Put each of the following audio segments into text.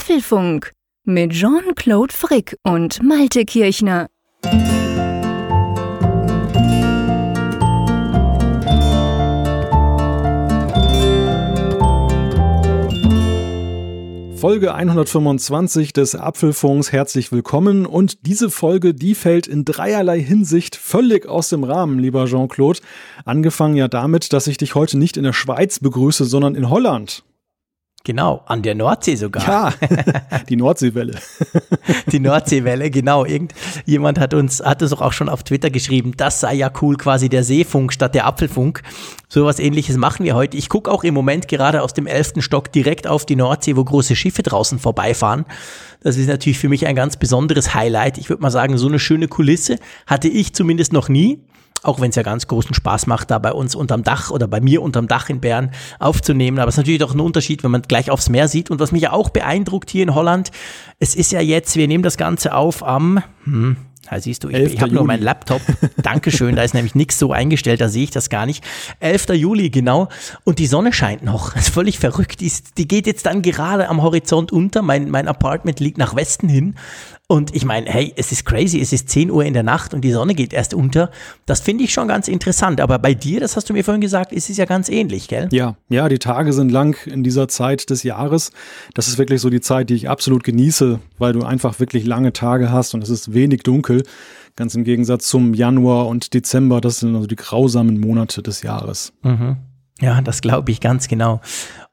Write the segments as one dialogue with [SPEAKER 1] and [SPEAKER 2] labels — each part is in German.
[SPEAKER 1] Apfelfunk mit Jean-Claude Frick und Malte Kirchner.
[SPEAKER 2] Folge 125 des Apfelfunks herzlich willkommen und diese Folge, die fällt in dreierlei Hinsicht völlig aus dem Rahmen, lieber Jean-Claude. Angefangen ja damit, dass ich dich heute nicht in der Schweiz begrüße, sondern in Holland.
[SPEAKER 3] Genau, an der Nordsee sogar.
[SPEAKER 2] Ja, die Nordseewelle.
[SPEAKER 3] die Nordseewelle, genau. Irgendjemand hat uns, hat es auch schon auf Twitter geschrieben, das sei ja cool, quasi der Seefunk statt der Apfelfunk. So was ähnliches machen wir heute. Ich gucke auch im Moment gerade aus dem elften Stock direkt auf die Nordsee, wo große Schiffe draußen vorbeifahren. Das ist natürlich für mich ein ganz besonderes Highlight. Ich würde mal sagen, so eine schöne Kulisse hatte ich zumindest noch nie auch wenn es ja ganz großen Spaß macht, da bei uns unterm Dach oder bei mir unterm Dach in Bern aufzunehmen. Aber es ist natürlich doch ein Unterschied, wenn man gleich aufs Meer sieht. Und was mich ja auch beeindruckt hier in Holland, es ist ja jetzt, wir nehmen das Ganze auf am, hm, da siehst du, ich, ich habe nur meinen Laptop. Dankeschön, da ist nämlich nichts so eingestellt, da sehe ich das gar nicht. 11. Juli, genau. Und die Sonne scheint noch. Das ist völlig verrückt. Die, die geht jetzt dann gerade am Horizont unter. Mein, mein Apartment liegt nach Westen hin. Und ich meine, hey, es ist crazy, es ist 10 Uhr in der Nacht und die Sonne geht erst unter. Das finde ich schon ganz interessant. Aber bei dir, das hast du mir vorhin gesagt, ist es ja ganz ähnlich, gell?
[SPEAKER 2] Ja, ja, die Tage sind lang in dieser Zeit des Jahres. Das ist wirklich so die Zeit, die ich absolut genieße, weil du einfach wirklich lange Tage hast und es ist wenig dunkel. Ganz im Gegensatz zum Januar und Dezember, das sind also die grausamen Monate des Jahres.
[SPEAKER 3] Mhm. Ja, das glaube ich ganz genau.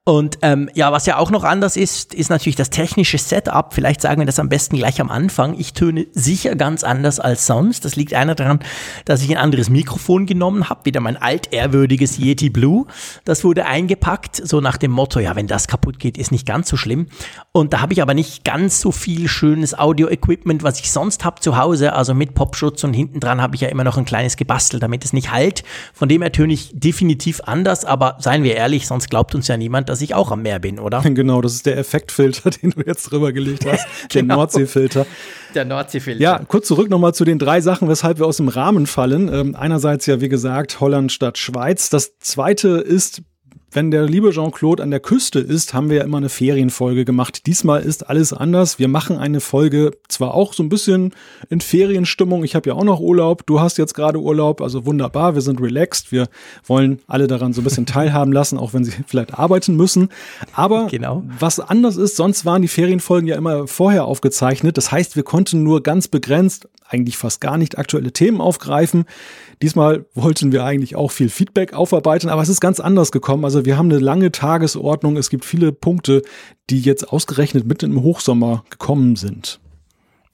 [SPEAKER 3] Und ähm, ja, was ja auch noch anders ist, ist natürlich das technische Setup. Vielleicht sagen wir das am besten gleich am Anfang. Ich töne sicher ganz anders als sonst. Das liegt einer daran, dass ich ein anderes Mikrofon genommen habe, wieder mein altehrwürdiges Yeti Blue. Das wurde eingepackt, so nach dem Motto, ja, wenn das kaputt geht, ist nicht ganz so schlimm. Und da habe ich aber nicht ganz so viel schönes Audio-Equipment, was ich sonst habe zu Hause. Also mit Popschutz und hinten dran habe ich ja immer noch ein kleines gebastelt, damit es nicht halt. Von dem her töne ich definitiv anders, aber seien wir ehrlich, sonst glaubt uns ja niemand, dass dass ich auch am Meer bin, oder?
[SPEAKER 2] Genau, das ist der Effektfilter, den du jetzt drüber gelegt hast. Der genau. Nordseefilter.
[SPEAKER 3] Der Nordseefilter.
[SPEAKER 2] Ja, kurz zurück nochmal zu den drei Sachen, weshalb wir aus dem Rahmen fallen. Ähm, einerseits ja, wie gesagt, Holland statt Schweiz. Das zweite ist wenn der liebe Jean-Claude an der Küste ist, haben wir ja immer eine Ferienfolge gemacht. Diesmal ist alles anders. Wir machen eine Folge zwar auch so ein bisschen in Ferienstimmung. Ich habe ja auch noch Urlaub. Du hast jetzt gerade Urlaub. Also wunderbar. Wir sind relaxed. Wir wollen alle daran so ein bisschen teilhaben lassen, auch wenn sie vielleicht arbeiten müssen. Aber genau. was anders ist, sonst waren die Ferienfolgen ja immer vorher aufgezeichnet. Das heißt, wir konnten nur ganz begrenzt, eigentlich fast gar nicht aktuelle Themen aufgreifen. Diesmal wollten wir eigentlich auch viel Feedback aufarbeiten, aber es ist ganz anders gekommen. Also wir haben eine lange Tagesordnung. Es gibt viele Punkte, die jetzt ausgerechnet mitten im Hochsommer gekommen sind.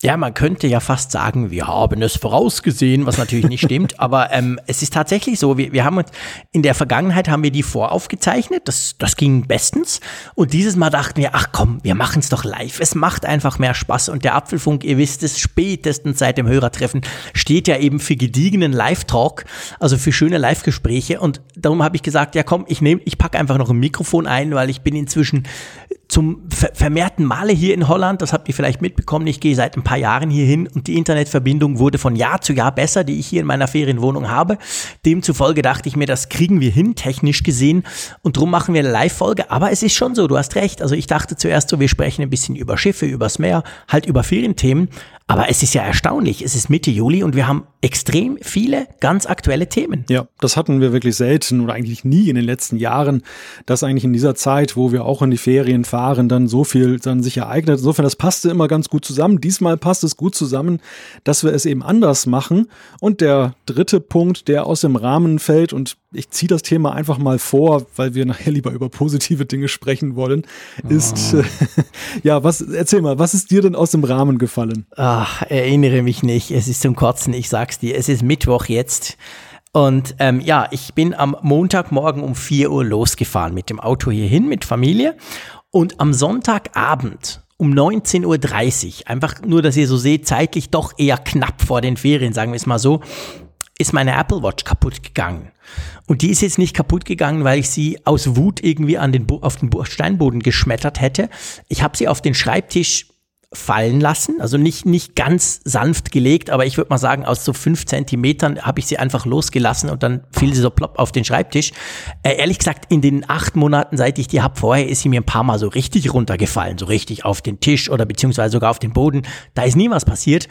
[SPEAKER 3] Ja, man könnte ja fast sagen, wir haben es vorausgesehen, was natürlich nicht stimmt, aber ähm, es ist tatsächlich so, wir, wir haben uns, in der Vergangenheit haben wir die voraufgezeichnet, das, das ging bestens. Und dieses Mal dachten wir, ach komm, wir machen es doch live, es macht einfach mehr Spaß. Und der Apfelfunk, ihr wisst es, spätestens seit dem Hörertreffen steht ja eben für gediegenen Live-Talk, also für schöne Live-Gespräche. Und darum habe ich gesagt, ja komm, ich nehme, ich packe einfach noch ein Mikrofon ein, weil ich bin inzwischen zum vermehrten Male hier in Holland, das habt ihr vielleicht mitbekommen, ich gehe seit ein paar Jahren hier hin und die Internetverbindung wurde von Jahr zu Jahr besser, die ich hier in meiner Ferienwohnung habe. Demzufolge dachte ich mir, das kriegen wir hin, technisch gesehen und drum machen wir eine Live-Folge, aber es ist schon so, du hast recht, also ich dachte zuerst so, wir sprechen ein bisschen über Schiffe, übers Meer, halt über Ferienthemen, aber es ist ja erstaunlich. Es ist Mitte Juli und wir haben extrem viele ganz aktuelle Themen.
[SPEAKER 2] Ja, das hatten wir wirklich selten oder eigentlich nie in den letzten Jahren, dass eigentlich in dieser Zeit, wo wir auch in die Ferien fahren, dann so viel dann sich ereignet. Insofern, das passte immer ganz gut zusammen. Diesmal passt es gut zusammen, dass wir es eben anders machen. Und der dritte Punkt, der aus dem Rahmen fällt und ich ziehe das Thema einfach mal vor, weil wir nachher lieber über positive Dinge sprechen wollen, ist, oh. ja, was, erzähl mal, was ist dir denn aus dem Rahmen gefallen?
[SPEAKER 3] Ach, erinnere mich nicht, es ist zum Kotzen, ich sag's dir, es ist Mittwoch jetzt. Und ähm, ja, ich bin am Montagmorgen um 4 Uhr losgefahren mit dem Auto hierhin, mit Familie. Und am Sonntagabend um 19.30 Uhr, einfach nur, dass ihr so seht, zeitlich doch eher knapp vor den Ferien, sagen wir es mal so, ist meine Apple Watch kaputt gegangen. Und die ist jetzt nicht kaputt gegangen, weil ich sie aus Wut irgendwie an den auf den Steinboden geschmettert hätte. Ich habe sie auf den Schreibtisch fallen lassen, also nicht, nicht ganz sanft gelegt, aber ich würde mal sagen, aus so fünf Zentimetern habe ich sie einfach losgelassen und dann fiel sie so plopp auf den Schreibtisch. Äh, ehrlich gesagt, in den acht Monaten, seit ich die habe, vorher ist sie mir ein paar Mal so richtig runtergefallen, so richtig auf den Tisch oder beziehungsweise sogar auf den Boden. Da ist nie was passiert.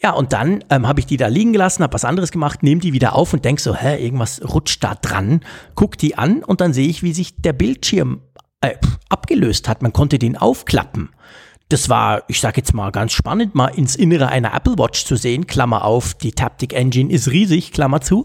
[SPEAKER 3] Ja, und dann ähm, habe ich die da liegen gelassen, habe was anderes gemacht, nehme die wieder auf und denk so, hä, irgendwas rutscht da dran, guck die an und dann sehe ich, wie sich der Bildschirm äh, abgelöst hat. Man konnte den aufklappen. Das war, ich sage jetzt mal ganz spannend, mal ins Innere einer Apple Watch zu sehen. Klammer auf, die Taptic Engine ist riesig, Klammer zu.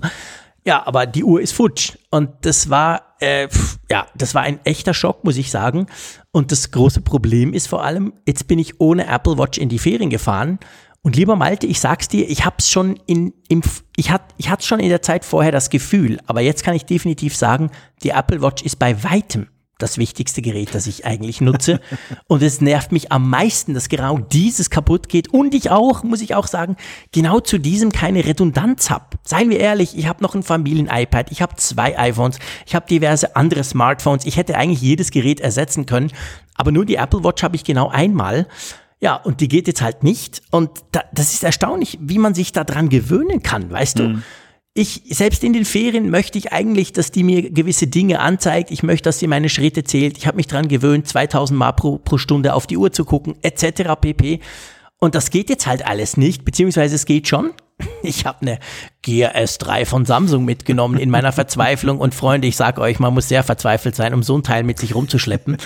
[SPEAKER 3] Ja, aber die Uhr ist futsch. Und das war, äh, ja, das war ein echter Schock, muss ich sagen. Und das große Problem ist vor allem, jetzt bin ich ohne Apple Watch in die Ferien gefahren. Und lieber Malte, ich sag's dir, ich hab's schon in, im, ich hat, ich hatte schon in der Zeit vorher das Gefühl, aber jetzt kann ich definitiv sagen, die Apple Watch ist bei weitem das wichtigste Gerät, das ich eigentlich nutze. Und es nervt mich am meisten, dass genau dieses kaputt geht. Und ich auch, muss ich auch sagen, genau zu diesem keine Redundanz habe. Seien wir ehrlich, ich habe noch ein Familien-iPad, ich habe zwei iPhones, ich habe diverse andere Smartphones. Ich hätte eigentlich jedes Gerät ersetzen können. Aber nur die Apple Watch habe ich genau einmal. Ja, und die geht jetzt halt nicht. Und da, das ist erstaunlich, wie man sich daran gewöhnen kann, weißt du? Ich, selbst in den Ferien möchte ich eigentlich, dass die mir gewisse Dinge anzeigt. Ich möchte, dass sie meine Schritte zählt. Ich habe mich dran gewöhnt, 2000 Mal pro, pro Stunde auf die Uhr zu gucken, etc. pp. Und das geht jetzt halt alles nicht, beziehungsweise es geht schon. Ich habe eine Gear S3 von Samsung mitgenommen in meiner Verzweiflung und Freunde, ich sag euch, man muss sehr verzweifelt sein, um so ein Teil mit sich rumzuschleppen.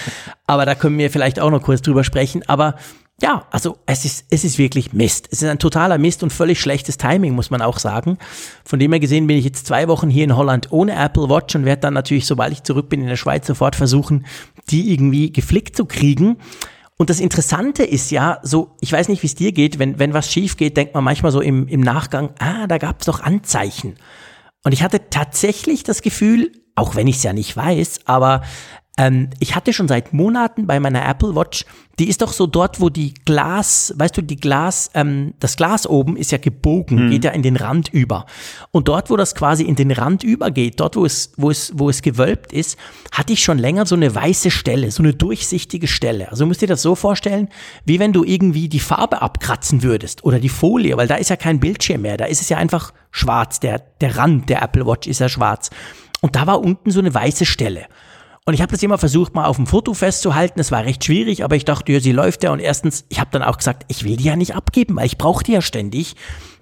[SPEAKER 3] Aber da können wir vielleicht auch noch kurz drüber sprechen. Aber ja, also es ist, es ist wirklich Mist. Es ist ein totaler Mist und völlig schlechtes Timing, muss man auch sagen. Von dem her gesehen bin ich jetzt zwei Wochen hier in Holland ohne Apple Watch und werde dann natürlich, sobald ich zurück bin in der Schweiz, sofort versuchen, die irgendwie geflickt zu kriegen. Und das Interessante ist ja, so, ich weiß nicht, wie es dir geht, wenn, wenn was schief geht, denkt man manchmal so im, im Nachgang, ah, da gab es doch Anzeichen. Und ich hatte tatsächlich das Gefühl, auch wenn ich es ja nicht weiß, aber ähm, ich hatte schon seit Monaten bei meiner Apple Watch, die ist doch so dort, wo die Glas, weißt du, die Glas, ähm, das Glas oben ist ja gebogen, hm. geht ja in den Rand über. Und dort, wo das quasi in den Rand übergeht, dort, wo es, wo es, wo es gewölbt ist, hatte ich schon länger so eine weiße Stelle, so eine durchsichtige Stelle. Also musst dir das so vorstellen, wie wenn du irgendwie die Farbe abkratzen würdest oder die Folie, weil da ist ja kein Bildschirm mehr, da ist es ja einfach schwarz, der, der Rand der Apple Watch ist ja schwarz. Und da war unten so eine weiße Stelle. Und ich habe das immer versucht, mal auf dem Foto festzuhalten. Es war recht schwierig, aber ich dachte, ja, sie läuft ja. Und erstens, ich habe dann auch gesagt, ich will die ja nicht abgeben, weil ich brauche die ja ständig.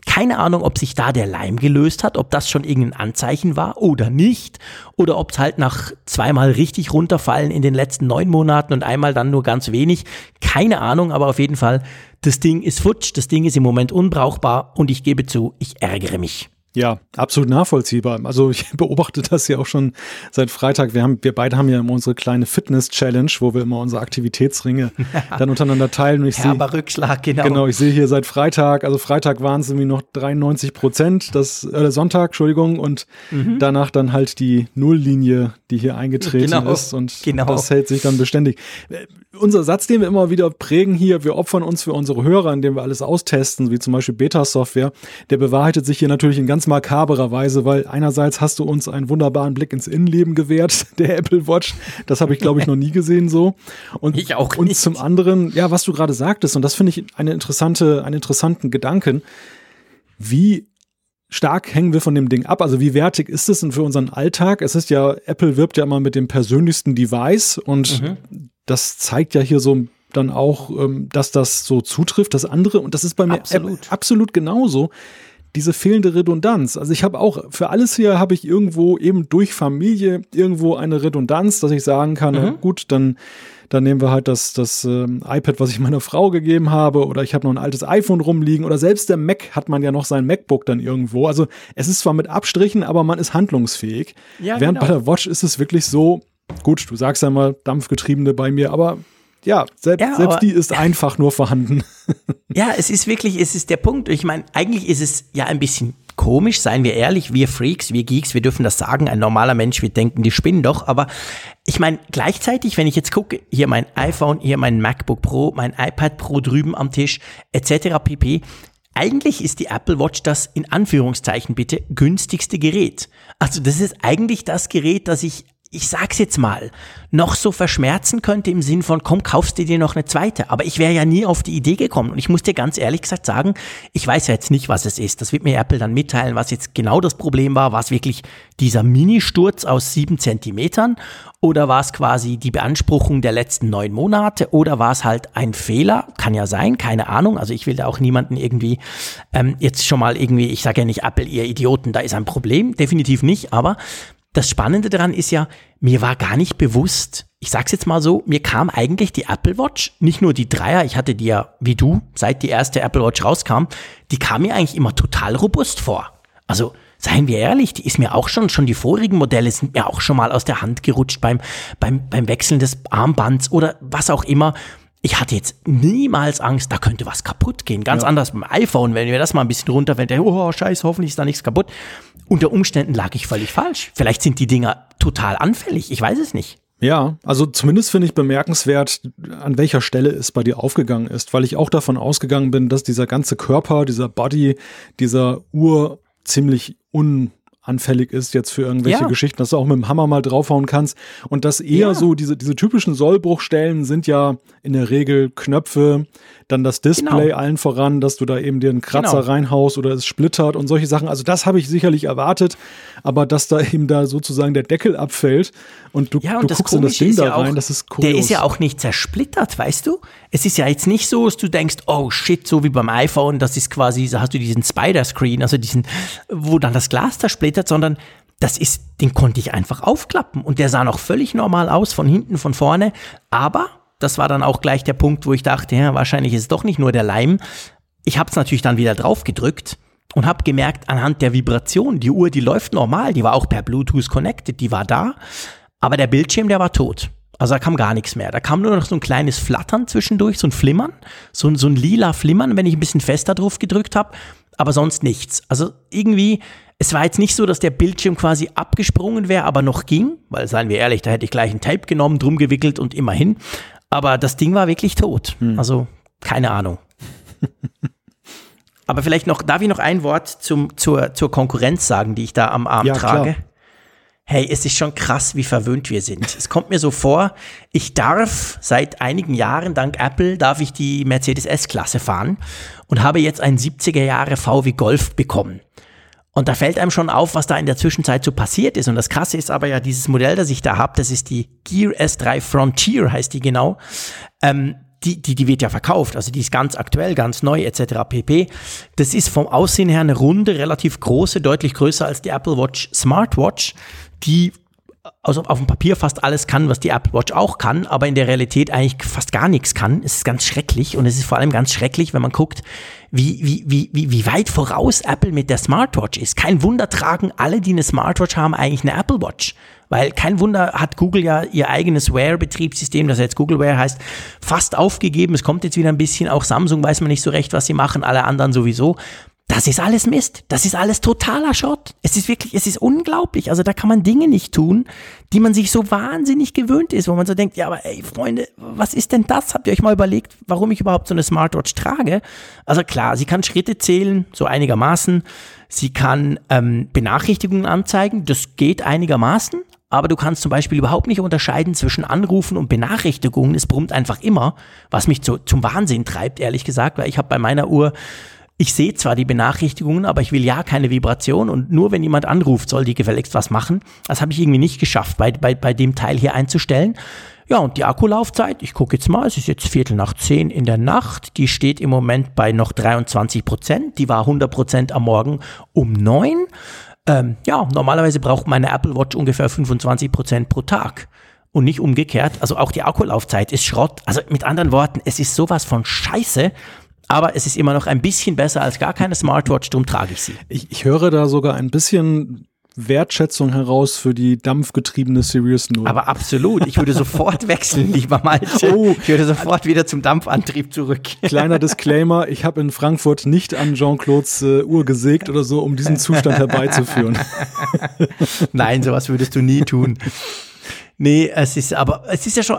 [SPEAKER 3] Keine Ahnung, ob sich da der Leim gelöst hat, ob das schon irgendein Anzeichen war oder nicht. Oder ob es halt nach zweimal richtig runterfallen in den letzten neun Monaten und einmal dann nur ganz wenig. Keine Ahnung, aber auf jeden Fall, das Ding ist futsch, das Ding ist im Moment unbrauchbar und ich gebe zu, ich ärgere mich.
[SPEAKER 2] Ja, absolut nachvollziehbar. Also ich beobachte das ja auch schon seit Freitag. Wir haben, wir beide haben ja immer unsere kleine Fitness-Challenge, wo wir immer unsere Aktivitätsringe dann untereinander teilen. Und ich
[SPEAKER 3] sehe, Rückschlag, genau.
[SPEAKER 2] Genau, ich sehe hier seit Freitag, also Freitag waren es irgendwie noch 93 Prozent, das, äh, Sonntag, Entschuldigung, und mhm. danach dann halt die Nulllinie, die hier eingetreten genau. ist. Und genau. das hält sich dann beständig. Äh, unser Satz, den wir immer wieder prägen hier, wir opfern uns für unsere Hörer, indem wir alles austesten, wie zum Beispiel Beta-Software, der bewahrheitet sich hier natürlich in ganz makaberer Weise, weil einerseits hast du uns einen wunderbaren Blick ins Innenleben gewährt, der Apple Watch. Das habe ich, glaube ich, noch nie gesehen so. Und,
[SPEAKER 3] ich auch
[SPEAKER 2] nicht. Und zum anderen, ja, was du gerade sagtest, und das finde ich eine interessante, einen interessanten Gedanken, wie stark hängen wir von dem Ding ab? Also wie wertig ist es denn für unseren Alltag? Es ist ja, Apple wirbt ja immer mit dem persönlichsten Device und mhm das zeigt ja hier so dann auch, ähm, dass das so zutrifft, das andere. Und das ist bei mir absolut, absolut genauso. Diese fehlende Redundanz. Also ich habe auch für alles hier habe ich irgendwo eben durch Familie irgendwo eine Redundanz, dass ich sagen kann, mhm. gut, dann dann nehmen wir halt das, das ähm, iPad, was ich meiner Frau gegeben habe, oder ich habe noch ein altes iPhone rumliegen, oder selbst der Mac hat man ja noch sein MacBook dann irgendwo. Also es ist zwar mit Abstrichen, aber man ist handlungsfähig. Ja, Während genau. bei der Watch ist es wirklich so, Gut, du sagst ja mal Dampfgetriebene bei mir, aber ja, selbst, ja, selbst die ist einfach nur vorhanden.
[SPEAKER 3] Ja, es ist wirklich, es ist der Punkt. Ich meine, eigentlich ist es ja ein bisschen komisch, seien wir ehrlich, wir Freaks, wir Geeks, wir dürfen das sagen, ein normaler Mensch, wir denken, die spinnen doch, aber ich meine, gleichzeitig, wenn ich jetzt gucke, hier mein iPhone, hier mein MacBook Pro, mein iPad Pro drüben am Tisch, etc. pp. Eigentlich ist die Apple Watch das in Anführungszeichen bitte günstigste Gerät. Also das ist eigentlich das Gerät, das ich ich sag's jetzt mal, noch so verschmerzen könnte im Sinn von, komm, kaufst du dir noch eine zweite. Aber ich wäre ja nie auf die Idee gekommen. Und ich muss dir ganz ehrlich gesagt sagen, ich weiß ja jetzt nicht, was es ist. Das wird mir Apple dann mitteilen, was jetzt genau das Problem war. War es wirklich dieser Mini-Sturz aus sieben Zentimetern? Oder war es quasi die Beanspruchung der letzten neun Monate? Oder war es halt ein Fehler? Kann ja sein, keine Ahnung. Also ich will da auch niemanden irgendwie ähm, jetzt schon mal irgendwie, ich sage ja nicht Apple, ihr Idioten, da ist ein Problem. Definitiv nicht. Aber das Spannende daran ist ja, mir war gar nicht bewusst, ich sag's jetzt mal so, mir kam eigentlich die Apple Watch, nicht nur die Dreier, ich hatte die ja wie du, seit die erste Apple Watch rauskam, die kam mir eigentlich immer total robust vor. Also, seien wir ehrlich, die ist mir auch schon, schon die vorigen Modelle sind mir auch schon mal aus der Hand gerutscht beim, beim, beim Wechseln des Armbands oder was auch immer. Ich hatte jetzt niemals Angst, da könnte was kaputt gehen. Ganz ja. anders beim iPhone, wenn wir das mal ein bisschen runterfällt, oh scheiße, hoffentlich ist da nichts kaputt. Unter Umständen lag ich völlig falsch. Vielleicht sind die Dinger total anfällig. Ich weiß es nicht.
[SPEAKER 2] Ja, also zumindest finde ich bemerkenswert, an welcher Stelle es bei dir aufgegangen ist, weil ich auch davon ausgegangen bin, dass dieser ganze Körper, dieser Body, dieser Uhr ziemlich un anfällig ist jetzt für irgendwelche ja. Geschichten, dass du auch mit dem Hammer mal draufhauen kannst. Und das eher ja. so, diese, diese typischen Sollbruchstellen sind ja in der Regel Knöpfe, dann das Display genau. allen voran, dass du da eben dir einen Kratzer genau. reinhaust oder es splittert und solche Sachen. Also das habe ich sicherlich erwartet, aber dass da eben da sozusagen der Deckel abfällt und du,
[SPEAKER 3] ja,
[SPEAKER 2] und
[SPEAKER 3] du guckst in das Ding da rein, auch, das ist kurios. Der ist ja auch nicht zersplittert, weißt du? Es ist ja jetzt nicht so, dass du denkst, oh shit, so wie beim iPhone, das ist quasi, da hast du diesen Spider-Screen, also diesen, wo dann das Glas zersplittert, sondern das ist, den konnte ich einfach aufklappen und der sah noch völlig normal aus, von hinten, von vorne, aber das war dann auch gleich der Punkt, wo ich dachte, ja, wahrscheinlich ist es doch nicht nur der Leim. Ich habe es natürlich dann wieder drauf gedrückt und habe gemerkt, anhand der Vibration, die Uhr, die läuft normal, die war auch per Bluetooth connected, die war da, aber der Bildschirm, der war tot. Also da kam gar nichts mehr. Da kam nur noch so ein kleines Flattern zwischendurch, so ein Flimmern, so, so ein lila Flimmern, wenn ich ein bisschen fester drauf gedrückt habe, aber sonst nichts. Also irgendwie, es war jetzt nicht so, dass der Bildschirm quasi abgesprungen wäre, aber noch ging, weil seien wir ehrlich, da hätte ich gleich ein Tape genommen, drum gewickelt und immerhin. Aber das Ding war wirklich tot. Hm. Also keine Ahnung. Aber vielleicht noch, darf ich noch ein Wort zum, zur, zur Konkurrenz sagen, die ich da am Arm ja, trage? Klar. Hey, es ist schon krass, wie verwöhnt wir sind. Es kommt mir so vor, ich darf seit einigen Jahren, dank Apple, darf ich die Mercedes S-Klasse fahren und habe jetzt einen 70er Jahre VW Golf bekommen. Und da fällt einem schon auf, was da in der Zwischenzeit so passiert ist. Und das Krasse ist aber ja, dieses Modell, das ich da habe, das ist die Gear S3 Frontier, heißt die genau. Ähm, die, die, die wird ja verkauft, also die ist ganz aktuell, ganz neu etc. pp. Das ist vom Aussehen her eine runde, relativ große, deutlich größer als die Apple Watch Smartwatch, die also auf dem Papier fast alles kann, was die Apple Watch auch kann, aber in der Realität eigentlich fast gar nichts kann. Es ist ganz schrecklich und es ist vor allem ganz schrecklich, wenn man guckt, wie, wie, wie, wie, weit voraus Apple mit der Smartwatch ist. Kein Wunder tragen alle, die eine Smartwatch haben, eigentlich eine Apple Watch. Weil kein Wunder hat Google ja ihr eigenes Wear-Betriebssystem, das jetzt Google Wear heißt, fast aufgegeben. Es kommt jetzt wieder ein bisschen, auch Samsung weiß man nicht so recht, was sie machen, alle anderen sowieso. Das ist alles Mist. Das ist alles totaler Schrott. Es ist wirklich, es ist unglaublich. Also da kann man Dinge nicht tun, die man sich so wahnsinnig gewöhnt ist, wo man so denkt, ja, aber ey, Freunde, was ist denn das? Habt ihr euch mal überlegt, warum ich überhaupt so eine Smartwatch trage? Also klar, sie kann Schritte zählen, so einigermaßen. Sie kann ähm, Benachrichtigungen anzeigen, das geht einigermaßen. Aber du kannst zum Beispiel überhaupt nicht unterscheiden zwischen Anrufen und Benachrichtigungen. Es brummt einfach immer, was mich zu, zum Wahnsinn treibt, ehrlich gesagt, weil ich habe bei meiner Uhr ich sehe zwar die Benachrichtigungen, aber ich will ja keine Vibration und nur wenn jemand anruft, soll die gefälligst was machen. Das habe ich irgendwie nicht geschafft, bei, bei, bei dem Teil hier einzustellen. Ja, und die Akkulaufzeit, ich gucke jetzt mal, es ist jetzt Viertel nach zehn in der Nacht, die steht im Moment bei noch 23 Prozent, die war 100 Prozent am Morgen um neun. Ähm, ja, normalerweise braucht meine Apple Watch ungefähr 25 Prozent pro Tag und nicht umgekehrt. Also auch die Akkulaufzeit ist Schrott. Also mit anderen Worten, es ist sowas von Scheiße, aber es ist immer noch ein bisschen besser als gar keine Smartwatch, darum trage ich sie.
[SPEAKER 2] Ich, ich höre da sogar ein bisschen Wertschätzung heraus für die dampfgetriebene Sirius 0.
[SPEAKER 3] Aber absolut. Ich würde sofort wechseln, lieber Malte. Oh. Ich würde sofort wieder zum Dampfantrieb zurück.
[SPEAKER 2] Kleiner Disclaimer, ich habe in Frankfurt nicht an Jean-Claudes äh, Uhr gesägt oder so, um diesen Zustand herbeizuführen.
[SPEAKER 3] Nein, sowas würdest du nie tun. Nee, es ist aber, es ist ja schon,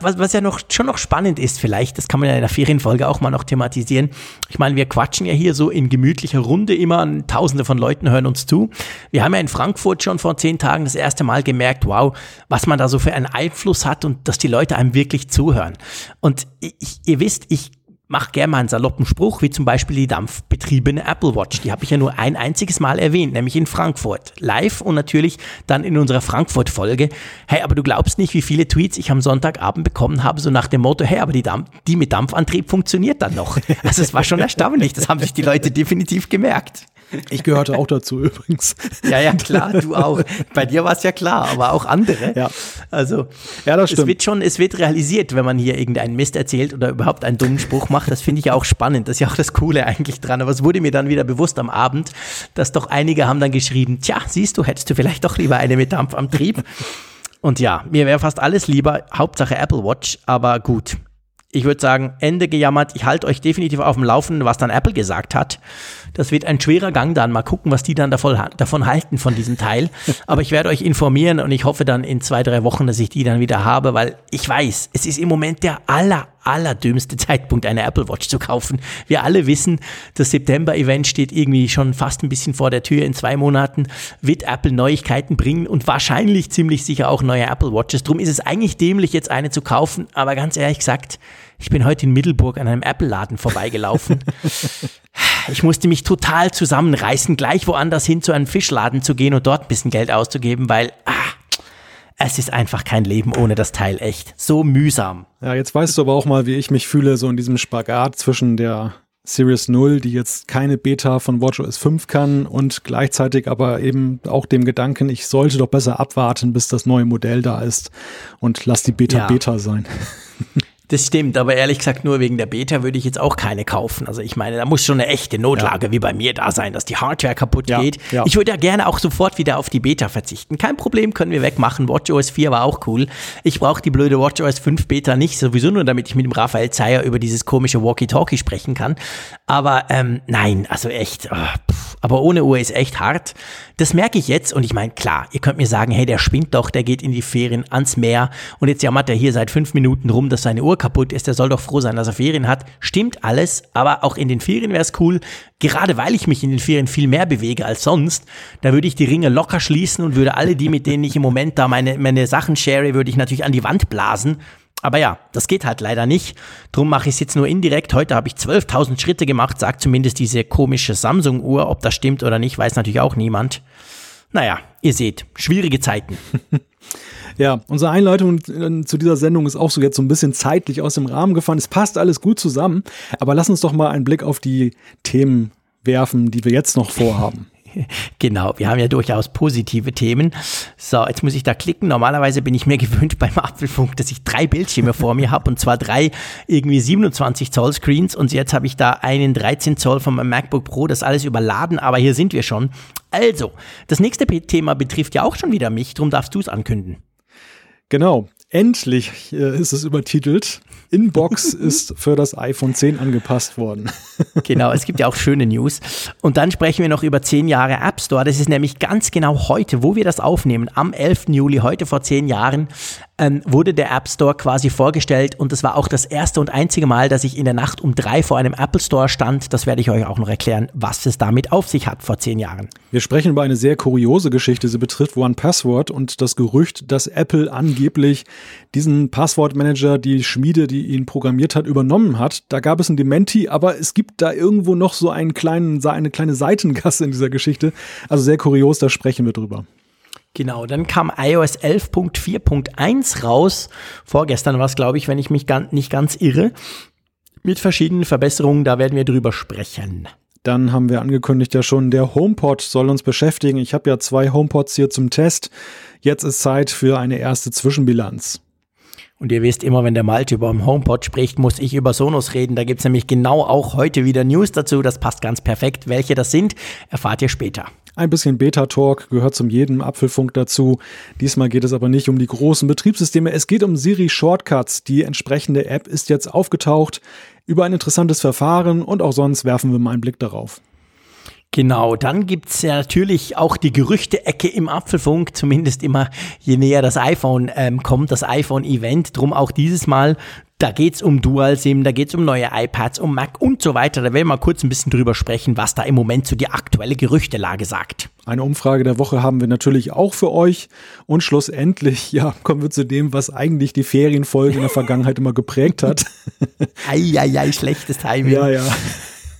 [SPEAKER 3] was, was ja noch, schon noch spannend ist vielleicht, das kann man ja in der Ferienfolge auch mal noch thematisieren. Ich meine, wir quatschen ja hier so in gemütlicher Runde immer, tausende von Leuten hören uns zu. Wir haben ja in Frankfurt schon vor zehn Tagen das erste Mal gemerkt, wow, was man da so für einen Einfluss hat und dass die Leute einem wirklich zuhören. Und ich, ihr wisst, ich mach gerne mal einen saloppen Spruch, wie zum Beispiel die dampfbetriebene Apple Watch. Die habe ich ja nur ein einziges Mal erwähnt, nämlich in Frankfurt. Live und natürlich dann in unserer Frankfurt-Folge. Hey, aber du glaubst nicht, wie viele Tweets ich am Sonntagabend bekommen habe, so nach dem Motto, hey, aber die, Dampf die mit Dampfantrieb funktioniert dann noch. Also es war schon erstaunlich, das haben sich die Leute definitiv gemerkt.
[SPEAKER 2] Ich gehörte auch dazu übrigens.
[SPEAKER 3] Ja, ja, klar, du auch. Bei dir war es ja klar, aber auch andere.
[SPEAKER 2] Ja.
[SPEAKER 3] Also,
[SPEAKER 2] ja, das stimmt.
[SPEAKER 3] es wird schon, es wird realisiert, wenn man hier irgendeinen Mist erzählt oder überhaupt einen dummen Spruch macht. Das finde ich ja auch spannend. Das ist ja auch das Coole eigentlich dran. Aber es wurde mir dann wieder bewusst am Abend, dass doch einige haben dann geschrieben, tja, siehst du, hättest du vielleicht doch lieber eine mit Dampf am Trieb. Und ja, mir wäre fast alles lieber, Hauptsache Apple Watch, aber gut ich würde sagen, Ende gejammert. Ich halte euch definitiv auf dem Laufenden, was dann Apple gesagt hat. Das wird ein schwerer Gang dann. Mal gucken, was die dann davon, davon halten von diesem Teil. Aber ich werde euch informieren und ich hoffe dann in zwei, drei Wochen, dass ich die dann wieder habe, weil ich weiß, es ist im Moment der aller, allerdümmste Zeitpunkt, eine Apple Watch zu kaufen. Wir alle wissen, das September-Event steht irgendwie schon fast ein bisschen vor der Tür. In zwei Monaten wird Apple Neuigkeiten bringen und wahrscheinlich ziemlich sicher auch neue Apple Watches. Drum ist es eigentlich dämlich, jetzt eine zu kaufen. Aber ganz ehrlich gesagt, ich bin heute in Middelburg an einem Apple-Laden vorbeigelaufen. Ich musste mich total zusammenreißen, gleich woanders hin zu einem Fischladen zu gehen und dort ein bisschen Geld auszugeben, weil ah, es ist einfach kein Leben ohne das Teil echt. So mühsam.
[SPEAKER 2] Ja, jetzt weißt du aber auch mal, wie ich mich fühle, so in diesem Spagat zwischen der Series 0, die jetzt keine Beta von WatchOS 5 kann und gleichzeitig aber eben auch dem Gedanken, ich sollte doch besser abwarten, bis das neue Modell da ist und lass die Beta ja. Beta sein.
[SPEAKER 3] Das stimmt, aber ehrlich gesagt, nur wegen der Beta würde ich jetzt auch keine kaufen. Also ich meine, da muss schon eine echte Notlage ja. wie bei mir da sein, dass die Hardware kaputt ja, geht. Ja. Ich würde ja gerne auch sofort wieder auf die Beta verzichten. Kein Problem, können wir wegmachen. WatchOS 4 war auch cool. Ich brauche die blöde WatchOS 5 Beta nicht, sowieso nur, damit ich mit dem Raphael Zeyer über dieses komische Walkie-Talkie sprechen kann. Aber ähm, nein, also echt, oh, aber ohne Uhr ist echt hart. Das merke ich jetzt und ich meine, klar, ihr könnt mir sagen, hey, der spinnt doch, der geht in die Ferien ans Meer und jetzt jammert er hier seit fünf Minuten rum, dass seine Uhr kaputt ist, der soll doch froh sein, dass er Ferien hat. Stimmt alles, aber auch in den Ferien wäre es cool, gerade weil ich mich in den Ferien viel mehr bewege als sonst, da würde ich die Ringe locker schließen und würde alle die, mit denen ich im Moment da meine, meine Sachen share, würde ich natürlich an die Wand blasen aber ja, das geht halt leider nicht. Drum mache ich es jetzt nur indirekt. Heute habe ich 12.000 Schritte gemacht, sagt zumindest diese komische Samsung-Uhr. Ob das stimmt oder nicht, weiß natürlich auch niemand. Naja, ihr seht, schwierige Zeiten.
[SPEAKER 2] Ja, unsere Einleitung äh, zu dieser Sendung ist auch so jetzt so ein bisschen zeitlich aus dem Rahmen gefallen. Es passt alles gut zusammen, aber lass uns doch mal einen Blick auf die Themen werfen, die wir jetzt noch vorhaben.
[SPEAKER 3] Genau, wir haben ja durchaus positive Themen. So, jetzt muss ich da klicken. Normalerweise bin ich mir gewöhnt beim Apfelfunk, dass ich drei Bildschirme vor mir habe und zwar drei irgendwie 27 Zoll Screens und jetzt habe ich da einen 13 Zoll von meinem MacBook Pro, das alles überladen, aber hier sind wir schon. Also, das nächste Thema betrifft ja auch schon wieder mich, darum darfst du es ankündigen.
[SPEAKER 2] Genau, endlich äh, ist es übertitelt. Inbox ist für das iPhone 10 angepasst worden.
[SPEAKER 3] genau, es gibt ja auch schöne News. Und dann sprechen wir noch über 10 Jahre App Store. Das ist nämlich ganz genau heute, wo wir das aufnehmen, am 11. Juli, heute vor 10 Jahren, ähm, wurde der App Store quasi vorgestellt und das war auch das erste und einzige Mal, dass ich in der Nacht um drei vor einem Apple Store stand. Das werde ich euch auch noch erklären, was es damit auf sich hat vor 10 Jahren.
[SPEAKER 2] Wir sprechen über eine sehr kuriose Geschichte. Sie betrifft One Password und das Gerücht, dass Apple angeblich diesen Passwortmanager, die Schmiede, die ihn programmiert hat, übernommen hat. Da gab es ein Dementi, aber es gibt da irgendwo noch so einen kleinen, eine kleine Seitengasse in dieser Geschichte. Also sehr kurios, da sprechen wir drüber.
[SPEAKER 3] Genau, dann kam iOS 11.4.1 raus. Vorgestern war es, glaube ich, wenn ich mich nicht ganz irre. Mit verschiedenen Verbesserungen, da werden wir drüber sprechen.
[SPEAKER 2] Dann haben wir angekündigt ja schon, der HomePod soll uns beschäftigen. Ich habe ja zwei HomePods hier zum Test. Jetzt ist Zeit für eine erste Zwischenbilanz.
[SPEAKER 3] Und ihr wisst immer, wenn der Malte über den HomePod spricht, muss ich über Sonos reden. Da gibt es nämlich genau auch heute wieder News dazu. Das passt ganz perfekt. Welche das sind, erfahrt ihr später.
[SPEAKER 2] Ein bisschen Beta-Talk gehört zum jedem Apfelfunk dazu. Diesmal geht es aber nicht um die großen Betriebssysteme. Es geht um Siri Shortcuts. Die entsprechende App ist jetzt aufgetaucht über ein interessantes Verfahren und auch sonst werfen wir mal einen Blick darauf.
[SPEAKER 3] Genau, dann gibt's ja natürlich auch die Gerüchte-Ecke im Apfelfunk, zumindest immer je näher das iPhone ähm, kommt, das iPhone-Event. Drum auch dieses Mal da geht's um Dual-SIM, da geht's um neue iPads, um Mac und so weiter. Da werden wir mal kurz ein bisschen drüber sprechen, was da im Moment so die aktuelle Gerüchtelage sagt.
[SPEAKER 2] Eine Umfrage der Woche haben wir natürlich auch für euch. Und schlussendlich, ja, kommen wir zu dem, was eigentlich die Ferienfolge in der Vergangenheit immer geprägt hat.
[SPEAKER 3] Eieiei, schlechtes Timing.
[SPEAKER 2] Ja, ja.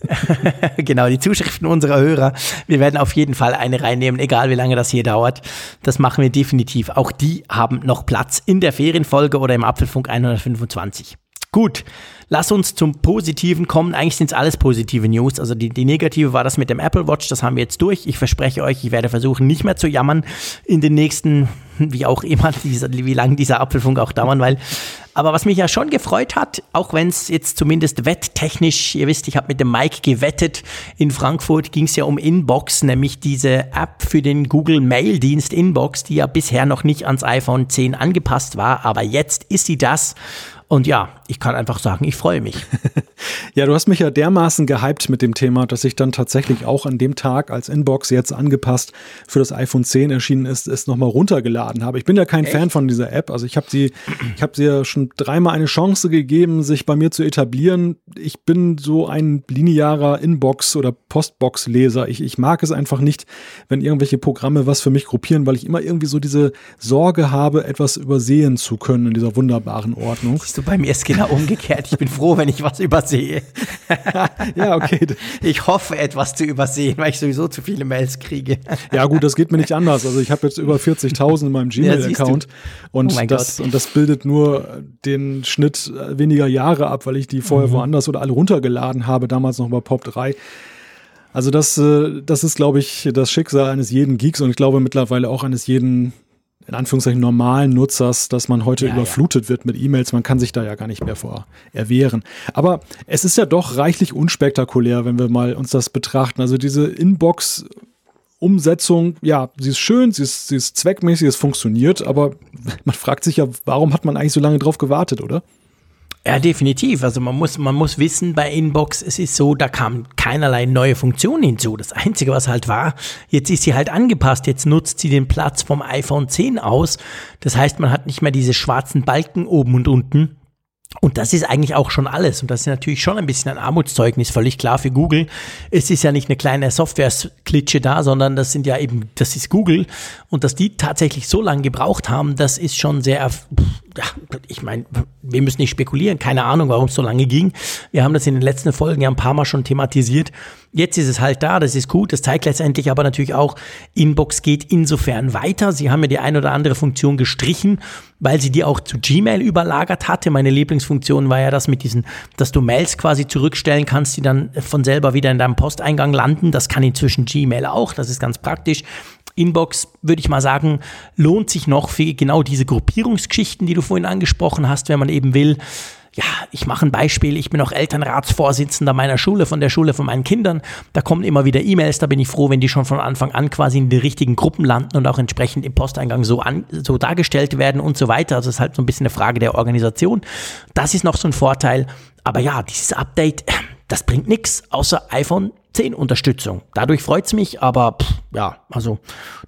[SPEAKER 3] genau, die Zuschriften unserer Hörer. Wir werden auf jeden Fall eine reinnehmen, egal wie lange das hier dauert. Das machen wir definitiv. Auch die haben noch Platz in der Ferienfolge oder im Apfelfunk 125. Gut, lass uns zum Positiven kommen. Eigentlich sind es alles positive News. Also die, die negative war das mit dem Apple Watch, das haben wir jetzt durch. Ich verspreche euch, ich werde versuchen, nicht mehr zu jammern in den nächsten, wie auch immer, dieser, wie lange dieser Apfelfunk auch dauern, weil aber was mich ja schon gefreut hat, auch wenn es jetzt zumindest wetttechnisch, ihr wisst, ich habe mit dem Mike gewettet, in Frankfurt ging es ja um Inbox, nämlich diese App für den Google Mail Dienst Inbox, die ja bisher noch nicht ans iPhone 10 angepasst war, aber jetzt ist sie das. Und ja, ich kann einfach sagen, ich freue mich.
[SPEAKER 2] ja, du hast mich ja dermaßen gehypt mit dem Thema, dass ich dann tatsächlich auch an dem Tag, als Inbox jetzt angepasst für das iPhone 10 erschienen ist, es nochmal runtergeladen habe. Ich bin ja kein Echt? Fan von dieser App. Also ich habe sie, ich habe sie ja schon dreimal eine Chance gegeben, sich bei mir zu etablieren. Ich bin so ein linearer Inbox- oder Postbox-Leser. Ich, ich mag es einfach nicht, wenn irgendwelche Programme was für mich gruppieren, weil ich immer irgendwie so diese Sorge habe, etwas übersehen zu können in dieser wunderbaren Ordnung
[SPEAKER 3] du, bei mir ist genau umgekehrt. Ich bin froh, wenn ich was übersehe.
[SPEAKER 2] ja, okay.
[SPEAKER 3] Ich hoffe, etwas zu übersehen, weil ich sowieso zu viele Mails kriege.
[SPEAKER 2] ja, gut, das geht mir nicht anders. Also ich habe jetzt über 40.000 in meinem Gmail-Account ja, und, oh das, und das bildet nur den Schnitt weniger Jahre ab, weil ich die vorher mhm. woanders oder alle runtergeladen habe, damals noch bei Pop 3. Also das, äh, das ist, glaube ich, das Schicksal eines jeden Geeks und ich glaube mittlerweile auch eines jeden in Anführungszeichen normalen Nutzers, dass man heute ja, überflutet ja. wird mit E-Mails. Man kann sich da ja gar nicht mehr vor erwehren. Aber es ist ja doch reichlich unspektakulär, wenn wir mal uns das betrachten. Also diese Inbox Umsetzung, ja, sie ist schön, sie ist, sie ist zweckmäßig, es funktioniert, aber man fragt sich ja, warum hat man eigentlich so lange drauf gewartet, oder?
[SPEAKER 3] Ja, definitiv. Also man muss, man muss wissen, bei Inbox, es ist so, da kam keinerlei neue Funktion hinzu. Das Einzige, was halt war, jetzt ist sie halt angepasst. Jetzt nutzt sie den Platz vom iPhone 10 aus. Das heißt, man hat nicht mehr diese schwarzen Balken oben und unten, und das ist eigentlich auch schon alles. Und das ist natürlich schon ein bisschen ein Armutszeugnis, völlig klar für Google. Es ist ja nicht eine kleine Software-Klitsche da, sondern das sind ja eben, das ist Google. Und dass die tatsächlich so lange gebraucht haben, das ist schon sehr, ja, ich meine, wir müssen nicht spekulieren, keine Ahnung, warum es so lange ging. Wir haben das in den letzten Folgen ja ein paar Mal schon thematisiert. Jetzt ist es halt da, das ist gut. Das zeigt letztendlich aber natürlich auch, Inbox geht insofern weiter. Sie haben ja die ein oder andere Funktion gestrichen, weil sie die auch zu Gmail überlagert hatte. Meine Lieblingsfunktion war ja das mit diesen, dass du Mails quasi zurückstellen kannst, die dann von selber wieder in deinem Posteingang landen. Das kann inzwischen Gmail auch. Das ist ganz praktisch. Inbox, würde ich mal sagen, lohnt sich noch für genau diese Gruppierungsgeschichten, die du vorhin angesprochen hast, wenn man eben will, ja, ich mache ein Beispiel, ich bin auch Elternratsvorsitzender meiner Schule, von der Schule von meinen Kindern. Da kommen immer wieder E-Mails, da bin ich froh, wenn die schon von Anfang an quasi in die richtigen Gruppen landen und auch entsprechend im Posteingang so, an, so dargestellt werden und so weiter. Also es ist halt so ein bisschen eine Frage der Organisation. Das ist noch so ein Vorteil. Aber ja, dieses Update, das bringt nichts außer iPhone 10 Unterstützung. Dadurch freut es mich, aber pff, ja, also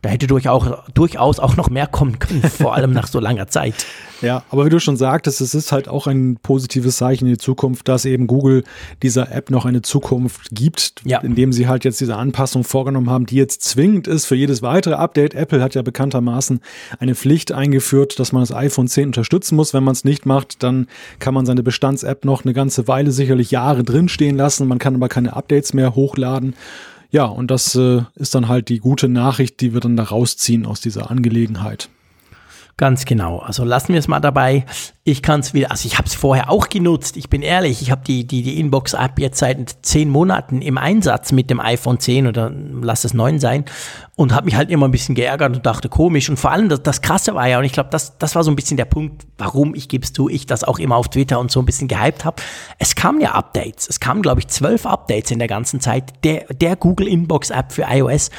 [SPEAKER 3] da hätte durchaus, durchaus auch noch mehr kommen können, vor allem nach so langer Zeit.
[SPEAKER 2] Ja, aber wie du schon sagtest, es ist halt auch ein positives Zeichen in die Zukunft, dass eben Google dieser App noch eine Zukunft gibt, ja. indem sie halt jetzt diese Anpassung vorgenommen haben, die jetzt zwingend ist für jedes weitere Update. Apple hat ja bekanntermaßen eine Pflicht eingeführt, dass man das iPhone 10 unterstützen muss. Wenn man es nicht macht, dann kann man seine Bestands-App noch eine ganze Weile, sicherlich Jahre drinstehen lassen. Man kann aber keine Updates mehr hochladen. Ja, und das äh, ist dann halt die gute Nachricht, die wir dann da rausziehen aus dieser Angelegenheit.
[SPEAKER 3] Ganz genau. Also lassen wir es mal dabei. Ich kann es wieder, also ich habe es vorher auch genutzt. Ich bin ehrlich, ich habe die, die, die Inbox-App jetzt seit zehn Monaten im Einsatz mit dem iPhone 10 oder lass es 9 sein und habe mich halt immer ein bisschen geärgert und dachte komisch. Und vor allem das, das Krasse war ja, und ich glaube, das, das war so ein bisschen der Punkt, warum ich gibst du, ich das auch immer auf Twitter und so ein bisschen gehypt habe. Es kamen ja Updates. Es kamen, glaube ich, zwölf Updates in der ganzen Zeit der, der Google Inbox-App für iOS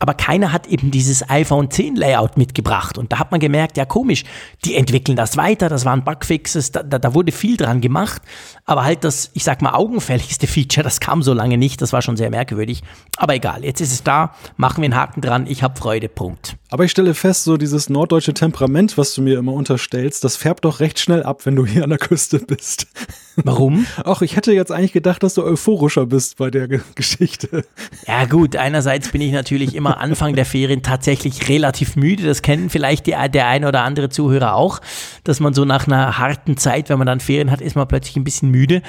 [SPEAKER 3] aber keiner hat eben dieses iPhone 10 Layout mitgebracht. Und da hat man gemerkt, ja komisch, die entwickeln das weiter, das waren Bugfixes, da, da, da wurde viel dran gemacht, Aber halt das, ich sag mal, augenfälligste Feature, das kam so lange nicht, das war schon sehr merkwürdig. Aber egal, jetzt ist es da, machen wir einen Haken dran, ich habe Freude, Punkt.
[SPEAKER 2] Aber ich stelle fest, so dieses norddeutsche Temperament, was du mir immer unterstellst, das färbt doch recht schnell ab, wenn du hier an der Küste bist.
[SPEAKER 3] Warum?
[SPEAKER 2] Ach, ich hätte jetzt eigentlich gedacht, dass du euphorischer bist bei der G Geschichte.
[SPEAKER 3] Ja gut, einerseits bin ich natürlich immer Anfang der Ferien tatsächlich relativ müde. Das kennen vielleicht die, der ein oder andere Zuhörer auch, dass man so nach einer harten Zeit, wenn man dann Ferien hat, ist man plötzlich ein bisschen müde müde.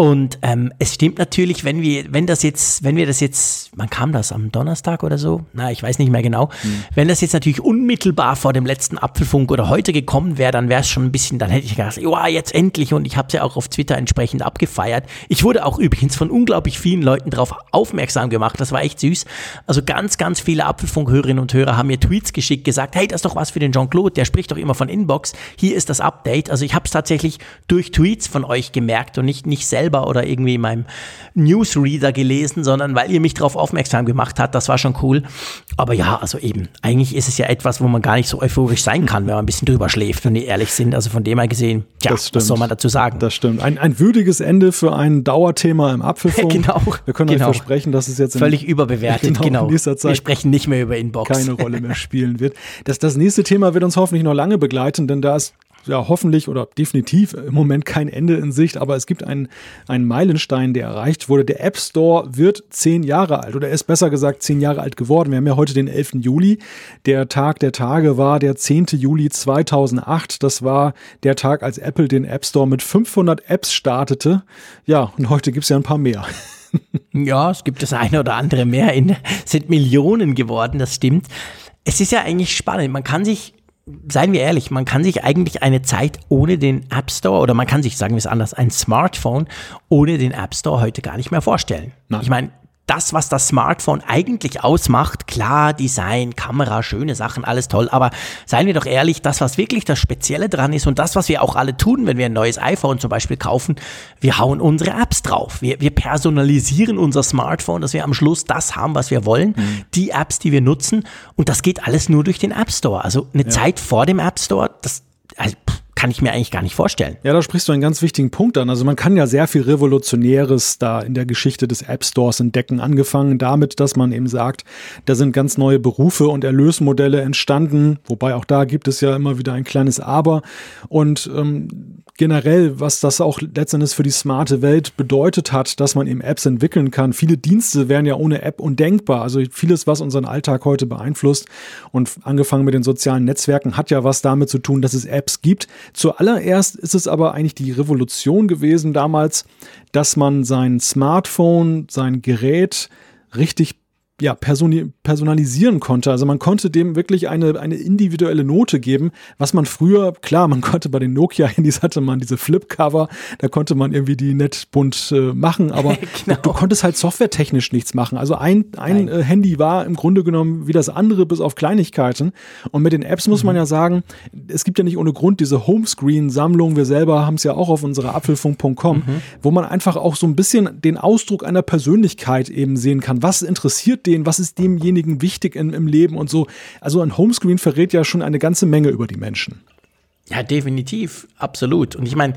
[SPEAKER 3] Und ähm, es stimmt natürlich, wenn wir, wenn das jetzt, wenn wir das jetzt, wann kam das? Am Donnerstag oder so? Na, ich weiß nicht mehr genau. Mhm. Wenn das jetzt natürlich unmittelbar vor dem letzten Apfelfunk oder heute gekommen wäre, dann wäre es schon ein bisschen, dann hätte ich gedacht, ja, jetzt endlich. Und ich habe es ja auch auf Twitter entsprechend abgefeiert. Ich wurde auch übrigens von unglaublich vielen Leuten darauf aufmerksam gemacht. Das war echt süß. Also ganz, ganz viele Apfelfunk-Hörerinnen und Hörer haben mir Tweets geschickt, gesagt, hey, das ist doch was für den Jean-Claude, der spricht doch immer von Inbox. Hier ist das Update. Also ich habe es tatsächlich durch Tweets von euch gemerkt und nicht, nicht selber selber oder irgendwie in meinem Newsreader gelesen, sondern weil ihr mich darauf aufmerksam gemacht habt. Das war schon cool. Aber ja, also eben, eigentlich ist es ja etwas, wo man gar nicht so euphorisch sein kann, wenn man ein bisschen drüber schläft, wenn die ehrlich sind. Also von dem her gesehen, ja, was soll man dazu sagen?
[SPEAKER 2] Das stimmt. Ein, ein würdiges Ende für ein Dauerthema im Apfelfunk.
[SPEAKER 3] genau.
[SPEAKER 2] Wir können
[SPEAKER 3] genau.
[SPEAKER 2] euch versprechen, dass es jetzt
[SPEAKER 3] völlig überbewertet. Genau. genau. Wir sprechen nicht mehr über Inbox.
[SPEAKER 2] Keine Rolle mehr spielen wird. Das, das nächste Thema wird uns hoffentlich noch lange begleiten, denn da ist ja hoffentlich oder definitiv im Moment kein Ende in Sicht, aber es gibt einen, einen Meilenstein, der erreicht wurde. Der App Store wird zehn Jahre alt oder ist besser gesagt zehn Jahre alt geworden. Wir haben ja heute den 11. Juli. Der Tag der Tage war der 10. Juli 2008. Das war der Tag, als Apple den App Store mit 500 Apps startete. Ja, und heute gibt es ja ein paar mehr.
[SPEAKER 3] Ja, es gibt das eine oder andere mehr. In, sind Millionen geworden, das stimmt. Es ist ja eigentlich spannend. Man kann sich seien wir ehrlich, man kann sich eigentlich eine Zeit ohne den App Store oder man kann sich, sagen wir es anders, ein Smartphone ohne den App Store heute gar nicht mehr vorstellen. Nein. Ich meine, das, was das Smartphone eigentlich ausmacht, klar, Design, Kamera, schöne Sachen, alles toll, aber seien wir doch ehrlich, das, was wirklich das Spezielle dran ist und das, was wir auch alle tun, wenn wir ein neues iPhone zum Beispiel kaufen, wir hauen unsere Apps drauf. Wir, wir personalisieren unser Smartphone, dass wir am Schluss das haben, was wir wollen, mhm. die Apps, die wir nutzen und das geht alles nur durch den App Store. Also eine ja. Zeit vor dem App Store, das, also, pff, kann ich mir eigentlich gar nicht vorstellen.
[SPEAKER 2] Ja, da sprichst du einen ganz wichtigen Punkt an. Also man kann ja sehr viel Revolutionäres da in der Geschichte des App Stores entdecken. Angefangen damit, dass man eben sagt, da sind ganz neue Berufe und Erlösmodelle entstanden. Wobei auch da gibt es ja immer wieder ein kleines Aber. Und ähm, generell, was das auch letztendlich für die smarte Welt bedeutet hat, dass man eben Apps entwickeln kann. Viele Dienste wären ja ohne App undenkbar. Also vieles, was unseren Alltag heute beeinflusst und angefangen mit den sozialen Netzwerken, hat ja was damit zu tun, dass es Apps gibt. Zuallererst ist es aber eigentlich die Revolution gewesen damals, dass man sein Smartphone, sein Gerät richtig ja, personalisieren konnte. Also man konnte dem wirklich eine, eine individuelle Note geben, was man früher, klar, man konnte bei den Nokia-Handys hatte man diese Flip-Cover, da konnte man irgendwie die nett bunt äh, machen, aber genau. du, du, konntest halt softwaretechnisch nichts machen. Also ein, ein äh, Handy war im Grunde genommen wie das andere, bis auf Kleinigkeiten. Und mit den Apps muss mhm. man ja sagen, es gibt ja nicht ohne Grund diese Homescreen-Sammlung, wir selber haben es ja auch auf unserer apfelfunk.com, mhm. wo man einfach auch so ein bisschen den Ausdruck einer Persönlichkeit eben sehen kann. Was interessiert stehen, was ist demjenigen wichtig in, im Leben und so. Also ein Homescreen verrät ja schon eine ganze Menge über die Menschen.
[SPEAKER 3] Ja, definitiv, absolut. Und ich meine,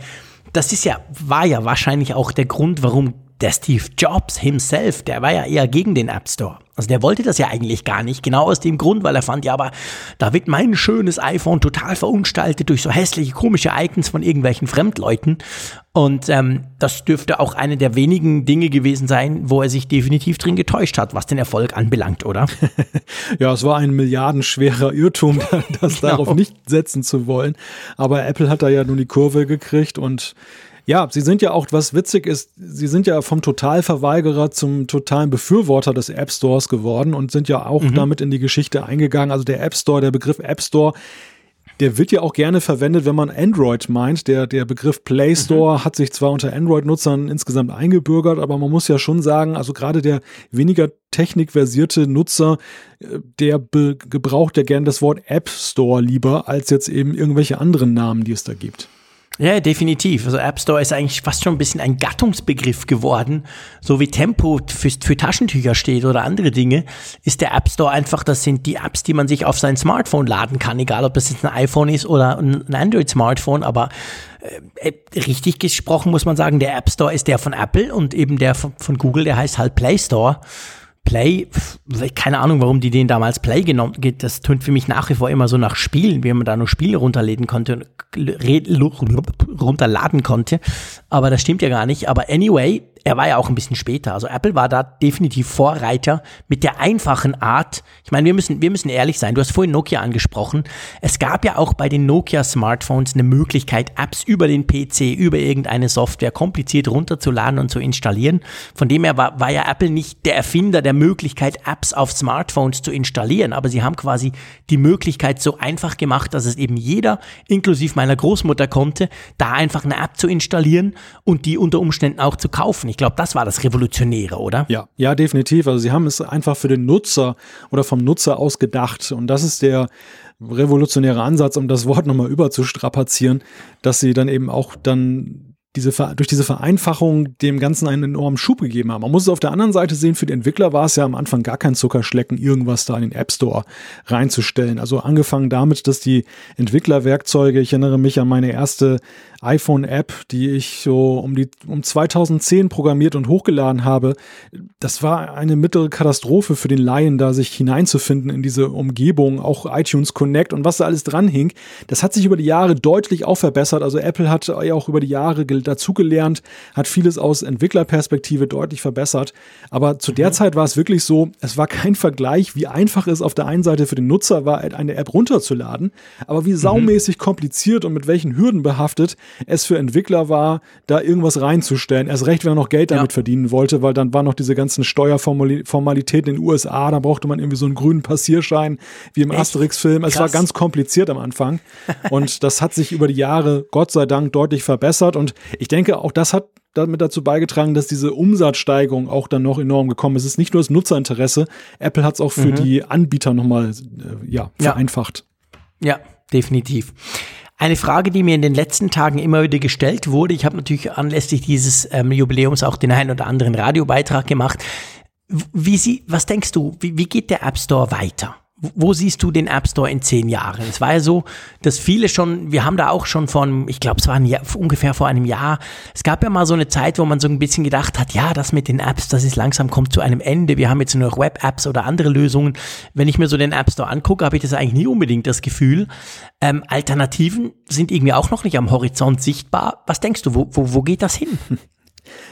[SPEAKER 3] das ist ja, war ja wahrscheinlich auch der Grund, warum der Steve Jobs himself, der war ja eher gegen den App Store. Also der wollte das ja eigentlich gar nicht, genau aus dem Grund, weil er fand, ja, aber da wird mein schönes iPhone total verunstaltet durch so hässliche, komische Icons von irgendwelchen Fremdleuten. Und ähm, das dürfte auch eine der wenigen Dinge gewesen sein, wo er sich definitiv drin getäuscht hat, was den Erfolg anbelangt, oder?
[SPEAKER 2] ja, es war ein milliardenschwerer Irrtum, das genau. darauf nicht setzen zu wollen. Aber Apple hat da ja nun die Kurve gekriegt und ja, sie sind ja auch, was witzig ist, sie sind ja vom Totalverweigerer zum totalen Befürworter des App Stores geworden und sind ja auch mhm. damit in die Geschichte eingegangen. Also der App Store, der Begriff App Store, der wird ja auch gerne verwendet, wenn man Android meint. Der, der Begriff Play Store mhm. hat sich zwar unter Android-Nutzern insgesamt eingebürgert, aber man muss ja schon sagen, also gerade der weniger technikversierte Nutzer, äh, der gebraucht ja gerne das Wort App Store lieber als jetzt eben irgendwelche anderen Namen, die es da gibt.
[SPEAKER 3] Ja, definitiv. Also App Store ist eigentlich fast schon ein bisschen ein Gattungsbegriff geworden. So wie Tempo für, für Taschentücher steht oder andere Dinge, ist der App Store einfach, das sind die Apps, die man sich auf sein Smartphone laden kann, egal ob das jetzt ein iPhone ist oder ein Android-Smartphone, aber äh, äh, richtig gesprochen muss man sagen, der App Store ist der von Apple und eben der von, von Google, der heißt halt Play Store. Play, keine Ahnung, warum die den damals Play genommen, das tönt für mich nach wie vor immer so nach Spielen, wie man da nur Spiele runterladen konnte, runterladen konnte. Aber das stimmt ja gar nicht. Aber anyway, er war ja auch ein bisschen später. Also Apple war da definitiv Vorreiter mit der einfachen Art. Ich meine, wir müssen, wir müssen ehrlich sein. Du hast vorhin Nokia angesprochen. Es gab ja auch bei den Nokia Smartphones eine Möglichkeit, Apps über den PC, über irgendeine Software kompliziert runterzuladen und zu installieren. Von dem her war, war ja Apple nicht der Erfinder der Möglichkeit, Apps auf Smartphones zu installieren. Aber sie haben quasi die Möglichkeit so einfach gemacht, dass es eben jeder, inklusive meiner Großmutter, konnte, da einfach eine App zu installieren und die unter Umständen auch zu kaufen. Ich glaube, das war das Revolutionäre, oder?
[SPEAKER 2] Ja, ja, definitiv. Also sie haben es einfach für den Nutzer oder vom Nutzer aus gedacht. Und das ist der revolutionäre Ansatz, um das Wort nochmal überzustrapazieren, dass sie dann eben auch dann diese, durch diese Vereinfachung dem Ganzen einen enormen Schub gegeben haben. Man muss es auf der anderen Seite sehen, für die Entwickler war es ja am Anfang gar kein Zuckerschlecken, irgendwas da in den App Store reinzustellen. Also angefangen damit, dass die Entwicklerwerkzeuge, ich erinnere mich an meine erste iPhone-App, die ich so um die um 2010 programmiert und hochgeladen habe. Das war eine mittlere Katastrophe für den Laien, da sich hineinzufinden in diese Umgebung, auch iTunes Connect und was da alles dran hing. Das hat sich über die Jahre deutlich auch verbessert. Also Apple hat ja auch über die Jahre dazugelernt, hat vieles aus Entwicklerperspektive deutlich verbessert. Aber zu der mhm. Zeit war es wirklich so, es war kein Vergleich, wie einfach es auf der einen Seite für den Nutzer war, eine App runterzuladen, aber wie mhm. saumäßig kompliziert und mit welchen Hürden behaftet es für Entwickler war, da irgendwas reinzustellen. Erst recht, wenn er noch Geld damit ja. verdienen wollte, weil dann waren noch diese ganzen Steuerformalitäten in den USA, da brauchte man irgendwie so einen grünen Passierschein, wie im Asterix-Film. Es war ganz kompliziert am Anfang. Und das hat sich über die Jahre, Gott sei Dank, deutlich verbessert. Und ich denke, auch das hat damit dazu beigetragen, dass diese Umsatzsteigerung auch dann noch enorm gekommen ist. Es ist nicht nur das Nutzerinteresse, Apple hat es auch für mhm. die Anbieter nochmal äh, ja, vereinfacht.
[SPEAKER 3] Ja. ja, definitiv. Eine Frage, die mir in den letzten Tagen immer wieder gestellt wurde, ich habe natürlich anlässlich dieses ähm, Jubiläums auch den einen oder anderen Radiobeitrag gemacht. Wie sie, was denkst du, wie, wie geht der App Store weiter? Wo siehst du den App Store in zehn Jahren? Es war ja so, dass viele schon, wir haben da auch schon von, ich glaube, es war Jahr, ungefähr vor einem Jahr, es gab ja mal so eine Zeit, wo man so ein bisschen gedacht hat, ja, das mit den Apps, das ist langsam, kommt zu einem Ende. Wir haben jetzt nur noch Web-Apps oder andere Lösungen. Wenn ich mir so den App Store angucke, habe ich das eigentlich nie unbedingt das Gefühl. Ähm, Alternativen sind irgendwie auch noch nicht am Horizont sichtbar. Was denkst du, wo, wo, wo geht das hin?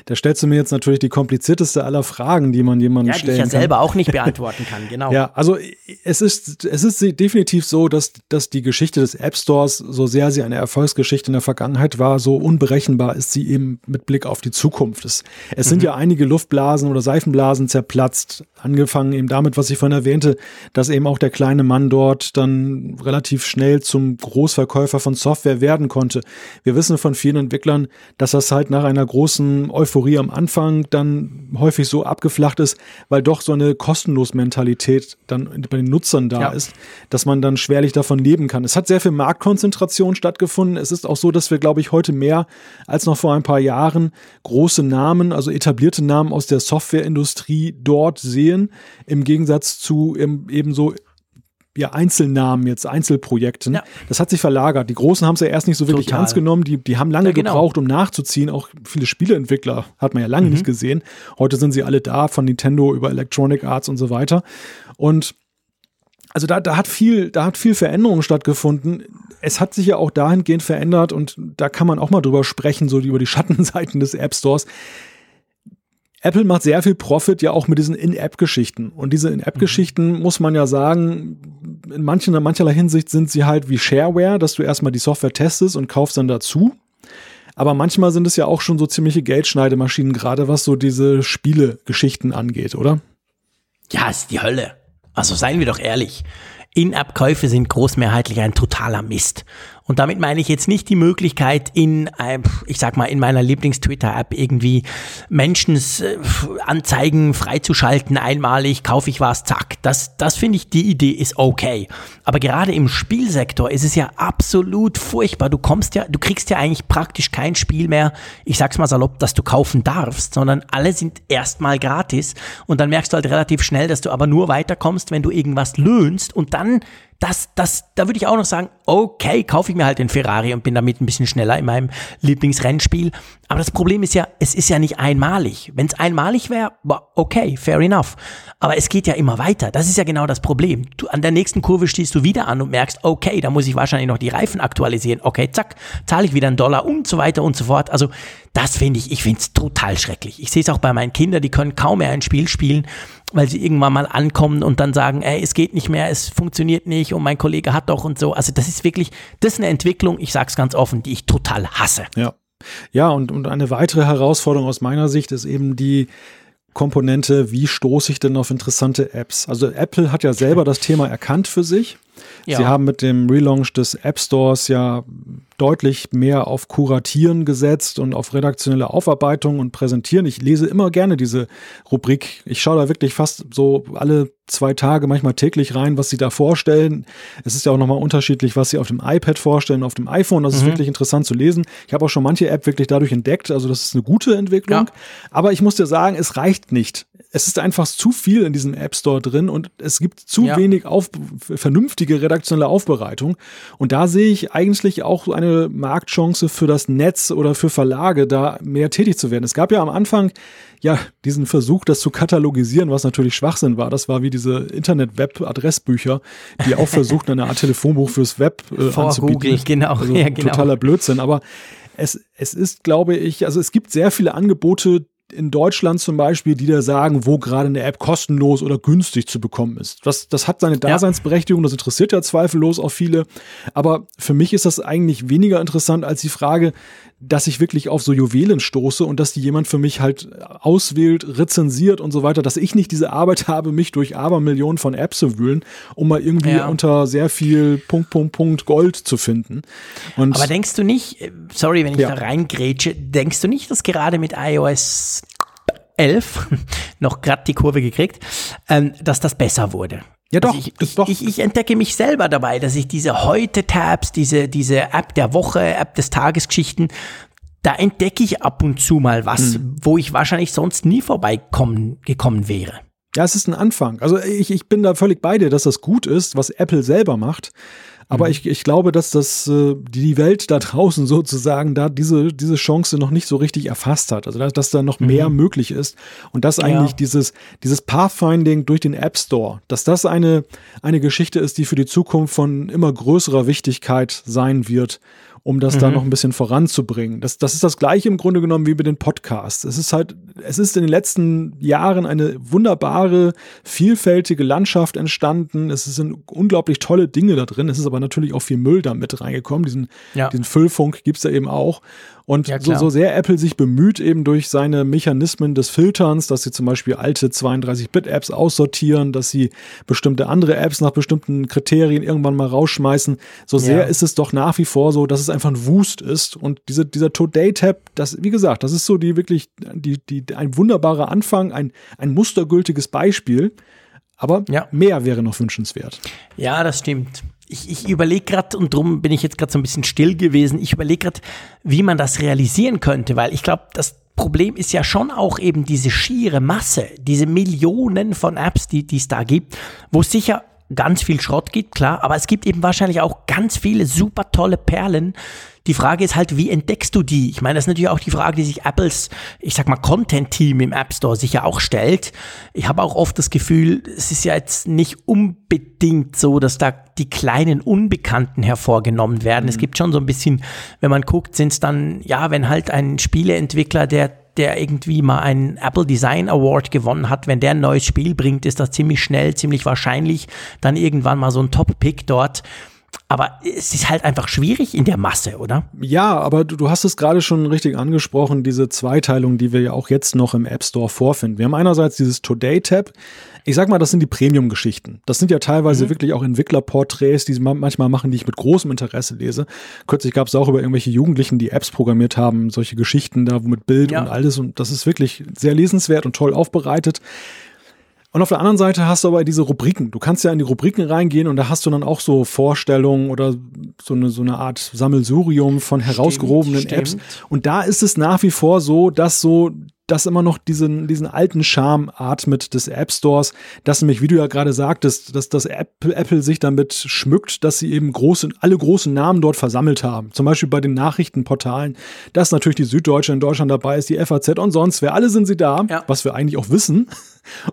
[SPEAKER 2] Da stellst du mir jetzt natürlich die komplizierteste aller Fragen, die man jemandem ja, stellen kann.
[SPEAKER 3] Die ich ja selber auch nicht beantworten kann, genau.
[SPEAKER 2] ja, also es ist, es ist definitiv so, dass, dass die Geschichte des App Stores, so sehr sie eine Erfolgsgeschichte in der Vergangenheit war, so unberechenbar ist sie eben mit Blick auf die Zukunft. Es, es mhm. sind ja einige Luftblasen oder Seifenblasen zerplatzt, angefangen eben damit, was ich vorhin erwähnte, dass eben auch der kleine Mann dort dann relativ schnell zum Großverkäufer von Software werden konnte. Wir wissen von vielen Entwicklern, dass das halt nach einer großen Euphorie am Anfang dann häufig so abgeflacht ist, weil doch so eine kostenlos Mentalität dann bei den Nutzern da ja. ist, dass man dann schwerlich davon leben kann. Es hat sehr viel Marktkonzentration stattgefunden. Es ist auch so, dass wir, glaube ich, heute mehr als noch vor ein paar Jahren große Namen, also etablierte Namen aus der Softwareindustrie dort sehen, im Gegensatz zu eben so ja, Einzelnamen jetzt, Einzelprojekten. Ja. Das hat sich verlagert. Die Großen haben es ja erst nicht so wirklich Total. ernst genommen. Die, die haben lange ja, genau. gebraucht, um nachzuziehen. Auch viele Spieleentwickler hat man ja lange mhm. nicht gesehen. Heute sind sie alle da, von Nintendo über Electronic Arts und so weiter. Und also da, da hat viel, da hat viel Veränderung stattgefunden. Es hat sich ja auch dahingehend verändert und da kann man auch mal drüber sprechen, so über die Schattenseiten des App Stores. Apple macht sehr viel Profit ja auch mit diesen In-App-Geschichten. Und diese In-App-Geschichten mhm. muss man ja sagen, in manchen, in mancherlei Hinsicht sind sie halt wie Shareware, dass du erstmal die Software testest und kaufst dann dazu. Aber manchmal sind es ja auch schon so ziemliche Geldschneidemaschinen, gerade was so diese Spiele-Geschichten angeht, oder?
[SPEAKER 3] Ja, ist die Hölle. Also seien wir doch ehrlich. In-App-Käufe sind großmehrheitlich ein totaler Mist. Und damit meine ich jetzt nicht die Möglichkeit in, ich sag mal, in meiner Lieblings-Twitter-App irgendwie Menschens äh, freizuschalten, einmalig, kaufe ich was, zack. Das, das finde ich, die Idee ist okay. Aber gerade im Spielsektor ist es ja absolut furchtbar. Du kommst ja, du kriegst ja eigentlich praktisch kein Spiel mehr, ich sag's mal salopp, dass du kaufen darfst, sondern alle sind erstmal gratis. Und dann merkst du halt relativ schnell, dass du aber nur weiterkommst, wenn du irgendwas löhnst und dann das, das, da würde ich auch noch sagen, okay, kaufe ich mir halt den Ferrari und bin damit ein bisschen schneller in meinem Lieblingsrennspiel. Aber das Problem ist ja, es ist ja nicht einmalig. Wenn es einmalig wäre, okay, fair enough. Aber es geht ja immer weiter. Das ist ja genau das Problem. Du, an der nächsten Kurve stehst du wieder an und merkst, okay, da muss ich wahrscheinlich noch die Reifen aktualisieren. Okay, zack, zahle ich wieder einen Dollar und so weiter und so fort. Also das finde ich, ich finde es total schrecklich. Ich sehe es auch bei meinen Kindern, die können kaum mehr ein Spiel spielen, weil sie irgendwann mal ankommen und dann sagen, ey, es geht nicht mehr, es funktioniert nicht und mein Kollege hat doch und so. Also das ist wirklich, das ist eine Entwicklung, ich sage es ganz offen, die ich total hasse.
[SPEAKER 2] Ja. Ja, und, und eine weitere Herausforderung aus meiner Sicht ist eben die Komponente, wie stoße ich denn auf interessante Apps? Also Apple hat ja selber das Thema erkannt für sich. Ja. Sie haben mit dem Relaunch des App Stores ja deutlich mehr auf Kuratieren gesetzt und auf redaktionelle Aufarbeitung und Präsentieren. Ich lese immer gerne diese Rubrik. Ich schaue da wirklich fast so alle zwei Tage, manchmal täglich rein, was sie da vorstellen. Es ist ja auch nochmal unterschiedlich, was sie auf dem iPad vorstellen, auf dem iPhone. Das mhm. ist wirklich interessant zu lesen. Ich habe auch schon manche App wirklich dadurch entdeckt. Also das ist eine gute Entwicklung. Ja. Aber ich muss dir sagen, es reicht nicht. Es ist einfach zu viel in diesem App Store drin und es gibt zu ja. wenig auf, vernünftige redaktionelle Aufbereitung. Und da sehe ich eigentlich auch eine Marktchance für das Netz oder für Verlage, da mehr tätig zu werden. Es gab ja am Anfang ja, diesen Versuch, das zu katalogisieren, was natürlich Schwachsinn war, das war wie diese Internet-Web-Adressbücher, die auch versuchten, eine Art Telefonbuch fürs Web äh,
[SPEAKER 3] Vor anzubieten. Google, genau.
[SPEAKER 2] Also ja, genau. Totaler Blödsinn. Aber es, es ist, glaube ich, also es gibt sehr viele Angebote, in Deutschland zum Beispiel, die da sagen, wo gerade eine App kostenlos oder günstig zu bekommen ist. Das, das hat seine Daseinsberechtigung, das interessiert ja zweifellos auch viele. Aber für mich ist das eigentlich weniger interessant als die Frage, dass ich wirklich auf so Juwelen stoße und dass die jemand für mich halt auswählt, rezensiert und so weiter, dass ich nicht diese Arbeit habe, mich durch Abermillionen von Apps zu wühlen, um mal irgendwie ja. unter sehr viel Punkt, Punkt, Punkt Gold zu finden.
[SPEAKER 3] Und Aber denkst du nicht, äh, sorry, wenn ich ja. da reingrätsche, denkst du nicht, dass gerade mit iOS 11 noch gerade die Kurve gekriegt, ähm, dass das besser wurde?
[SPEAKER 2] Ja doch,
[SPEAKER 3] also ich, doch. Ich, ich, entdecke mich selber dabei, dass ich diese Heute-Tabs, diese, diese App der Woche, App des Tagesgeschichten, da entdecke ich ab und zu mal was, mhm. wo ich wahrscheinlich sonst nie vorbeikommen gekommen wäre.
[SPEAKER 2] Ja, es ist ein Anfang. Also ich, ich bin da völlig bei dir, dass das gut ist, was Apple selber macht. Aber mhm. ich, ich glaube, dass das äh, die Welt da draußen sozusagen da diese, diese Chance noch nicht so richtig erfasst hat. Also dass, dass da noch mehr mhm. möglich ist. Und dass eigentlich ja. dieses, dieses Pathfinding durch den App Store, dass das eine, eine Geschichte ist, die für die Zukunft von immer größerer Wichtigkeit sein wird um das mhm. da noch ein bisschen voranzubringen. Das, das ist das gleiche im Grunde genommen wie mit den Podcasts. Es ist halt, es ist in den letzten Jahren eine wunderbare, vielfältige Landschaft entstanden. Es sind unglaublich tolle Dinge da drin. Es ist aber natürlich auch viel Müll da mit reingekommen. Diesen, ja. diesen Füllfunk gibt's da eben auch. Und ja, so, so sehr Apple sich bemüht, eben durch seine Mechanismen des Filterns, dass sie zum Beispiel alte 32-Bit-Apps aussortieren, dass sie bestimmte andere Apps nach bestimmten Kriterien irgendwann mal rausschmeißen, so sehr ja. ist es doch nach wie vor so, dass es einfach ein Wust ist. Und diese, dieser Today-Tab, das, wie gesagt, das ist so die wirklich, die, die, ein wunderbarer Anfang, ein, ein mustergültiges Beispiel. Aber ja. mehr wäre noch wünschenswert.
[SPEAKER 3] Ja, das stimmt ich, ich überlege gerade, und darum bin ich jetzt gerade so ein bisschen still gewesen, ich überlege gerade, wie man das realisieren könnte, weil ich glaube, das Problem ist ja schon auch eben diese schiere Masse, diese Millionen von Apps, die es da gibt, wo sicher ganz viel Schrott gibt, klar, aber es gibt eben wahrscheinlich auch ganz viele super tolle Perlen, die Frage ist halt, wie entdeckst du die? Ich meine, das ist natürlich auch die Frage, die sich Apples, ich sag mal, Content-Team im App Store sicher auch stellt. Ich habe auch oft das Gefühl, es ist ja jetzt nicht unbedingt so, dass da die kleinen Unbekannten hervorgenommen werden. Mhm. Es gibt schon so ein bisschen, wenn man guckt, sind es dann, ja, wenn halt ein Spieleentwickler, der der irgendwie mal einen Apple Design Award gewonnen hat, wenn der ein neues Spiel bringt, ist das ziemlich schnell, ziemlich wahrscheinlich dann irgendwann mal so ein Top-Pick dort aber es ist halt einfach schwierig in der Masse, oder?
[SPEAKER 2] Ja, aber du, du hast es gerade schon richtig angesprochen, diese Zweiteilung, die wir ja auch jetzt noch im App Store vorfinden. Wir haben einerseits dieses Today-Tab. Ich sag mal, das sind die Premium-Geschichten. Das sind ja teilweise mhm. wirklich auch Entwicklerporträts, die sie manchmal machen, die ich mit großem Interesse lese. Kürzlich gab es auch über irgendwelche Jugendlichen, die Apps programmiert haben, solche Geschichten da mit Bild ja. und alles. Und das ist wirklich sehr lesenswert und toll aufbereitet. Und auf der anderen Seite hast du aber diese Rubriken. Du kannst ja in die Rubriken reingehen und da hast du dann auch so Vorstellungen oder so eine, so eine Art Sammelsurium von herausgehobenen stimmt, Apps. Und da ist es nach wie vor so, dass so das immer noch diesen, diesen alten Charme atmet des App Stores, dass nämlich, wie du ja gerade sagtest, dass das Apple, Apple sich damit schmückt, dass sie eben große, alle großen Namen dort versammelt haben. Zum Beispiel bei den Nachrichtenportalen, dass natürlich die Süddeutsche in Deutschland dabei ist, die FAZ und sonst wer. Alle sind sie da, ja. was wir eigentlich auch wissen.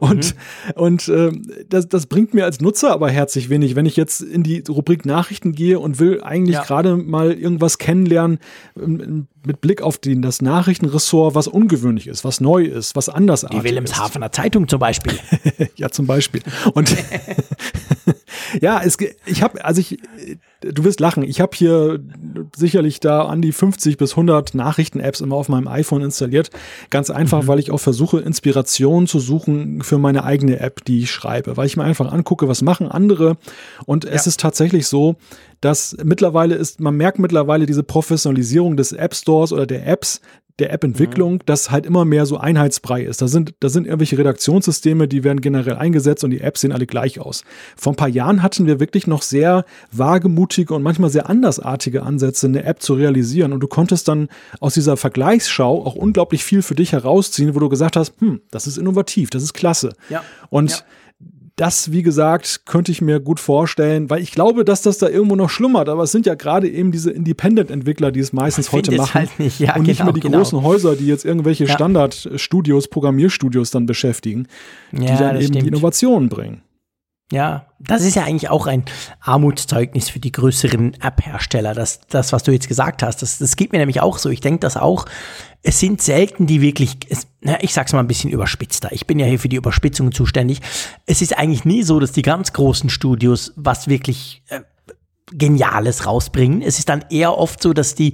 [SPEAKER 2] Und, mhm. und äh, das, das bringt mir als Nutzer aber herzlich wenig, wenn ich jetzt in die Rubrik Nachrichten gehe und will eigentlich ja. gerade mal irgendwas kennenlernen mit Blick auf den, das Nachrichtenressort, was ungewöhnlich ist, was neu ist, was andersartig
[SPEAKER 3] ist. Die Wilhelmshavener Zeitung zum Beispiel.
[SPEAKER 2] ja, zum Beispiel. Und ja, es, ich habe, also ich, du wirst lachen, ich habe hier sicherlich da an die 50 bis 100 Nachrichten-Apps immer auf meinem iPhone installiert. Ganz einfach, mhm. weil ich auch versuche, Inspiration zu suchen für meine eigene App, die ich schreibe, weil ich mir einfach angucke, was machen andere. Und ja. es ist tatsächlich so, dass mittlerweile ist, man merkt mittlerweile diese Professionalisierung des App Stores oder der Apps, der App-Entwicklung, mhm. dass halt immer mehr so Einheitsbrei ist. Da sind, da sind irgendwelche Redaktionssysteme, die werden generell eingesetzt und die Apps sehen alle gleich aus. Vor ein paar Jahren hatten wir wirklich noch sehr wagemutige und manchmal sehr andersartige Ansätze, eine App zu realisieren. Und du konntest dann aus dieser Vergleichsschau auch unglaublich viel für dich herausziehen, wo du gesagt hast, hm, das ist innovativ, das ist klasse. Ja. Und ja das, wie gesagt, könnte ich mir gut vorstellen, weil ich glaube, dass das da irgendwo noch schlummert. Aber es sind ja gerade eben diese Independent-Entwickler, die es meistens heute machen.
[SPEAKER 3] Halt nicht. Ja,
[SPEAKER 2] und genau, nicht mehr die genau. großen Häuser, die jetzt irgendwelche ja. Standardstudios, Programmierstudios dann beschäftigen, ja, die dann eben stimmt. die Innovationen bringen.
[SPEAKER 3] Ja, das ist ja eigentlich auch ein Armutszeugnis für die größeren App-Hersteller, das, das, was du jetzt gesagt hast. Das, das geht mir nämlich auch so. Ich denke das auch. Es sind selten die wirklich, es, na, ich sag's mal ein bisschen überspitzter. Ich bin ja hier für die Überspitzung zuständig. Es ist eigentlich nie so, dass die ganz großen Studios was wirklich äh, Geniales rausbringen. Es ist dann eher oft so, dass die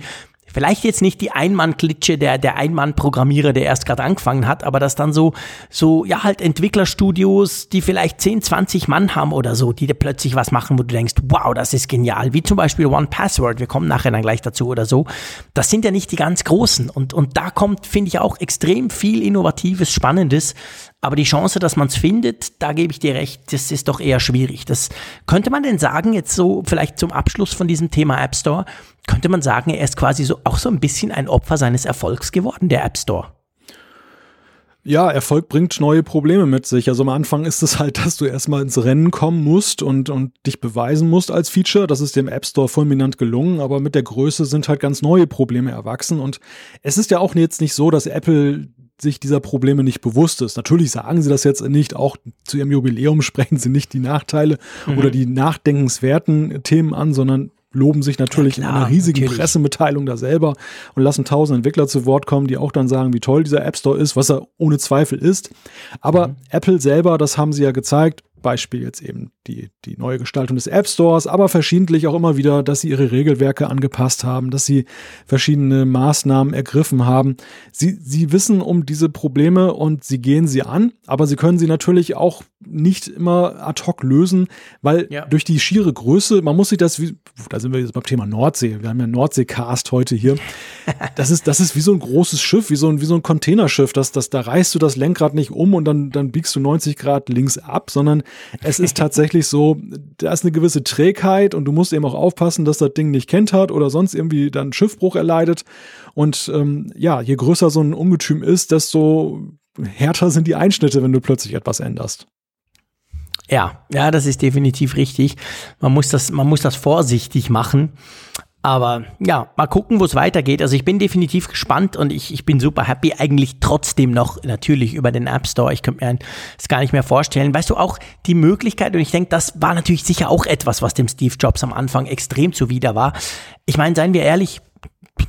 [SPEAKER 3] Vielleicht jetzt nicht die Einmann-Klitsche, der, der Einmann-Programmierer, der erst gerade angefangen hat, aber dass dann so, so, ja, halt Entwicklerstudios, die vielleicht 10, 20 Mann haben oder so, die dir plötzlich was machen, wo du denkst, wow, das ist genial. Wie zum Beispiel One Password, wir kommen nachher dann gleich dazu oder so. Das sind ja nicht die ganz großen. Und, und da kommt, finde ich, auch extrem viel Innovatives, Spannendes. Aber die Chance, dass man es findet, da gebe ich dir recht, das ist doch eher schwierig. Das könnte man denn sagen, jetzt so vielleicht zum Abschluss von diesem Thema App Store, könnte man sagen, er ist quasi so auch so ein bisschen ein Opfer seines Erfolgs geworden, der App Store.
[SPEAKER 2] Ja, Erfolg bringt neue Probleme mit sich. Also am Anfang ist es halt, dass du erstmal ins Rennen kommen musst und, und dich beweisen musst als Feature. Das ist dem App Store fulminant gelungen, aber mit der Größe sind halt ganz neue Probleme erwachsen. Und es ist ja auch jetzt nicht so, dass Apple sich dieser Probleme nicht bewusst ist. Natürlich sagen sie das jetzt nicht, auch zu ihrem Jubiläum sprechen sie nicht die Nachteile mhm. oder die nachdenkenswerten Themen an, sondern loben sich natürlich ja, klar, in einer riesigen natürlich. Pressemitteilung da selber und lassen tausend Entwickler zu Wort kommen, die auch dann sagen, wie toll dieser App Store ist, was er ohne Zweifel ist. Aber mhm. Apple selber, das haben sie ja gezeigt, Beispiel jetzt eben die, die neue Gestaltung des App Stores, aber verschiedentlich auch immer wieder, dass sie ihre Regelwerke angepasst haben, dass sie verschiedene Maßnahmen ergriffen haben. Sie, sie wissen um diese Probleme und sie gehen sie an, aber sie können sie natürlich auch nicht immer ad hoc lösen, weil ja. durch die schiere Größe, man muss sich das, wie, da sind wir jetzt beim Thema Nordsee, wir haben ja Nordsee-Cast heute hier, das ist, das ist wie so ein großes Schiff, wie so ein, wie so ein Containerschiff, das, das, da reißt du das Lenkrad nicht um und dann, dann biegst du 90 Grad links ab, sondern es ist tatsächlich so, da ist eine gewisse Trägheit und du musst eben auch aufpassen, dass das Ding nicht kennt hat oder sonst irgendwie dann Schiffbruch erleidet. Und ähm, ja, je größer so ein Ungetüm ist, desto härter sind die Einschnitte, wenn du plötzlich etwas änderst.
[SPEAKER 3] Ja, ja, das ist definitiv richtig. Man muss das, man muss das vorsichtig machen. Aber ja, mal gucken, wo es weitergeht. Also ich bin definitiv gespannt und ich, ich bin super happy eigentlich trotzdem noch natürlich über den App Store. Ich könnte mir das gar nicht mehr vorstellen. Weißt du, auch die Möglichkeit, und ich denke, das war natürlich sicher auch etwas, was dem Steve Jobs am Anfang extrem zuwider war. Ich meine, seien wir ehrlich,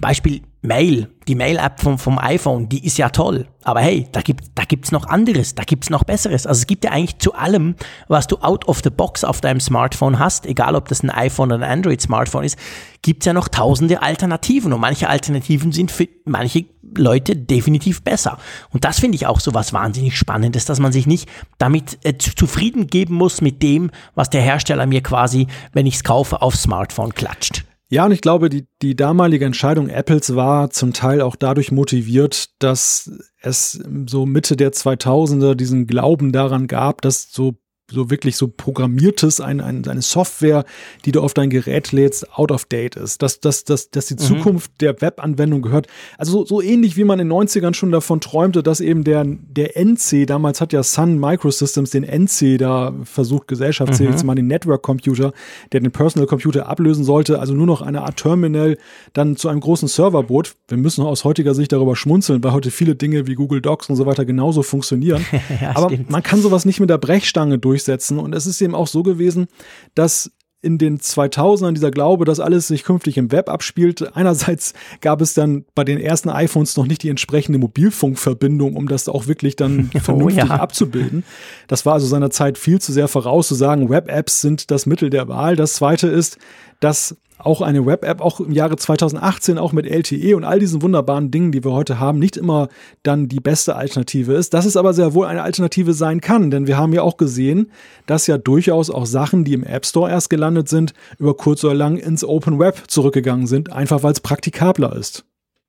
[SPEAKER 3] Beispiel Mail, die Mail-App vom, vom iPhone, die ist ja toll. Aber hey, da gibt da gibt's noch anderes, da gibt's noch Besseres. Also es gibt ja eigentlich zu allem, was du out of the box auf deinem Smartphone hast, egal ob das ein iPhone oder ein Android-Smartphone ist, gibt's ja noch tausende Alternativen. Und manche Alternativen sind für manche Leute definitiv besser. Und das finde ich auch so was wahnsinnig Spannendes, dass man sich nicht damit äh, zufrieden geben muss mit dem, was der Hersteller mir quasi, wenn ich es kaufe, aufs Smartphone klatscht.
[SPEAKER 2] Ja, und ich glaube, die, die damalige Entscheidung Apples war zum Teil auch dadurch motiviert, dass es so Mitte der 2000er diesen Glauben daran gab, dass so so wirklich so programmiertes, ein, ein, eine Software, die du auf dein Gerät lädst, out of date ist. Dass, dass, dass, dass die mhm. Zukunft der Webanwendung gehört. Also so, so ähnlich wie man in den 90ern schon davon träumte, dass eben der, der NC, damals hat ja Sun Microsystems den NC da versucht, Gesellschaftsserie mhm. zu machen, den Network Computer, der den Personal Computer ablösen sollte, also nur noch eine Art Terminal dann zu einem großen Server bot. Wir müssen aus heutiger Sicht darüber schmunzeln, weil heute viele Dinge wie Google Docs und so weiter genauso funktionieren. ja, Aber stimmt. man kann sowas nicht mit der Brechstange durch durchsetzen. Und es ist eben auch so gewesen, dass in den 2000ern dieser Glaube, dass alles sich künftig im Web abspielt. Einerseits gab es dann bei den ersten iPhones noch nicht die entsprechende Mobilfunkverbindung, um das auch wirklich dann vernünftig oh, ja. abzubilden. Das war also seiner Zeit viel zu sehr voraus zu sagen, Web-Apps sind das Mittel der Wahl. Das zweite ist, dass auch eine Web-App, auch im Jahre 2018, auch mit LTE und all diesen wunderbaren Dingen, die wir heute haben, nicht immer dann die beste Alternative ist. Dass es aber sehr wohl eine Alternative sein kann, denn wir haben ja auch gesehen, dass ja durchaus auch Sachen, die im App Store erst gelandet sind, über kurz oder lang ins Open Web zurückgegangen sind, einfach weil es praktikabler ist.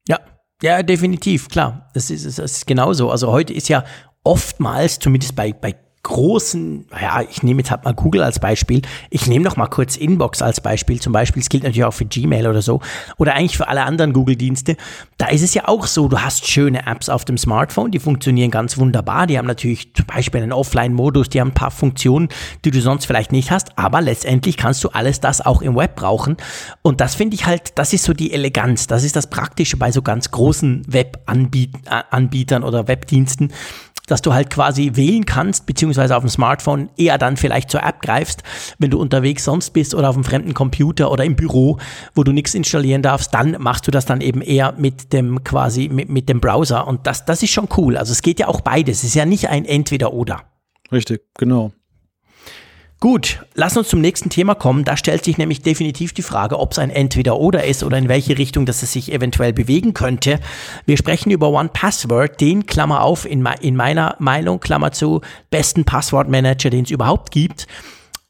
[SPEAKER 3] Ja, ja, definitiv, klar. Das ist, das ist genauso. Also heute ist ja oftmals, zumindest bei, bei großen, ja, ich nehme jetzt halt mal Google als Beispiel, ich nehme noch mal kurz Inbox als Beispiel, zum Beispiel, es gilt natürlich auch für Gmail oder so, oder eigentlich für alle anderen Google-Dienste, da ist es ja auch so, du hast schöne Apps auf dem Smartphone, die funktionieren ganz wunderbar, die haben natürlich zum Beispiel einen Offline-Modus, die haben ein paar Funktionen, die du sonst vielleicht nicht hast, aber letztendlich kannst du alles das auch im Web brauchen. Und das finde ich halt, das ist so die Eleganz, das ist das Praktische bei so ganz großen Web-Anbietern oder Webdiensten, dass du halt quasi wählen kannst, beziehungsweise auf dem Smartphone eher dann vielleicht zur App greifst, wenn du unterwegs sonst bist oder auf einem fremden Computer oder im Büro, wo du nichts installieren darfst, dann machst du das dann eben eher mit dem quasi mit, mit dem Browser und das, das ist schon cool. Also es geht ja auch beides. Es ist ja nicht ein Entweder-Oder.
[SPEAKER 2] Richtig, genau.
[SPEAKER 3] Gut, lass uns zum nächsten Thema kommen. Da stellt sich nämlich definitiv die Frage, ob es ein Entweder-Oder ist oder in welche Richtung das es sich eventuell bewegen könnte. Wir sprechen über One Password, den, Klammer auf, in, in meiner Meinung, Klammer zu, besten Passwortmanager, den es überhaupt gibt.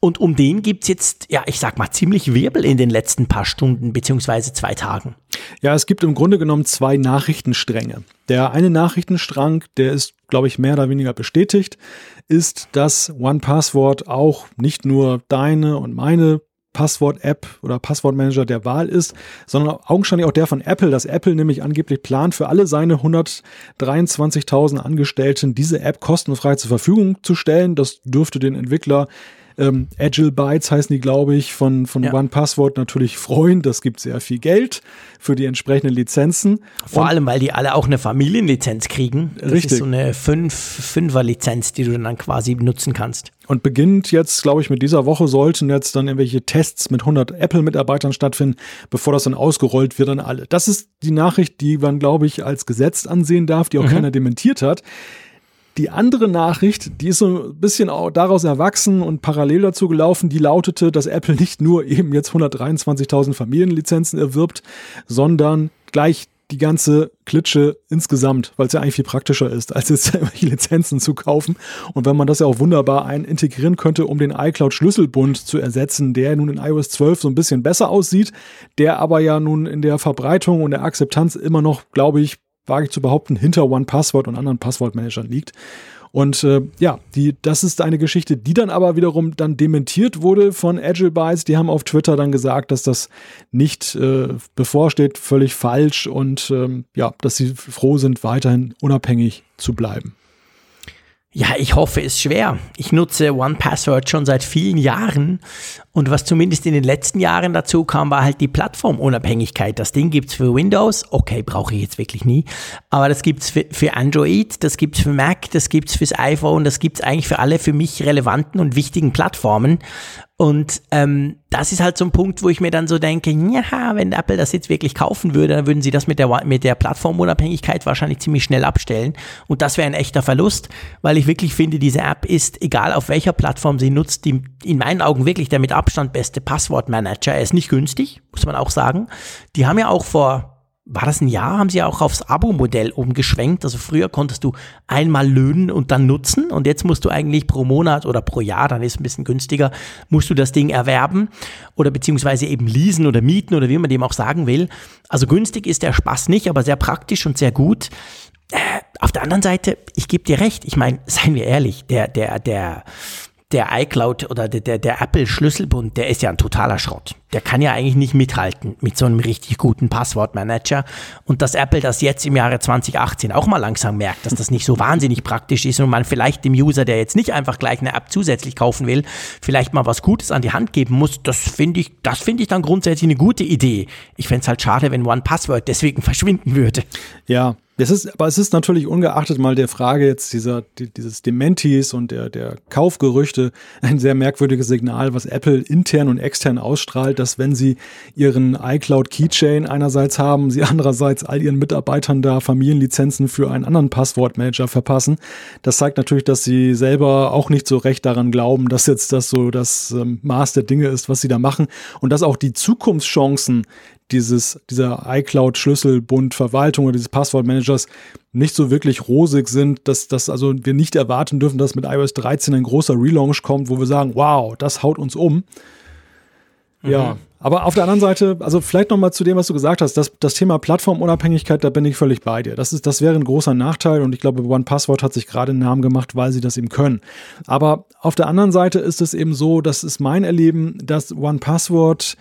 [SPEAKER 3] Und um den gibt's jetzt, ja, ich sag mal, ziemlich Wirbel in den letzten paar Stunden beziehungsweise zwei Tagen.
[SPEAKER 2] Ja, es gibt im Grunde genommen zwei Nachrichtenstränge. Der eine Nachrichtenstrang, der ist, glaube ich, mehr oder weniger bestätigt, ist, dass OnePassword auch nicht nur deine und meine Passwort-App oder Passwortmanager der Wahl ist, sondern augenscheinlich auch der von Apple, dass Apple nämlich angeblich plant, für alle seine 123.000 Angestellten diese App kostenfrei zur Verfügung zu stellen. Das dürfte den Entwickler ähm, Agile Bytes heißen die, glaube ich, von, von ja. One Password natürlich freuen. Das gibt sehr viel Geld für die entsprechenden Lizenzen.
[SPEAKER 3] Vor Und allem, weil die alle auch eine Familienlizenz kriegen. Das richtig. ist so eine fünf, Fünfer-Lizenz, die du dann quasi nutzen kannst.
[SPEAKER 2] Und beginnt jetzt, glaube ich, mit dieser Woche sollten jetzt dann irgendwelche Tests mit 100 Apple-Mitarbeitern stattfinden, bevor das dann ausgerollt wird an alle. Das ist die Nachricht, die man, glaube ich, als Gesetz ansehen darf, die auch mhm. keiner dementiert hat. Die andere Nachricht, die ist so ein bisschen auch daraus erwachsen und parallel dazu gelaufen, die lautete, dass Apple nicht nur eben jetzt 123.000 Familienlizenzen erwirbt, sondern gleich die ganze Klitsche insgesamt, weil es ja eigentlich viel praktischer ist, als jetzt irgendwelche Lizenzen zu kaufen. Und wenn man das ja auch wunderbar ein integrieren könnte, um den iCloud-Schlüsselbund zu ersetzen, der nun in iOS 12 so ein bisschen besser aussieht, der aber ja nun in der Verbreitung und der Akzeptanz immer noch, glaube ich, wage ich zu behaupten, hinter OnePassword und anderen Passwortmanagern liegt. Und äh, ja, die, das ist eine Geschichte, die dann aber wiederum dann dementiert wurde von Agile Bytes. Die haben auf Twitter dann gesagt, dass das nicht äh, bevorsteht, völlig falsch und ähm, ja, dass sie froh sind, weiterhin unabhängig zu bleiben.
[SPEAKER 3] Ja, ich hoffe es schwer. Ich nutze OnePassword schon seit vielen Jahren und was zumindest in den letzten Jahren dazu kam, war halt die Plattformunabhängigkeit. Das Ding gibt's für Windows, okay, brauche ich jetzt wirklich nie, aber das gibt's für, für Android, das gibt's für Mac, das gibt's fürs iPhone, das gibt's eigentlich für alle für mich relevanten und wichtigen Plattformen Und ähm, das ist halt so ein Punkt, wo ich mir dann so denke, ja, wenn Apple das jetzt wirklich kaufen würde, dann würden sie das mit der, mit der Plattformunabhängigkeit wahrscheinlich ziemlich schnell abstellen. Und das wäre ein echter Verlust, weil ich wirklich finde, diese App ist, egal auf welcher Plattform sie nutzt, die in meinen Augen wirklich der mit Abstand beste Passwortmanager. Er ist nicht günstig, muss man auch sagen. Die haben ja auch vor war das ein Jahr, haben sie auch aufs Abo-Modell umgeschwenkt. Also früher konntest du einmal löhnen und dann nutzen und jetzt musst du eigentlich pro Monat oder pro Jahr, dann ist es ein bisschen günstiger, musst du das Ding erwerben oder beziehungsweise eben leasen oder mieten oder wie man dem auch sagen will. Also günstig ist der Spaß nicht, aber sehr praktisch und sehr gut. Äh, auf der anderen Seite, ich gebe dir recht, ich meine, seien wir ehrlich, der, der, der, der iCloud oder der, der, der Apple-Schlüsselbund, der ist ja ein totaler Schrott. Der kann ja eigentlich nicht mithalten mit so einem richtig guten Passwortmanager. Und dass Apple das jetzt im Jahre 2018 auch mal langsam merkt, dass das nicht so wahnsinnig praktisch ist und man vielleicht dem User, der jetzt nicht einfach gleich eine App zusätzlich kaufen will, vielleicht mal was Gutes an die Hand geben muss, das finde ich, das finde ich dann grundsätzlich eine gute Idee. Ich fände es halt schade, wenn One Password deswegen verschwinden würde.
[SPEAKER 2] Ja, es ist, aber es ist natürlich ungeachtet mal der Frage jetzt dieser, die, dieses Dementis und der, der Kaufgerüchte ein sehr merkwürdiges Signal, was Apple intern und extern ausstrahlt, dass wenn sie ihren iCloud Keychain einerseits haben, sie andererseits all ihren Mitarbeitern da Familienlizenzen für einen anderen Passwortmanager verpassen. Das zeigt natürlich, dass sie selber auch nicht so recht daran glauben, dass jetzt das so das ähm, Maß der Dinge ist, was sie da machen und dass auch die Zukunftschancen dieses, dieser iCloud-Schlüsselbund Verwaltung oder dieses Passwortmanagers nicht so wirklich rosig sind, dass, dass also wir nicht erwarten dürfen, dass mit iOS 13 ein großer Relaunch kommt, wo wir sagen, wow, das haut uns um. Mhm. Ja, aber auf der anderen Seite, also vielleicht nochmal zu dem, was du gesagt hast, das, das Thema Plattformunabhängigkeit, da bin ich völlig bei dir. Das, ist, das wäre ein großer Nachteil und ich glaube, OnePassword hat sich gerade einen Namen gemacht, weil sie das eben können. Aber auf der anderen Seite ist es eben so, das ist mein Erleben, dass OnePassword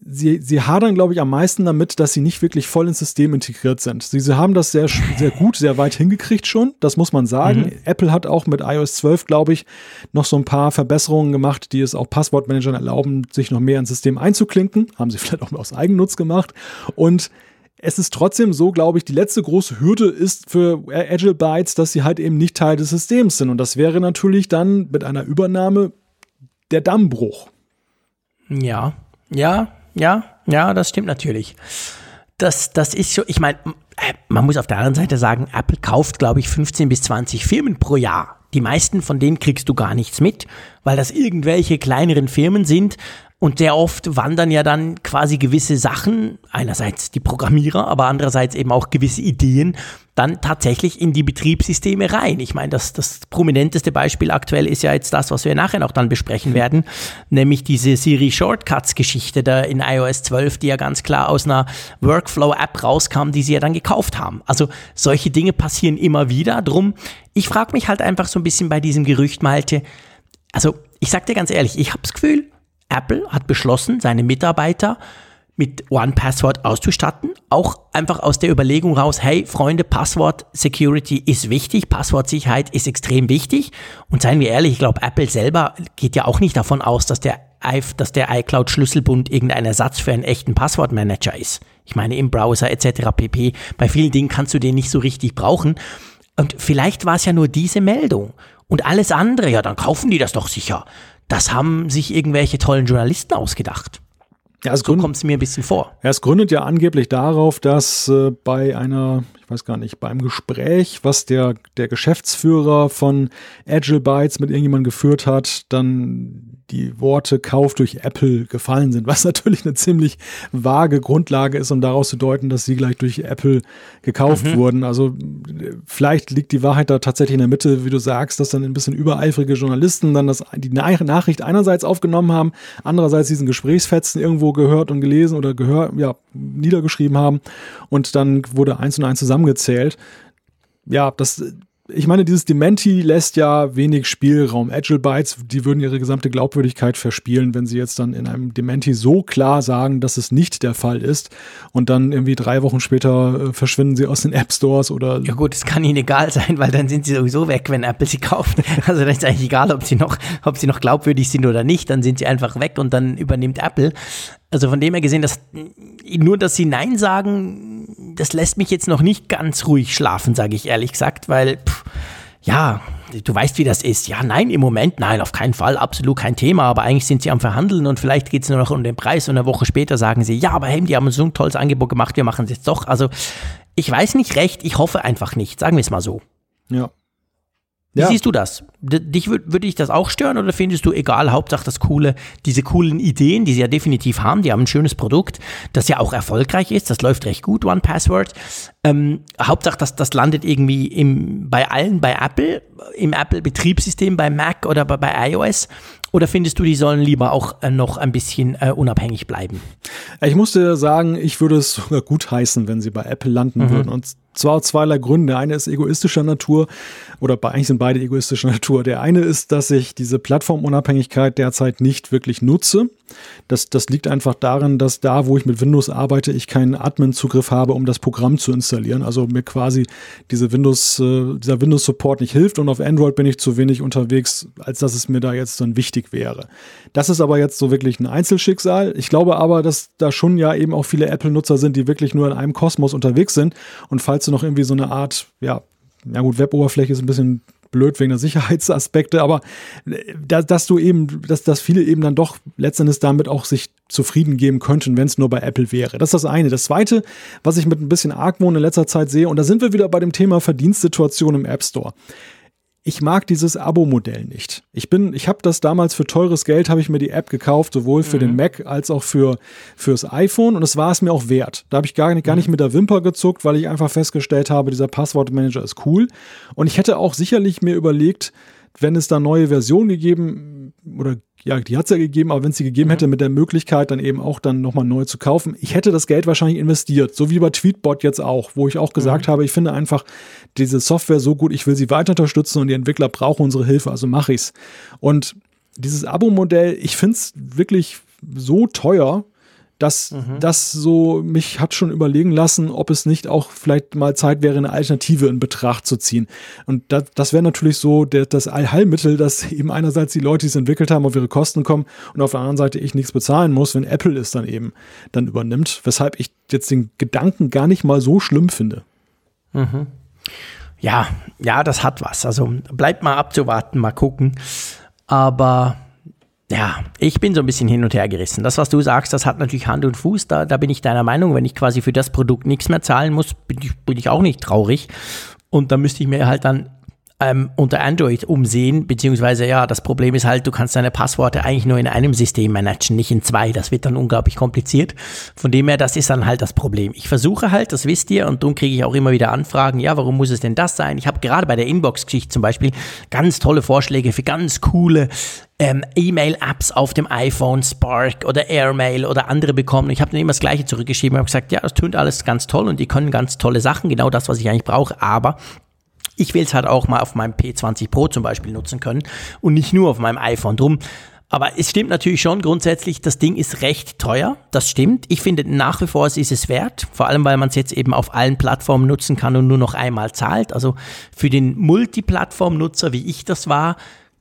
[SPEAKER 2] sie, sie hadern, glaube ich, am meisten damit, dass sie nicht wirklich voll ins System integriert sind. Sie, sie haben das sehr, sehr gut, sehr weit hingekriegt schon, das muss man sagen. Mhm. Apple hat auch mit iOS 12, glaube ich, noch so ein paar Verbesserungen gemacht, die es auch Passwortmanagern erlauben, sich noch mehr ins System einzuklinken. Haben sie vielleicht auch aus Eigennutz gemacht. Und es ist trotzdem so, glaube ich, die letzte große Hürde ist für Agile Bytes, dass sie halt eben nicht Teil des Systems sind. Und das wäre natürlich dann mit einer Übernahme der Dammbruch.
[SPEAKER 3] Ja, ja, ja, ja, das stimmt natürlich. Das, das ist so, ich meine, äh, man muss auf der anderen Seite sagen, Apple kauft, glaube ich, 15 bis 20 Firmen pro Jahr. Die meisten von denen kriegst du gar nichts mit, weil das irgendwelche kleineren Firmen sind, und sehr oft wandern ja dann quasi gewisse Sachen, einerseits die Programmierer, aber andererseits eben auch gewisse Ideen, dann tatsächlich in die Betriebssysteme rein. Ich meine, das, das prominenteste Beispiel aktuell ist ja jetzt das, was wir nachher noch dann besprechen werden, nämlich diese Siri Shortcuts Geschichte da in iOS 12, die ja ganz klar aus einer Workflow-App rauskam, die sie ja dann gekauft haben. Also solche Dinge passieren immer wieder. Drum, ich frage mich halt einfach so ein bisschen bei diesem Gerücht, Malte, also ich sag dir ganz ehrlich, ich habe das Gefühl, Apple hat beschlossen, seine Mitarbeiter mit One-Password auszustatten. Auch einfach aus der Überlegung raus, hey Freunde, Passwort-Security ist wichtig, Passwortsicherheit ist extrem wichtig. Und seien wir ehrlich, ich glaube, Apple selber geht ja auch nicht davon aus, dass der, dass der iCloud-Schlüsselbund irgendein Ersatz für einen echten Passwortmanager ist. Ich meine, im Browser etc. pp. Bei vielen Dingen kannst du den nicht so richtig brauchen. Und vielleicht war es ja nur diese Meldung. Und alles andere, ja, dann kaufen die das doch sicher das haben sich irgendwelche tollen Journalisten ausgedacht. Ja, so kommt es mir ein bisschen vor.
[SPEAKER 2] Ja, es gründet ja angeblich darauf, dass äh, bei einer, ich weiß gar nicht, beim Gespräch, was der, der Geschäftsführer von Agile Bytes mit irgendjemandem geführt hat, dann die Worte Kauf durch Apple gefallen sind, was natürlich eine ziemlich vage Grundlage ist, um daraus zu deuten, dass sie gleich durch Apple gekauft mhm. wurden. Also vielleicht liegt die Wahrheit da tatsächlich in der Mitte, wie du sagst, dass dann ein bisschen übereifrige Journalisten dann das, die Nachricht einerseits aufgenommen haben, andererseits diesen Gesprächsfetzen irgendwo gehört und gelesen oder gehört, ja, niedergeschrieben haben und dann wurde eins und eins zusammengezählt. Ja, das ich meine, dieses Dementi lässt ja wenig Spielraum. Agile Bytes, die würden ihre gesamte Glaubwürdigkeit verspielen, wenn sie jetzt dann in einem Dementi so klar sagen, dass es nicht der Fall ist und dann irgendwie drei Wochen später äh, verschwinden sie aus den App Stores oder.
[SPEAKER 3] Ja gut, es kann ihnen egal sein, weil dann sind sie sowieso weg, wenn Apple sie kauft. Also dann ist eigentlich egal, ob sie noch, ob sie noch glaubwürdig sind oder nicht, dann sind sie einfach weg und dann übernimmt Apple. Also von dem her gesehen, dass nur, dass sie Nein sagen, das lässt mich jetzt noch nicht ganz ruhig schlafen, sage ich ehrlich gesagt, weil pff, ja, du weißt, wie das ist. Ja, nein, im Moment, nein, auf keinen Fall, absolut kein Thema. Aber eigentlich sind sie am Verhandeln und vielleicht geht es nur noch um den Preis und eine Woche später sagen sie, ja, aber hey, die haben so ein tolles Angebot gemacht, wir machen es jetzt doch. Also ich weiß nicht recht, ich hoffe einfach nicht, sagen wir es mal so.
[SPEAKER 2] Ja.
[SPEAKER 3] Wie
[SPEAKER 2] Ja.
[SPEAKER 3] siehst du das? Dich wür- würde dich das auch stören oder findest du egal, Hauptsache das coole, diese coolen Ideen, die sie ja definitiv haben, die haben ein schönes Produkt, das ja auch erfolgreich ist, das läuft recht gut, One Password. Ähm, Hauptsache, das, das landet irgendwie im, bei allen, bei Apple, im Apple-Betriebssystem, bei Mac oder bei, bei iOS. Oder findest du, die sollen lieber auch äh, noch ein bisschen äh, unabhängig bleiben?
[SPEAKER 2] Ich musste sagen, ich würde es sogar gut heißen, wenn sie bei Apple landen würden. Und zwar aus zweierlei Gründen. Der eine ist egoistischer Natur, oder bei- eigentlich sind beide egoistischer Natur. Der eine ist, dass ich diese Plattformunabhängigkeit derzeit nicht wirklich nutze. Das, das liegt einfach darin, dass da, wo ich mit Windows arbeite, ich keinen Admin-Zugriff habe, um das Programm zu installieren. Also mir quasi diese Windows, äh, dieser Windows-Support nicht hilft und auf Android bin ich zu wenig unterwegs, als dass es mir da jetzt dann wichtig wäre. Das ist aber jetzt so wirklich ein Einzelschicksal. Ich glaube aber, dass da schon ja eben auch viele Apple-Nutzer sind, die wirklich nur in einem Kosmos unterwegs sind. Und falls du noch irgendwie so eine Art, ja, ja gut, Web-Oberfläche ist ein bisschen blöd wegen der Sicherheitsaspekte, aber äh, da, dass du eben, dass, dass viele eben dann doch letztendlich damit auch sich zufrieden geben könnten, wenn es nur bei Apple wäre. Das ist das eine. Das zweite, was ich mit ein bisschen Argwohn in letzter Zeit sehe, und da sind wir wieder bei dem Thema Verdienstsituation im App Store ich mag dieses Abo-Modell nicht. Ich bin, ich habe das damals für teures Geld habe ich mir die App gekauft, sowohl für den Mac als auch für fürs iPhone und es war es mir auch wert. Da habe ich gar nicht, gar nicht mit der Wimper gezuckt, weil ich einfach festgestellt habe, dieser Passwortmanager ist cool und ich hätte auch sicherlich mir überlegt, wenn es da neue Versionen gegeben oder ja, die hat es ja gegeben, aber wenn es sie gegeben hätte mit der Möglichkeit, dann eben auch dann nochmal neu zu kaufen, ich hätte das Geld wahrscheinlich investiert, so wie bei Tweetbot jetzt auch, wo ich auch gesagt habe, ich finde einfach diese Software so gut, ich will sie weiter unterstützen und die Entwickler brauchen unsere Hilfe, also mache ich's. Und dieses Abo-Modell, ich finde es wirklich so teuer, dass das so mich hat schon überlegen lassen, ob es nicht auch vielleicht mal Zeit wäre, eine Alternative in Betracht zu ziehen. Und das, das wäre natürlich so der, das Allheilmittel, dass eben einerseits die Leute, die es entwickelt haben, auf ihre Kosten kommen und auf der anderen Seite ich nichts bezahlen muss, wenn Apple es dann eben dann übernimmt, weshalb ich jetzt den Gedanken gar nicht mal so schlimm finde.
[SPEAKER 3] Ja, ja, das hat was. Also bleibt mal abzuwarten, mal gucken. Aber ja, ich bin so ein bisschen hin und her gerissen. Das, was du sagst, das hat natürlich Hand und Fuß. Da, da bin ich deiner Meinung. Wenn ich quasi für das Produkt nichts mehr zahlen muss, bin ich, bin ich auch nicht traurig. Und da müsste ich mir halt dann ähm, unter Android umsehen, beziehungsweise ja, das Problem ist halt, du kannst deine Passworte eigentlich nur in einem System managen, nicht in zwei. Das wird dann unglaublich kompliziert. Von dem her, das ist dann halt das Problem. Ich versuche halt, das wisst ihr, und darum kriege ich auch immer wieder Anfragen, ja, warum muss es denn das sein? Ich habe gerade bei der Inbox-Geschichte zum Beispiel ganz tolle Vorschläge für ganz coole ähm, E-Mail-Apps auf dem iPhone, Spark oder Airmail oder andere bekommen. Ich habe dann immer das Gleiche zurückgeschrieben und habe gesagt, ja, das tönt alles ganz toll und die können ganz tolle Sachen, genau das, was ich eigentlich brauche, aber ich will es halt auch mal auf meinem P20 Pro zum Beispiel nutzen können und nicht nur auf meinem iPhone drum. Aber es stimmt natürlich schon grundsätzlich, das Ding ist recht teuer. Das stimmt. Ich finde nach wie vor, es ist es wert. Vor allem, weil man es jetzt eben auf allen Plattformen nutzen kann und nur noch einmal zahlt. Also für den Multiplattform-Nutzer, wie ich das war,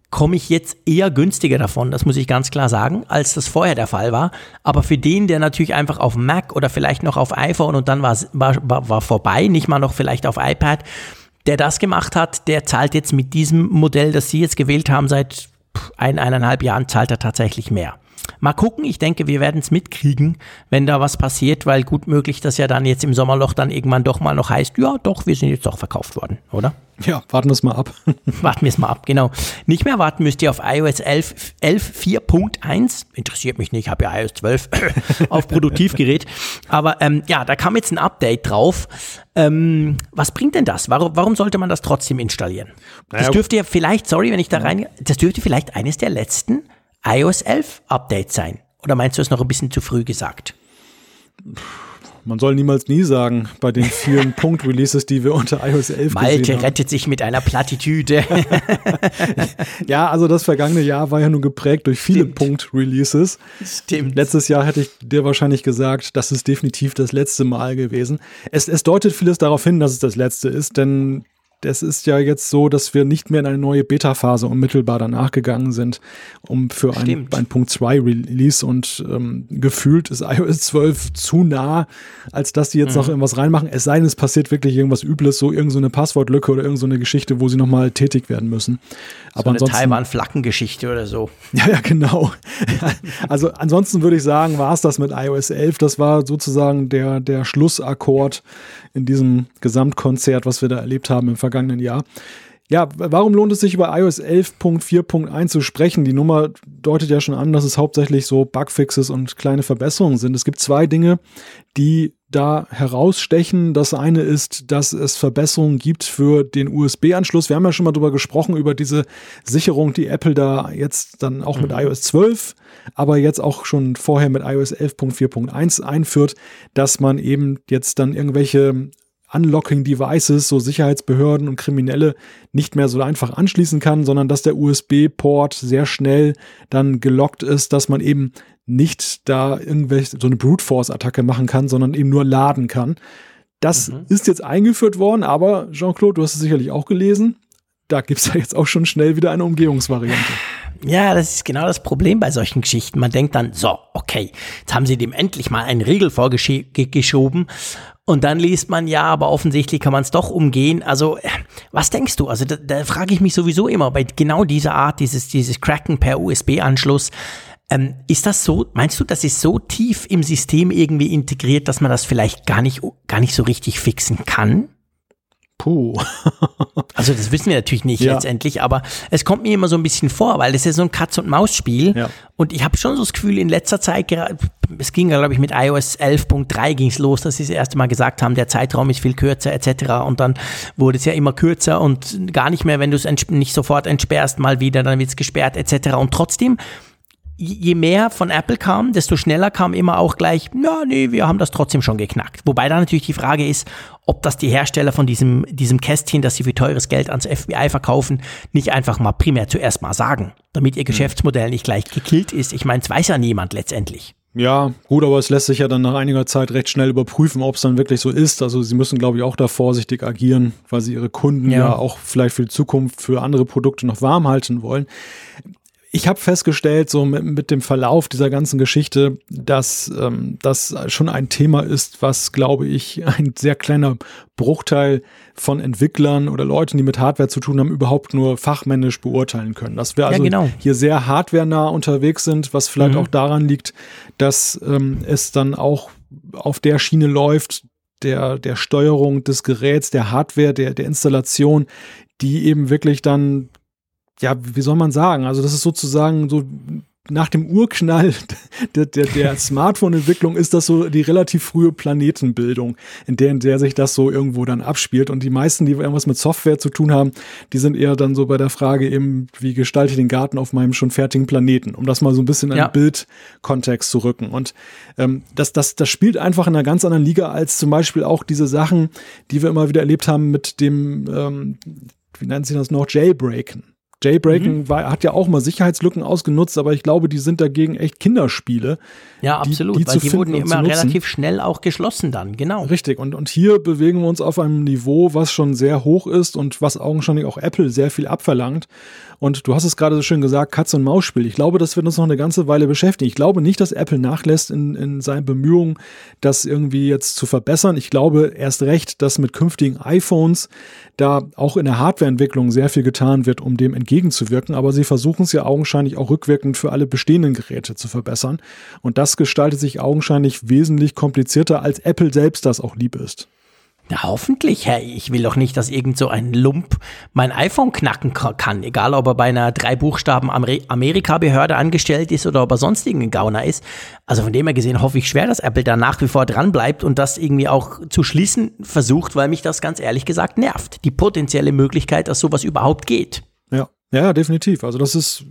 [SPEAKER 3] komme ich jetzt eher günstiger davon, das muss ich ganz klar sagen, als das vorher der Fall war. Aber für den, der natürlich einfach auf Mac oder vielleicht noch auf iPhone und dann war, war, war vorbei, nicht mal noch vielleicht auf iPad, der das gemacht hat, der zahlt jetzt mit diesem Modell, das Sie jetzt gewählt haben, seit ein, eineinhalb Jahren, zahlt er tatsächlich mehr. Mal gucken, ich denke, wir werden es mitkriegen, wenn da was passiert, weil gut möglich, dass ja dann jetzt im Sommerloch dann irgendwann doch mal noch heißt, ja doch, wir sind jetzt doch verkauft worden, oder?
[SPEAKER 2] Ja, warten wir es mal ab.
[SPEAKER 3] warten wir es mal ab, genau. Nicht mehr warten müsst ihr auf iOS 11, 11 4.1. Interessiert mich nicht, habe ja iOS 12 auf Produktivgerät. Aber ähm, ja, da kam jetzt ein Update drauf. Ähm, was bringt denn das? Warum, warum sollte man das trotzdem installieren? Das dürfte ja vielleicht, sorry, wenn ich da rein, das dürfte vielleicht eines der letzten iOS 11 Updates sein. Oder meinst du es noch ein bisschen zu früh gesagt?
[SPEAKER 2] Man soll niemals nie sagen, bei den vielen Punkt-Releases, die wir unter iOS 11
[SPEAKER 3] Malte
[SPEAKER 2] gesehen haben.
[SPEAKER 3] rettet sich mit einer Plattitüde.
[SPEAKER 2] Ja, also das vergangene Jahr war ja nun geprägt durch viele. Punkt-Releases.
[SPEAKER 3] Stimmt.
[SPEAKER 2] Letztes Jahr hätte ich dir wahrscheinlich gesagt, das ist definitiv das letzte Mal gewesen. Es, es deutet vieles darauf hin, dass es das letzte ist, denn es ist ja jetzt so, dass wir nicht mehr in eine neue Beta-Phase unmittelbar danach gegangen sind, um für ein, ein Punkt 2 Release und ähm, gefühlt ist iOS 12 zu nah, als dass die jetzt mhm. noch irgendwas reinmachen. Es sei denn, es passiert wirklich irgendwas Übles, so irgendeine so Passwortlücke oder irgendeine so Geschichte, wo sie nochmal tätig werden müssen.
[SPEAKER 3] Aber so eine ansonsten. Taiwan-Flaggengeschichte oder so.
[SPEAKER 2] Ja, ja, genau. also ansonsten würde ich sagen, war es das mit iOS 11. Das war sozusagen der, der Schlussakkord in diesem Gesamtkonzert, was wir da erlebt haben im vergangenen Jahr. Ja, warum lohnt es sich über iOS 11.4.1 zu sprechen? Die Nummer deutet ja schon an, dass es hauptsächlich so Bugfixes und kleine Verbesserungen sind. Es gibt zwei Dinge, die da herausstechen. Das eine ist, dass es Verbesserungen gibt für den USB-Anschluss. Wir haben ja schon mal drüber gesprochen, über diese Sicherung, die Apple da jetzt dann auch mit mhm. iOS 12, aber jetzt auch schon vorher mit iOS 11.4.1 einführt, dass man eben jetzt dann irgendwelche Unlocking Devices, so Sicherheitsbehörden und Kriminelle nicht mehr so einfach anschließen kann, sondern dass der USB-Port sehr schnell dann gelockt ist, dass man eben nicht da irgendwelche so eine Brute Force Attacke machen kann, sondern eben nur laden kann. Das mhm. ist jetzt eingeführt worden, aber Jean-Claude, du hast es sicherlich auch gelesen. Da gibt es ja jetzt auch schon schnell wieder eine Umgehungsvariante.
[SPEAKER 3] Ja, das ist genau das Problem bei solchen Geschichten. Man denkt dann, so, okay, jetzt haben sie dem endlich mal einen Riegel vorgeschoben und dann liest man, ja, aber offensichtlich kann man es doch umgehen. Also, was denkst du? Also, da, da frage ich mich sowieso immer bei genau dieser Art, dieses, dieses Cracken per USB-Anschluss. Ähm, ist das so, meinst du, das ist so tief im System irgendwie integriert, dass man das vielleicht gar nicht, gar nicht so richtig fixen kann?
[SPEAKER 2] Puh.
[SPEAKER 3] also das wissen wir natürlich nicht ja. letztendlich, aber es kommt mir immer so ein bisschen vor, weil das ist ja so ein Katz-und-Maus-Spiel. Ja. Und ich habe schon so das Gefühl, in letzter Zeit, es ging ja, glaube ich, mit iOS 11.3 ging es los, dass sie das erste Mal gesagt haben, der Zeitraum ist viel kürzer etc. Und dann wurde es ja immer kürzer und gar nicht mehr, wenn du es nicht sofort entsperrst, mal wieder, dann wird es gesperrt etc. Und trotzdem je mehr von Apple kam, desto schneller kam immer auch gleich, ja, nee, wir haben das trotzdem schon geknackt. Wobei da natürlich die Frage ist, ob das die Hersteller von diesem, diesem Kästchen, das sie für teures Geld ans FBI verkaufen, nicht einfach mal primär zuerst mal sagen, damit ihr hm. Geschäftsmodell nicht gleich gekillt ist. Ich meine, es weiß ja niemand letztendlich.
[SPEAKER 2] Ja, gut, aber es lässt sich ja dann nach einiger Zeit recht schnell überprüfen, ob es dann wirklich so ist. Also sie müssen, glaube ich, auch da vorsichtig agieren, weil sie ihre Kunden ja. ja auch vielleicht für die Zukunft für andere Produkte noch warm halten wollen ich habe festgestellt, so mit, mit, dem Verlauf dieser ganzen Geschichte, dass ähm, das schon ein Thema ist, was, glaube ich, ein sehr kleiner Bruchteil von Entwicklern oder Leuten, die mit Hardware zu tun haben, überhaupt nur fachmännisch beurteilen können. Dass wir also ja, genau. hier sehr hardwarenah unterwegs sind, was vielleicht mhm. auch daran liegt, dass ähm, es dann auch auf der Schiene läuft, der, der Steuerung des Geräts, der Hardware, der, der Installation, die eben wirklich dann ja, wie soll man sagen? Also das ist sozusagen so nach dem Urknall der, der, der Smartphone-Entwicklung ist das so die relativ frühe Planetenbildung, in der, in der sich das so irgendwo dann abspielt. Und die meisten, die irgendwas mit Software zu tun haben, die sind eher dann so bei der Frage eben, wie gestalte ich den Garten auf meinem schon fertigen Planeten, um das mal so ein bisschen in einen ja. Bildkontext zu rücken. Und ähm, das, das, das spielt einfach in einer ganz anderen Liga als zum Beispiel auch diese Sachen, die wir immer wieder erlebt haben mit dem, ähm, wie nennt sich das noch, Jailbreaken. Jailbreaking mhm. war, hat ja auch mal Sicherheitslücken ausgenutzt, aber ich glaube, die sind dagegen echt Kinderspiele.
[SPEAKER 3] Ja, absolut, die, die weil die wurden immer relativ schnell auch geschlossen dann, genau.
[SPEAKER 2] Richtig, und, und hier bewegen wir uns auf einem Niveau, was schon sehr hoch ist und was augenscheinlich auch Apple sehr viel abverlangt. Und du hast es gerade so schön gesagt, Katz- und Maus-Spiel. Ich glaube, das wird uns noch eine ganze Weile beschäftigen. Ich glaube nicht, dass Apple nachlässt in, in seinen Bemühungen, das irgendwie jetzt zu verbessern. Ich glaube erst recht, dass mit künftigen iPhones da auch in der Hardwareentwicklung sehr viel getan wird, um dem entgegenzuwirken. Aber sie versuchen es ja augenscheinlich auch rückwirkend für alle bestehenden Geräte zu verbessern. Und das gestaltet sich augenscheinlich wesentlich komplizierter, als Apple selbst das auch lieb ist.
[SPEAKER 3] Na, hoffentlich, hey, ich will doch nicht, dass irgend so ein Lump mein iPhone knacken kann, egal ob er bei einer drei Buchstaben Amerika-Behörde angestellt ist oder ob er sonst irgendein Gauner ist. Also von dem her gesehen hoffe ich schwer, dass Apple da nach wie vor dran bleibt und das irgendwie auch zu schließen versucht, weil mich das ganz ehrlich gesagt nervt. Die potenzielle Möglichkeit, dass sowas überhaupt geht.
[SPEAKER 2] Ja, ja, definitiv. Also das ist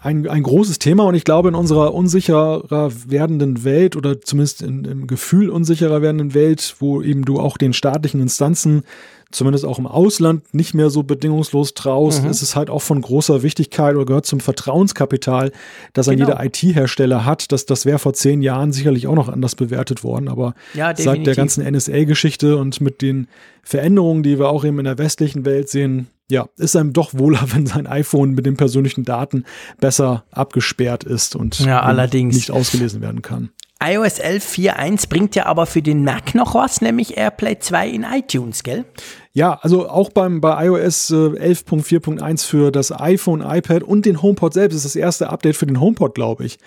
[SPEAKER 2] ein, ein großes Thema und ich glaube, in unserer unsicherer werdenden Welt oder zumindest in, im Gefühl unsicherer werdenden Welt, wo eben du auch den staatlichen Instanzen zumindest auch im Ausland nicht mehr so bedingungslos traust, mhm. ist es halt auch von großer Wichtigkeit oder gehört zum Vertrauenskapital, das genau. ein jeder IT-Hersteller hat. Das, das wäre vor zehn Jahren sicherlich auch noch anders bewertet worden, aber ja, seit der ganzen NSA-Geschichte und mit den Veränderungen, die wir auch eben in der westlichen Welt sehen, ja, ist einem doch wohler, wenn sein iPhone mit den persönlichen Daten besser abgesperrt ist und
[SPEAKER 3] ja, allerdings.
[SPEAKER 2] nicht ausgelesen werden kann
[SPEAKER 3] iOS 11.4.1 bringt ja aber für den Mac noch was, nämlich AirPlay 2 in iTunes, gell?
[SPEAKER 2] Ja, also auch beim, bei iOS 11.4.1 äh, für das iPhone, iPad und den HomePod selbst ist das erste Update für den HomePod, glaube ich,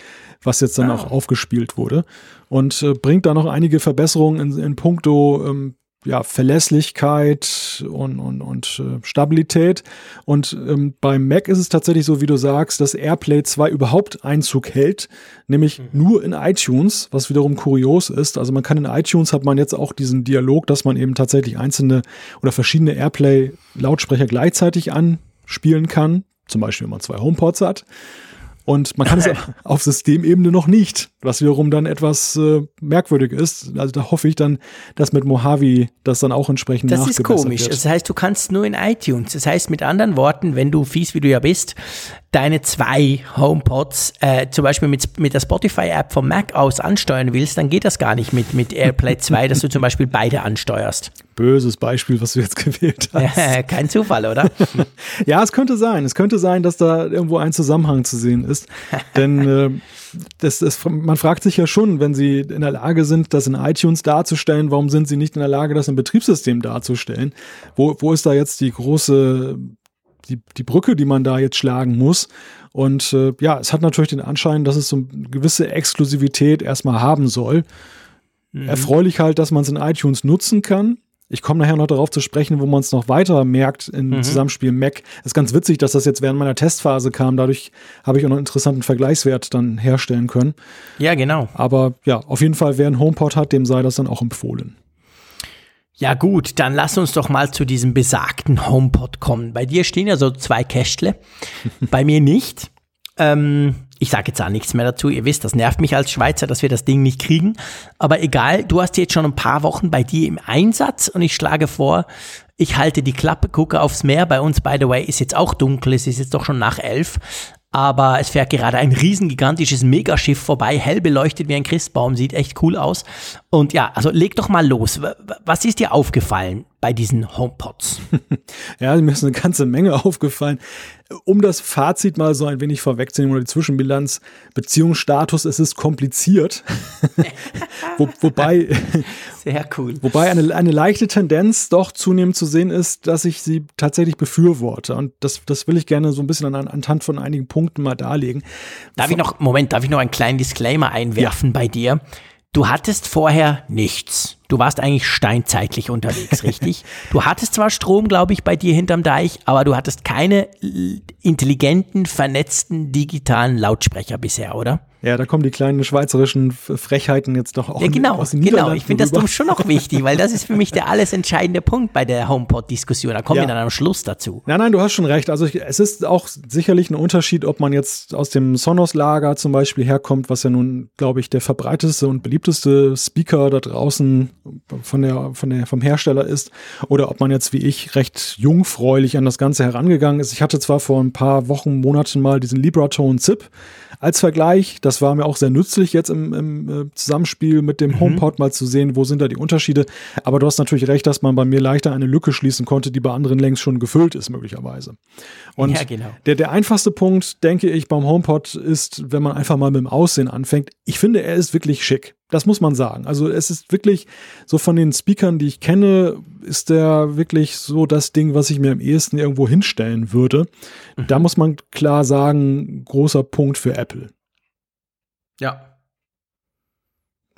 [SPEAKER 2] was jetzt dann oh. auch aufgespielt wurde und äh, bringt da noch einige Verbesserungen in, in puncto ähm, ja, Verlässlichkeit und, und, und äh, Stabilität. Und ähm, beim Mac ist es tatsächlich so, wie du sagst, dass AirPlay 2 überhaupt Einzug hält, nämlich mhm. nur in iTunes, was wiederum kurios ist. Also man kann in iTunes hat man jetzt auch diesen Dialog, dass man eben tatsächlich einzelne oder verschiedene AirPlay-Lautsprecher gleichzeitig anspielen kann. Zum Beispiel, wenn man zwei HomePods hat. Und man kann es auf Systemebene noch nicht, was wiederum dann etwas äh, merkwürdig ist. Also da hoffe ich dann, dass mit Mojave das dann auch entsprechend
[SPEAKER 3] Das ist komisch.
[SPEAKER 2] Wird.
[SPEAKER 3] Das heißt, du kannst nur in iTunes. Das heißt, mit anderen Worten, wenn du fies wie du ja bist, deine zwei HomePods äh, zum Beispiel mit, mit der Spotify-App vom Mac aus ansteuern willst, dann geht das gar nicht mit, mit AirPlay 2, dass du zum Beispiel beide ansteuerst.
[SPEAKER 2] Böses Beispiel, was du jetzt gewählt hast.
[SPEAKER 3] Kein Zufall, oder?
[SPEAKER 2] ja, es könnte sein. Es könnte sein, dass da irgendwo ein Zusammenhang zu sehen ist. Denn äh, das, das, man fragt sich ja schon, wenn sie in der Lage sind, das in iTunes darzustellen, warum sind sie nicht in der Lage, das im Betriebssystem darzustellen? Wo, wo ist da jetzt die große die, die Brücke, die man da jetzt schlagen muss. Und äh, ja, es hat natürlich den Anschein, dass es so eine gewisse Exklusivität erstmal haben soll. Mhm. Erfreulich halt, dass man es in iTunes nutzen kann. Ich komme nachher noch darauf zu sprechen, wo man es noch weiter merkt im mhm. Zusammenspiel Mac. Es ist ganz witzig, dass das jetzt während meiner Testphase kam. Dadurch habe ich auch noch einen interessanten Vergleichswert dann herstellen können.
[SPEAKER 3] Ja, genau.
[SPEAKER 2] Aber ja, auf jeden Fall, wer einen HomePod hat, dem sei das dann auch empfohlen.
[SPEAKER 3] Ja gut, dann lass uns doch mal zu diesem besagten HomePod kommen. Bei dir stehen ja so zwei Kästle, bei mir nicht. Ähm, ich sage jetzt auch nichts mehr dazu. Ihr wisst, das nervt mich als Schweizer, dass wir das Ding nicht kriegen. Aber egal, du hast jetzt schon ein paar Wochen bei dir im Einsatz und ich schlage vor, ich halte die Klappe, gucke aufs Meer. Bei uns, by the way, ist jetzt auch dunkel, es ist jetzt doch schon nach elf aber es fährt gerade ein riesengigantisches Megaschiff vorbei, hell beleuchtet wie ein Christbaum, sieht echt cool aus. Und ja, also leg doch mal los. Was ist dir aufgefallen bei diesen HomePods?
[SPEAKER 2] ja, mir ist eine ganze Menge aufgefallen. Um das Fazit mal so ein wenig vorwegzunehmen oder die Zwischenbilanz, Beziehungsstatus, es ist kompliziert. Wo, wobei,
[SPEAKER 3] Sehr cool.
[SPEAKER 2] Wobei eine, eine leichte Tendenz doch zunehmend zu sehen ist, dass ich sie tatsächlich befürworte. Und das, das will ich gerne so ein bisschen an, anhand von einigen Punkten mal darlegen.
[SPEAKER 3] Darf ich noch, Moment, darf ich noch einen kleinen Disclaimer einwerfen ja. bei dir? Du hattest vorher nichts. Du warst eigentlich steinzeitlich unterwegs, richtig? du hattest zwar Strom, glaube ich, bei dir hinterm Deich, aber du hattest keine intelligenten, vernetzten, digitalen Lautsprecher bisher, oder?
[SPEAKER 2] Ja, da kommen die kleinen schweizerischen Frechheiten jetzt doch auch
[SPEAKER 3] ja, genau, aus den Genau, ich finde das schon noch wichtig, weil das ist für mich der alles entscheidende Punkt bei der HomePod-Diskussion. Da kommen ja. wir dann am Schluss dazu.
[SPEAKER 2] Nein, nein, du hast schon recht. Also ich, es ist auch sicherlich ein Unterschied, ob man jetzt aus dem Sonos-Lager zum Beispiel herkommt, was ja nun, glaube ich, der verbreiteste und beliebteste Speaker da draußen von der, von der, vom Hersteller ist, oder ob man jetzt wie ich recht jungfräulich an das Ganze herangegangen ist. Ich hatte zwar vor ein paar Wochen, Monaten mal diesen Libratone Zip als Vergleich. Das war mir auch sehr nützlich jetzt im, im äh, Zusammenspiel mit dem mhm. HomePod mal zu sehen, wo sind da die Unterschiede. Aber du hast natürlich recht, dass man bei mir leichter eine Lücke schließen konnte, die bei anderen längst schon gefüllt ist, möglicherweise. Und ja, genau. der, der einfachste Punkt, denke ich, beim HomePod ist, wenn man einfach mal mit dem Aussehen anfängt. Ich finde, er ist wirklich schick. Das muss man sagen. Also es ist wirklich so von den Speakern, die ich kenne, ist der wirklich so das Ding, was ich mir am ehesten irgendwo hinstellen würde. Mhm. Da muss man klar sagen, großer Punkt für Apple.
[SPEAKER 3] Ja,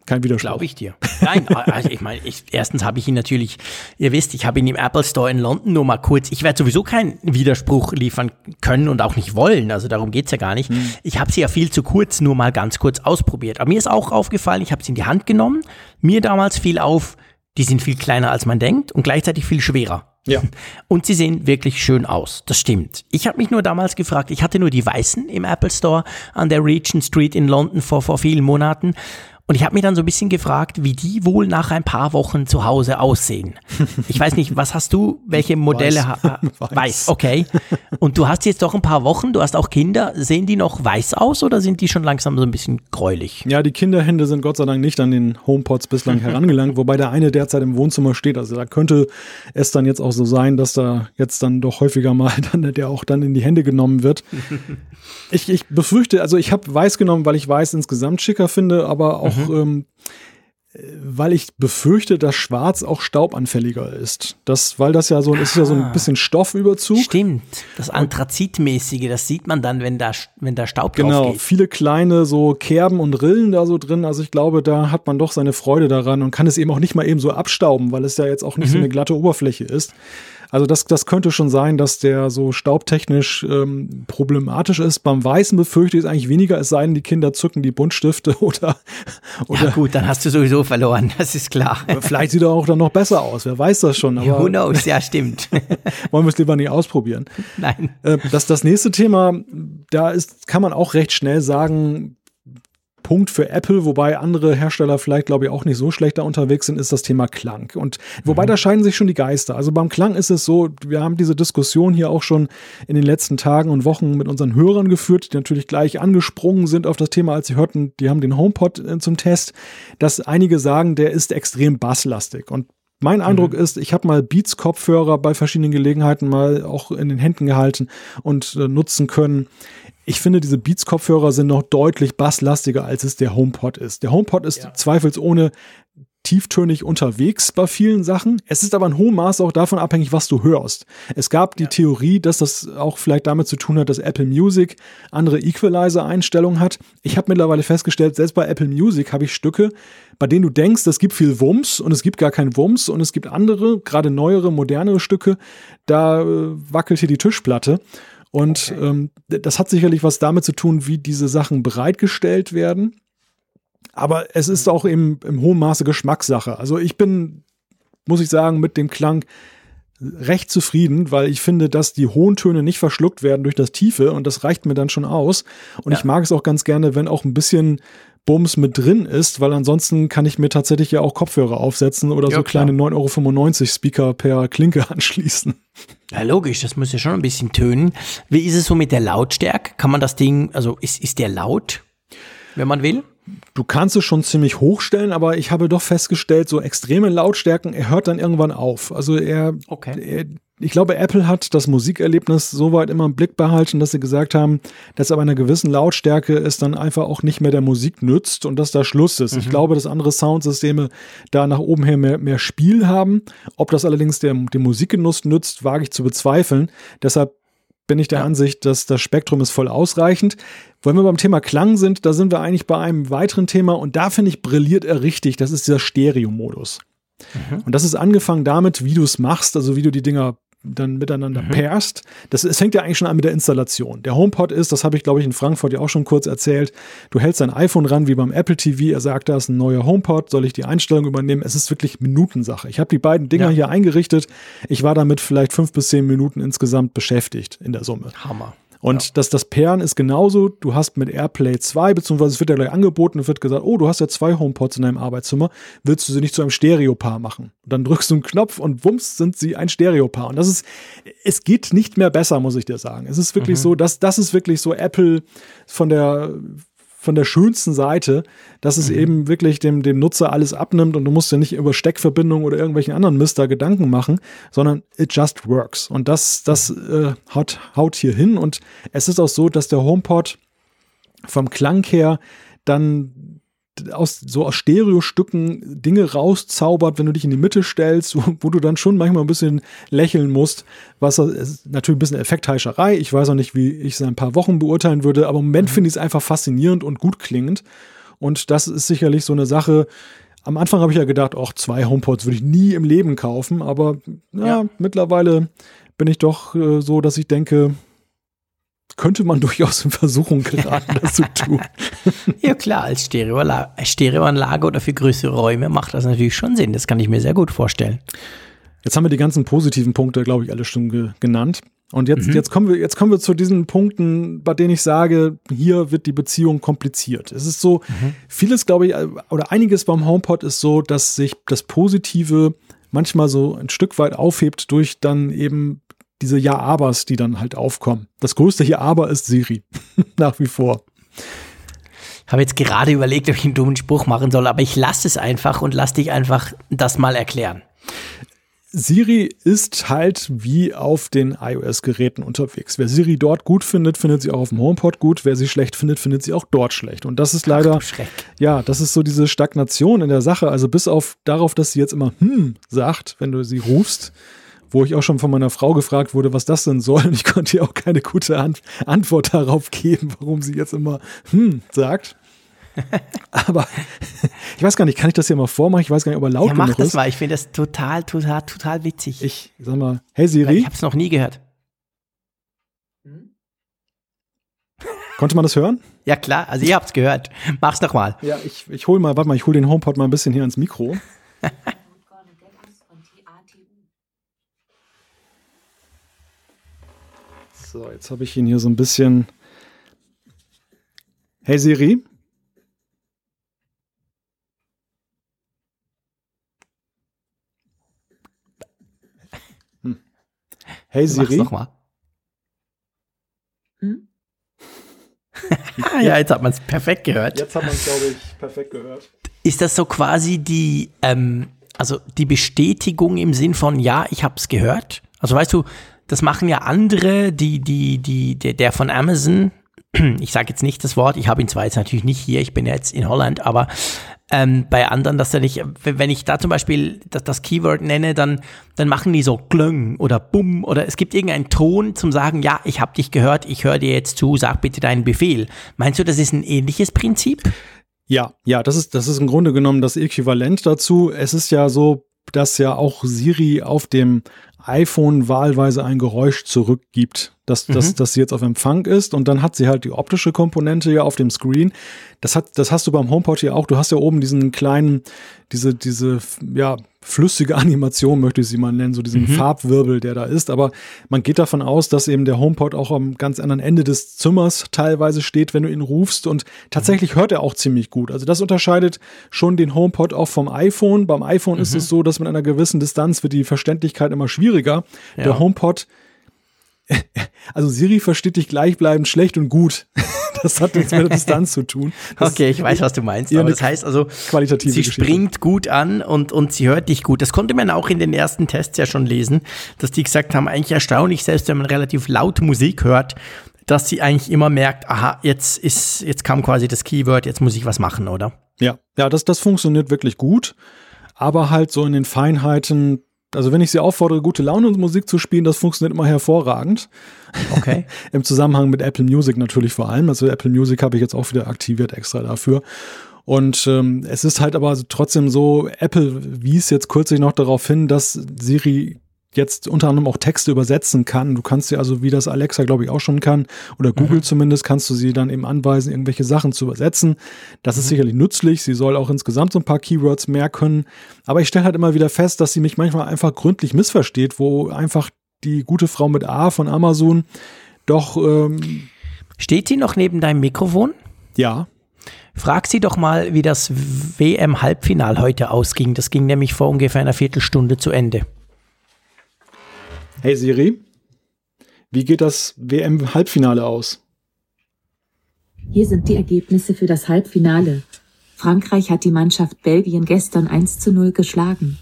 [SPEAKER 2] kein Widerspruch.
[SPEAKER 3] Glaube ich dir. Nein, also ich meine, ich, erstens habe ich ihn natürlich, ihr wisst, ich habe ihn im Apple Store in London nur mal kurz, ich werde sowieso keinen Widerspruch liefern können und auch nicht wollen, also darum geht's ja gar nicht. Hm. Ich habe sie ja viel zu kurz nur mal ganz kurz ausprobiert. Aber mir ist auch aufgefallen, ich habe sie in die Hand genommen, mir damals fiel auf, die sind viel kleiner als man denkt und gleichzeitig viel schwerer. Ja. Und sie sehen wirklich schön aus. Das stimmt. Ich habe mich nur damals gefragt, ich hatte nur die weißen im Apple Store an der Regent Street in London vor, vor vielen Monaten. Und ich habe mich dann so ein bisschen gefragt, wie die wohl nach ein paar Wochen zu Hause aussehen. Ich weiß nicht, was hast du, welche Modelle
[SPEAKER 2] weiß. weiß.
[SPEAKER 3] weiß. okay. Und du hast jetzt doch ein paar Wochen, du hast auch Kinder. Sehen die noch weiß aus oder sind die schon langsam so ein bisschen gräulich?
[SPEAKER 2] Ja, die Kinderhände sind Gott sei Dank nicht an den HomePods bislang herangelangt, wobei der eine derzeit im Wohnzimmer steht. Also da könnte es dann jetzt auch so sein, dass da jetzt dann doch häufiger mal dann der auch dann in die Hände genommen wird. Ich, ich befürchte, also ich habe weiß genommen, weil ich weiß insgesamt schicker finde, aber auch mhm. ähm, weil ich befürchte, dass Schwarz auch staubanfälliger ist. Das, weil das ja so, ist ja so ein bisschen Stoffüberzug.
[SPEAKER 3] Stimmt. Das Anthrazitmäßige, das sieht man dann, wenn da, wenn da Staub
[SPEAKER 2] genau. Genau. Viele kleine so Kerben und Rillen da so drin. Also ich glaube, da hat man doch seine Freude daran und kann es eben auch nicht mal eben so abstauben, weil es ja jetzt auch nicht mhm. so eine glatte Oberfläche ist. Also das, das könnte schon sein, dass der so staubtechnisch ähm, problematisch ist. Beim Weißen befürchte ich es eigentlich weniger, es sei denn, die Kinder zücken die Buntstifte oder, oder
[SPEAKER 3] Ja gut, dann hast du sowieso verloren, das ist klar.
[SPEAKER 2] Vielleicht sieht er auch dann noch besser aus, wer weiß das schon.
[SPEAKER 3] Aber Who knows, ja stimmt.
[SPEAKER 2] wollen wir es lieber nicht ausprobieren.
[SPEAKER 3] Nein.
[SPEAKER 2] Äh, das, das nächste Thema, da ist, kann man auch recht schnell sagen, Punkt für Apple, wobei andere Hersteller vielleicht, glaube ich, auch nicht so schlecht da unterwegs sind, ist das Thema Klang. Und wobei mhm. da scheiden sich schon die Geister. Also beim Klang ist es so, wir haben diese Diskussion hier auch schon in den letzten Tagen und Wochen mit unseren Hörern geführt, die natürlich gleich angesprungen sind auf das Thema, als sie hörten, die haben den HomePod äh, zum Test, dass einige sagen, der ist extrem basslastig. Und mein Eindruck mhm. ist, ich habe mal Beats-Kopfhörer bei verschiedenen Gelegenheiten mal auch in den Händen gehalten und äh, nutzen können ich finde, diese Beats-Kopfhörer sind noch deutlich basslastiger, als es der HomePod ist. Der HomePod ist ja. zweifelsohne tieftönig unterwegs bei vielen Sachen. Es ist aber in hohem Maße auch davon abhängig, was du hörst. Es gab die ja. Theorie, dass das auch vielleicht damit zu tun hat, dass Apple Music andere Equalizer-Einstellungen hat. Ich habe mittlerweile festgestellt, selbst bei Apple Music habe ich Stücke, bei denen du denkst, es gibt viel Wumms und es gibt gar keinen Wumms und es gibt andere, gerade neuere, modernere Stücke, da äh, wackelt hier die Tischplatte. Und okay. ähm, das hat sicherlich was damit zu tun, wie diese Sachen bereitgestellt werden. Aber es ist auch im, im hohen Maße Geschmackssache. Also ich bin, muss ich sagen, mit dem Klang recht zufrieden, weil ich finde, dass die hohen Töne nicht verschluckt werden durch das Tiefe und das reicht mir dann schon aus. Und ja. ich mag es auch ganz gerne, wenn auch ein bisschen Bums mit drin ist, weil ansonsten kann ich mir tatsächlich ja auch Kopfhörer aufsetzen oder ja, so kleine 9,95 Euro Speaker per Klinke anschließen.
[SPEAKER 3] Ja, logisch, das muss ja schon ein bisschen tönen. Wie ist es so mit der Lautstärke? Kann man das Ding, also ist, ist der laut, wenn man will?
[SPEAKER 2] Du kannst es schon ziemlich hochstellen, aber ich habe doch festgestellt, so extreme Lautstärken, er hört dann irgendwann auf. Also er, okay. er ich glaube, Apple hat das Musikerlebnis so weit immer im Blick behalten, dass sie gesagt haben, dass ab einer gewissen Lautstärke es dann einfach auch nicht mehr der Musik nützt und dass da Schluss ist. Mhm. Ich glaube, dass andere Soundsysteme da nach oben her mehr, mehr Spiel haben. Ob das allerdings dem, dem Musikgenuss nützt, wage ich zu bezweifeln. Deshalb bin ich der ja. Ansicht, dass das Spektrum ist voll ausreichend. Wenn wir beim Thema Klang sind, da sind wir eigentlich bei einem weiteren Thema und da finde ich brilliert er richtig. Das ist dieser Stereo-Modus. Mhm. Und das ist angefangen damit, wie du es machst, also wie du die Dinger dann miteinander mhm. pairst. Das, es fängt ja eigentlich schon an mit der Installation. Der HomePod ist, das habe ich glaube ich in Frankfurt ja auch schon kurz erzählt, du hältst dein iPhone ran wie beim Apple TV, er sagt, da ist ein neuer HomePod, soll ich die Einstellung übernehmen? Es ist wirklich Minutensache. Ich habe die beiden Dinger ja. hier eingerichtet. Ich war damit vielleicht fünf bis zehn Minuten insgesamt beschäftigt in der Summe.
[SPEAKER 3] Hammer.
[SPEAKER 2] Und ja. das, das Pairen ist genauso, du hast mit AirPlay 2, beziehungsweise es wird ja gleich angeboten, es wird gesagt, oh, du hast ja zwei HomePods in deinem Arbeitszimmer, willst du sie nicht zu einem Stereopaar machen? Und dann drückst du einen Knopf und wumms sind sie ein Stereopaar. Und das ist, es geht nicht mehr besser, muss ich dir sagen. Es ist wirklich mhm. so, dass das ist wirklich so Apple von der von der schönsten Seite, dass es mhm. eben wirklich dem, dem Nutzer alles abnimmt und du musst ja nicht über Steckverbindungen oder irgendwelchen anderen Mist da Gedanken machen, sondern it just works. Und das, das äh, haut, haut hier hin. Und es ist auch so, dass der HomePod vom Klang her dann aus so aus Stereostücken Dinge rauszaubert, wenn du dich in die Mitte stellst, wo, wo du dann schon manchmal ein bisschen lächeln musst, was ist natürlich ein bisschen Effektheischerei. Ich weiß auch nicht, wie ich es in ein paar Wochen beurteilen würde, aber im Moment mhm. finde ich es einfach faszinierend und gut klingend. Und das ist sicherlich so eine Sache. Am Anfang habe ich ja gedacht, auch zwei HomePods würde ich nie im Leben kaufen, aber ja, ja. mittlerweile bin ich doch äh, so, dass ich denke, könnte man durchaus in Versuchung geraten, das zu tun.
[SPEAKER 3] ja klar, als Stereoanlage, Stereoanlage oder für größere Räume macht das natürlich schon Sinn. Das kann ich mir sehr gut vorstellen.
[SPEAKER 2] Jetzt haben wir die ganzen positiven Punkte, glaube ich, alle schon ge genannt. Und jetzt, mhm. jetzt, kommen wir, jetzt kommen wir zu diesen Punkten, bei denen ich sage, hier wird die Beziehung kompliziert. Es ist so, mhm. vieles, glaube ich, oder einiges beim HomePod ist so, dass sich das Positive manchmal so ein Stück weit aufhebt durch dann eben diese Ja-Abers, die dann halt aufkommen. Das größte Ja-Aber ist Siri. Nach wie vor.
[SPEAKER 3] Ich habe jetzt gerade überlegt, ob ich einen dummen Spruch machen soll, aber ich lasse es einfach und lass dich einfach das mal erklären.
[SPEAKER 2] Siri ist halt wie auf den iOS-Geräten unterwegs. Wer Siri dort gut findet, findet sie auch auf dem HomePod gut. Wer sie schlecht findet, findet sie auch dort schlecht. Und das ist leider, Ach, ja, das ist so diese Stagnation in der Sache. Also bis auf darauf, dass sie jetzt immer hm sagt, wenn du sie rufst, wo ich auch schon von meiner Frau gefragt wurde, was das denn soll. Und ich konnte ihr auch keine gute Antwort darauf geben, warum sie jetzt immer hm sagt. Aber ich weiß gar nicht, kann ich das hier mal vormachen? Ich weiß gar nicht, ob er laut ja,
[SPEAKER 3] mach
[SPEAKER 2] genug
[SPEAKER 3] das mal. Ich finde das total, total, total witzig.
[SPEAKER 2] Ich sag mal, hey Siri.
[SPEAKER 3] Ich habe es noch nie gehört.
[SPEAKER 2] Konnte man das hören?
[SPEAKER 3] Ja klar, also ihr habt es gehört. Mach's noch mal.
[SPEAKER 2] Ja, ich, ich hole mal, warte mal, ich hole den HomePod mal ein bisschen hier ans Mikro. so, jetzt habe ich ihn hier so ein bisschen. Hey Siri. Hey Siri.
[SPEAKER 3] Mach's mal. Hm? ja, jetzt hat man es perfekt gehört.
[SPEAKER 2] Jetzt hat man es, glaube ich, perfekt gehört.
[SPEAKER 3] Ist das so quasi die, ähm, also die Bestätigung im Sinn von, ja, ich habe es gehört? Also weißt du, das machen ja andere, die, die, die, der, der von Amazon, ich sage jetzt nicht das Wort, ich habe ihn zwar jetzt natürlich nicht hier, ich bin jetzt in Holland, aber ähm, bei anderen, dass er nicht, wenn ich da zum Beispiel das, das Keyword nenne, dann, dann machen die so Glöng oder Bumm oder es gibt irgendeinen Ton zum sagen, ja, ich habe dich gehört, ich höre dir jetzt zu, sag bitte deinen Befehl. Meinst du, das ist ein ähnliches Prinzip?
[SPEAKER 2] Ja, ja, das ist, das ist im Grunde genommen das Äquivalent dazu. Es ist ja so, dass ja auch Siri auf dem iPhone wahlweise ein Geräusch zurückgibt, dass, mhm. dass, dass sie jetzt auf Empfang ist und dann hat sie halt die optische Komponente ja auf dem Screen. Das hat, das hast du beim HomePod hier auch. Du hast ja oben diesen kleinen, diese, diese, ja, flüssige Animation, möchte ich sie mal nennen, so diesen mhm. Farbwirbel, der da ist. Aber man geht davon aus, dass eben der HomePod auch am ganz anderen Ende des Zimmers teilweise steht, wenn du ihn rufst. Und tatsächlich hört er auch ziemlich gut. Also das unterscheidet schon den HomePod auch vom iPhone. Beim iPhone mhm. ist es so, dass mit einer gewissen Distanz wird die Verständlichkeit immer schwieriger. Ja. Der HomePod also Siri versteht dich gleichbleibend schlecht und gut. Das hat nichts mit der Distanz zu tun.
[SPEAKER 3] Das okay, ich weiß, was du meinst. Aber das heißt also,
[SPEAKER 2] qualitative
[SPEAKER 3] sie Geschichte. springt gut an und, und sie hört dich gut. Das konnte man auch in den ersten Tests ja schon lesen, dass die gesagt haben, eigentlich erstaunlich, selbst wenn man relativ laut Musik hört, dass sie eigentlich immer merkt, aha, jetzt ist, jetzt kam quasi das Keyword, jetzt muss ich was machen, oder?
[SPEAKER 2] Ja, ja, das, das funktioniert wirklich gut. Aber halt so in den Feinheiten also wenn ich sie auffordere, gute Laune und Musik zu spielen, das funktioniert immer hervorragend.
[SPEAKER 3] Okay.
[SPEAKER 2] Im Zusammenhang mit Apple Music natürlich vor allem. Also Apple Music habe ich jetzt auch wieder aktiviert extra dafür. Und ähm, es ist halt aber trotzdem so, Apple wies jetzt kürzlich noch darauf hin, dass Siri jetzt unter anderem auch Texte übersetzen kann. Du kannst sie also, wie das Alexa, glaube ich, auch schon kann, oder Google mhm. zumindest, kannst du sie dann eben anweisen, irgendwelche Sachen zu übersetzen. Das mhm. ist sicherlich nützlich. Sie soll auch insgesamt so ein paar Keywords mehr können. Aber ich stelle halt immer wieder fest, dass sie mich manchmal einfach gründlich missversteht, wo einfach die gute Frau mit A von Amazon doch. Ähm
[SPEAKER 3] Steht sie noch neben deinem Mikrofon?
[SPEAKER 2] Ja.
[SPEAKER 3] Frag sie doch mal, wie das WM-Halbfinal heute ausging. Das ging nämlich vor ungefähr einer Viertelstunde zu Ende.
[SPEAKER 2] Hey Siri, wie geht das WM-Halbfinale aus?
[SPEAKER 4] Hier sind die Ergebnisse für das Halbfinale. Frankreich hat die Mannschaft Belgien gestern 1 zu 0 geschlagen.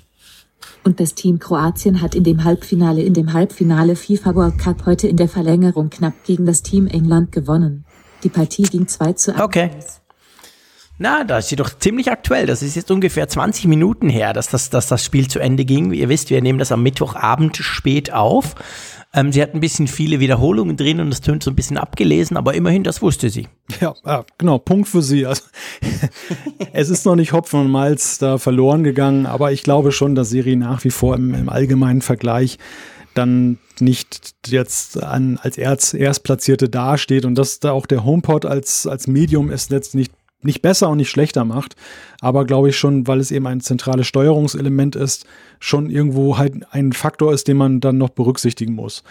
[SPEAKER 4] Und das Team Kroatien hat in dem Halbfinale in dem Halbfinale FIFA World Cup heute in der Verlängerung knapp gegen das Team England gewonnen. Die Partie ging 2 zu 1.
[SPEAKER 3] Okay. Na, da ist sie doch ziemlich aktuell. Das ist jetzt ungefähr 20 Minuten her, dass das, dass das Spiel zu Ende ging. Ihr wisst, wir nehmen das am Mittwochabend spät auf. Ähm, sie hat ein bisschen viele Wiederholungen drin und das tönt so ein bisschen abgelesen, aber immerhin, das wusste sie.
[SPEAKER 2] Ja, ja genau, Punkt für sie. Also, es ist noch nicht Hopfen und Malz da verloren gegangen, aber ich glaube schon, dass Siri nach wie vor im, im allgemeinen Vergleich dann nicht jetzt an, als Erz, Erstplatzierte dasteht und dass da auch der HomePod als, als Medium es jetzt nicht nicht besser und nicht schlechter macht, aber glaube ich schon, weil es eben ein zentrales Steuerungselement ist, schon irgendwo halt ein Faktor ist, den man dann noch berücksichtigen muss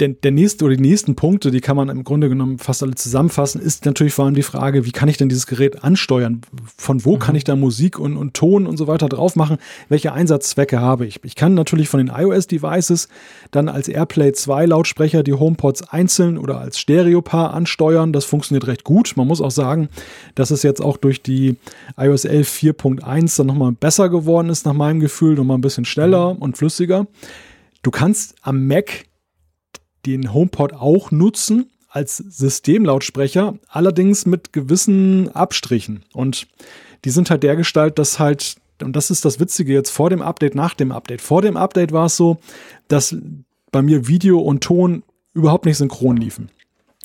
[SPEAKER 2] der, der nächste oder die nächsten Punkte, die kann man im Grunde genommen fast alle zusammenfassen, ist natürlich vor allem die Frage, wie kann ich denn dieses Gerät ansteuern? Von wo mhm. kann ich da Musik und, und Ton und so weiter drauf machen? Welche Einsatzzwecke habe ich? Ich kann natürlich von den iOS-Devices dann als AirPlay 2 Lautsprecher die HomePods einzeln oder als Stereopaar ansteuern. Das funktioniert recht gut. Man muss auch sagen, dass es jetzt auch durch die iOS 11 4.1 dann nochmal besser geworden ist, nach meinem Gefühl, nochmal ein bisschen schneller mhm. und flüssiger. Du kannst am Mac den HomePod auch nutzen als Systemlautsprecher, allerdings mit gewissen Abstrichen. Und die sind halt der Gestalt, dass halt, und das ist das Witzige jetzt vor dem Update, nach dem Update. Vor dem Update war es so, dass bei mir Video und Ton überhaupt nicht synchron liefen.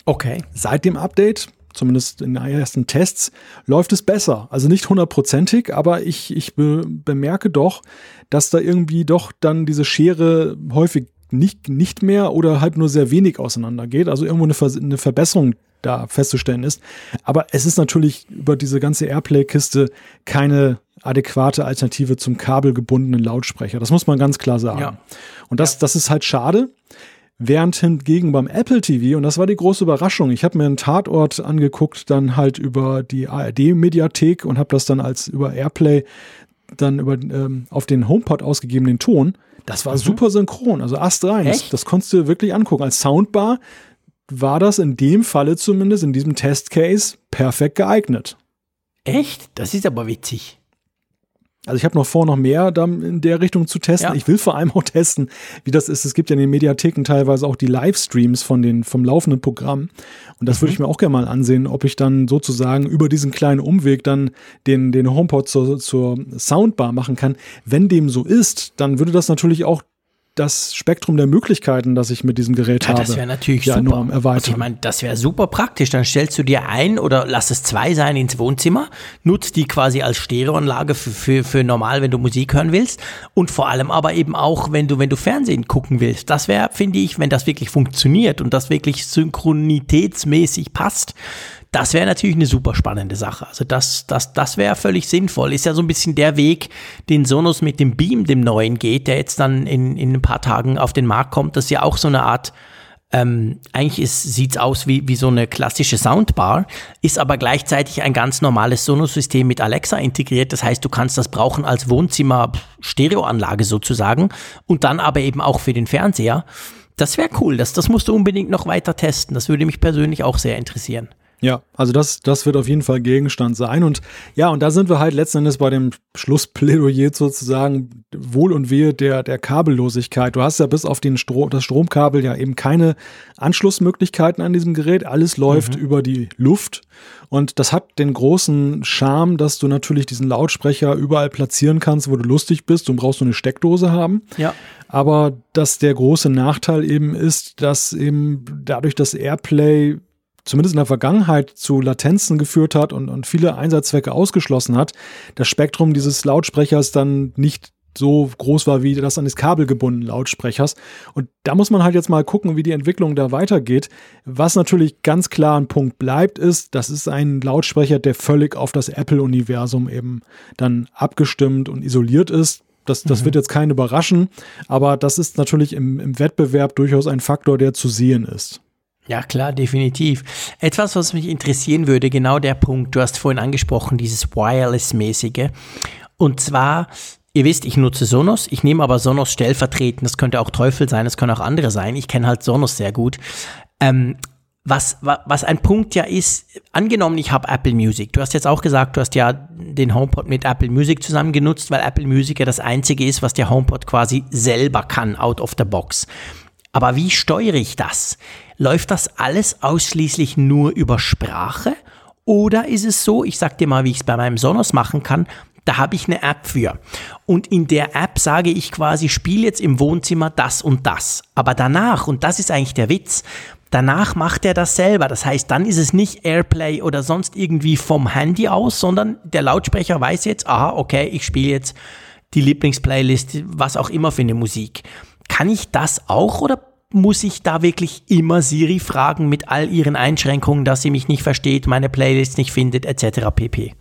[SPEAKER 3] Okay.
[SPEAKER 2] Seit dem Update, zumindest in den ersten Tests, läuft es besser. Also nicht hundertprozentig, aber ich, ich be bemerke doch, dass da irgendwie doch dann diese Schere häufig nicht, nicht mehr oder halt nur sehr wenig auseinandergeht. Also irgendwo eine, Ver eine Verbesserung da festzustellen ist. Aber es ist natürlich über diese ganze Airplay-Kiste keine adäquate Alternative zum kabelgebundenen Lautsprecher. Das muss man ganz klar sagen. Ja. Und das, ja. das ist halt schade. Während hingegen beim Apple TV, und das war die große Überraschung, ich habe mir einen Tatort angeguckt, dann halt über die ARD-Mediathek und habe das dann als über Airplay dann über ähm, auf den HomePod ausgegebenen Ton das war mhm. super synchron, also astrein. Das, das konntest du wirklich angucken. Als Soundbar war das in dem Falle zumindest, in diesem Testcase, perfekt geeignet.
[SPEAKER 3] Echt? Das ist aber witzig.
[SPEAKER 2] Also ich habe noch vor, noch mehr in der Richtung zu testen. Ja. Ich will vor allem auch testen, wie das ist. Es gibt ja in den Mediatheken teilweise auch die Livestreams von den, vom laufenden Programm. Und das mhm. würde ich mir auch gerne mal ansehen, ob ich dann sozusagen über diesen kleinen Umweg dann den, den HomePod zur, zur Soundbar machen kann. Wenn dem so ist, dann würde das natürlich auch das Spektrum der Möglichkeiten, das ich mit diesem Gerät
[SPEAKER 3] ja,
[SPEAKER 2] habe,
[SPEAKER 3] das wäre natürlich
[SPEAKER 2] ja,
[SPEAKER 3] super.
[SPEAKER 2] erweitern. Also
[SPEAKER 3] ich meine, das wäre super praktisch. Dann stellst du dir ein oder lass es zwei sein ins Wohnzimmer, nutzt die quasi als Stereoanlage für, für, für normal, wenn du Musik hören willst und vor allem aber eben auch, wenn du, wenn du Fernsehen gucken willst. Das wäre, finde ich, wenn das wirklich funktioniert und das wirklich synchronitätsmäßig passt, das wäre natürlich eine super spannende Sache. Also das, das, das wäre völlig sinnvoll. Ist ja so ein bisschen der Weg, den Sonos mit dem Beam, dem neuen geht, der jetzt dann in, in ein paar Tagen auf den Markt kommt. Das ist ja auch so eine Art, ähm, eigentlich sieht es aus wie, wie so eine klassische Soundbar, ist aber gleichzeitig ein ganz normales Sonos-System mit Alexa integriert. Das heißt, du kannst das brauchen als Wohnzimmer-Stereoanlage sozusagen und dann aber eben auch für den Fernseher. Das wäre cool. Das, das musst du unbedingt noch weiter testen. Das würde mich persönlich auch sehr interessieren.
[SPEAKER 2] Ja, also das, das wird auf jeden Fall Gegenstand sein. Und ja, und da sind wir halt letzten Endes bei dem Schlussplädoyer sozusagen Wohl und Wehe der, der Kabellosigkeit. Du hast ja bis auf den Strom, das Stromkabel ja eben keine Anschlussmöglichkeiten an diesem Gerät. Alles läuft mhm. über die Luft. Und das hat den großen Charme, dass du natürlich diesen Lautsprecher überall platzieren kannst, wo du lustig bist. Du brauchst nur eine Steckdose haben.
[SPEAKER 3] Ja.
[SPEAKER 2] Aber dass der große Nachteil eben ist, dass eben dadurch das Airplay zumindest in der Vergangenheit zu Latenzen geführt hat und, und viele Einsatzzwecke ausgeschlossen hat, das Spektrum dieses Lautsprechers dann nicht so groß war wie das eines kabelgebundenen Lautsprechers. Und da muss man halt jetzt mal gucken, wie die Entwicklung da weitergeht. Was natürlich ganz klar ein Punkt bleibt, ist, das ist ein Lautsprecher, der völlig auf das Apple-Universum eben dann abgestimmt und isoliert ist. Das, das mhm. wird jetzt keinen überraschen, aber das ist natürlich im, im Wettbewerb durchaus ein Faktor, der zu sehen ist.
[SPEAKER 3] Ja, klar, definitiv. Etwas, was mich interessieren würde, genau der Punkt, du hast vorhin angesprochen, dieses Wireless-mäßige. Und zwar, ihr wisst, ich nutze Sonos, ich nehme aber Sonos stellvertretend, das könnte auch Teufel sein, das können auch andere sein, ich kenne halt Sonos sehr gut. Ähm, was, was ein Punkt ja ist, angenommen, ich habe Apple Music. Du hast jetzt auch gesagt, du hast ja den HomePod mit Apple Music zusammen genutzt, weil Apple Music ja das einzige ist, was der HomePod quasi selber kann, out of the box. Aber wie steuere ich das? Läuft das alles ausschließlich nur über Sprache? Oder ist es so, ich sag dir mal, wie ich es bei meinem Sonos machen kann, da habe ich eine App für. Und in der App sage ich quasi, spiel jetzt im Wohnzimmer das und das. Aber danach, und das ist eigentlich der Witz, danach macht er das selber. Das heißt, dann ist es nicht Airplay oder sonst irgendwie vom Handy aus, sondern der Lautsprecher weiß jetzt, aha, okay, ich spiele jetzt die Lieblingsplaylist, was auch immer für eine Musik. Kann ich das auch oder muss ich da wirklich immer Siri fragen mit all ihren Einschränkungen, dass sie mich nicht versteht, meine Playlist nicht findet, etc. pp.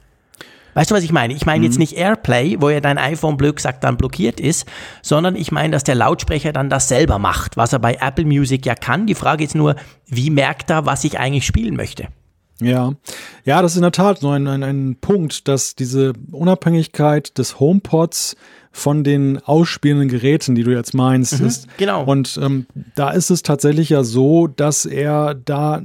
[SPEAKER 3] Weißt du, was ich meine? Ich meine mhm. jetzt nicht Airplay, wo ja dein iPhone blöd gesagt dann blockiert ist, sondern ich meine, dass der Lautsprecher dann das selber macht, was er bei Apple Music ja kann. Die Frage ist nur, wie merkt er, was ich eigentlich spielen möchte?
[SPEAKER 2] Ja, ja, das ist in der Tat so ein, ein, ein Punkt, dass diese Unabhängigkeit des HomePods von den ausspielenden Geräten, die du jetzt meinst, mhm, ist.
[SPEAKER 3] Genau.
[SPEAKER 2] Und ähm, da ist es tatsächlich ja so, dass er da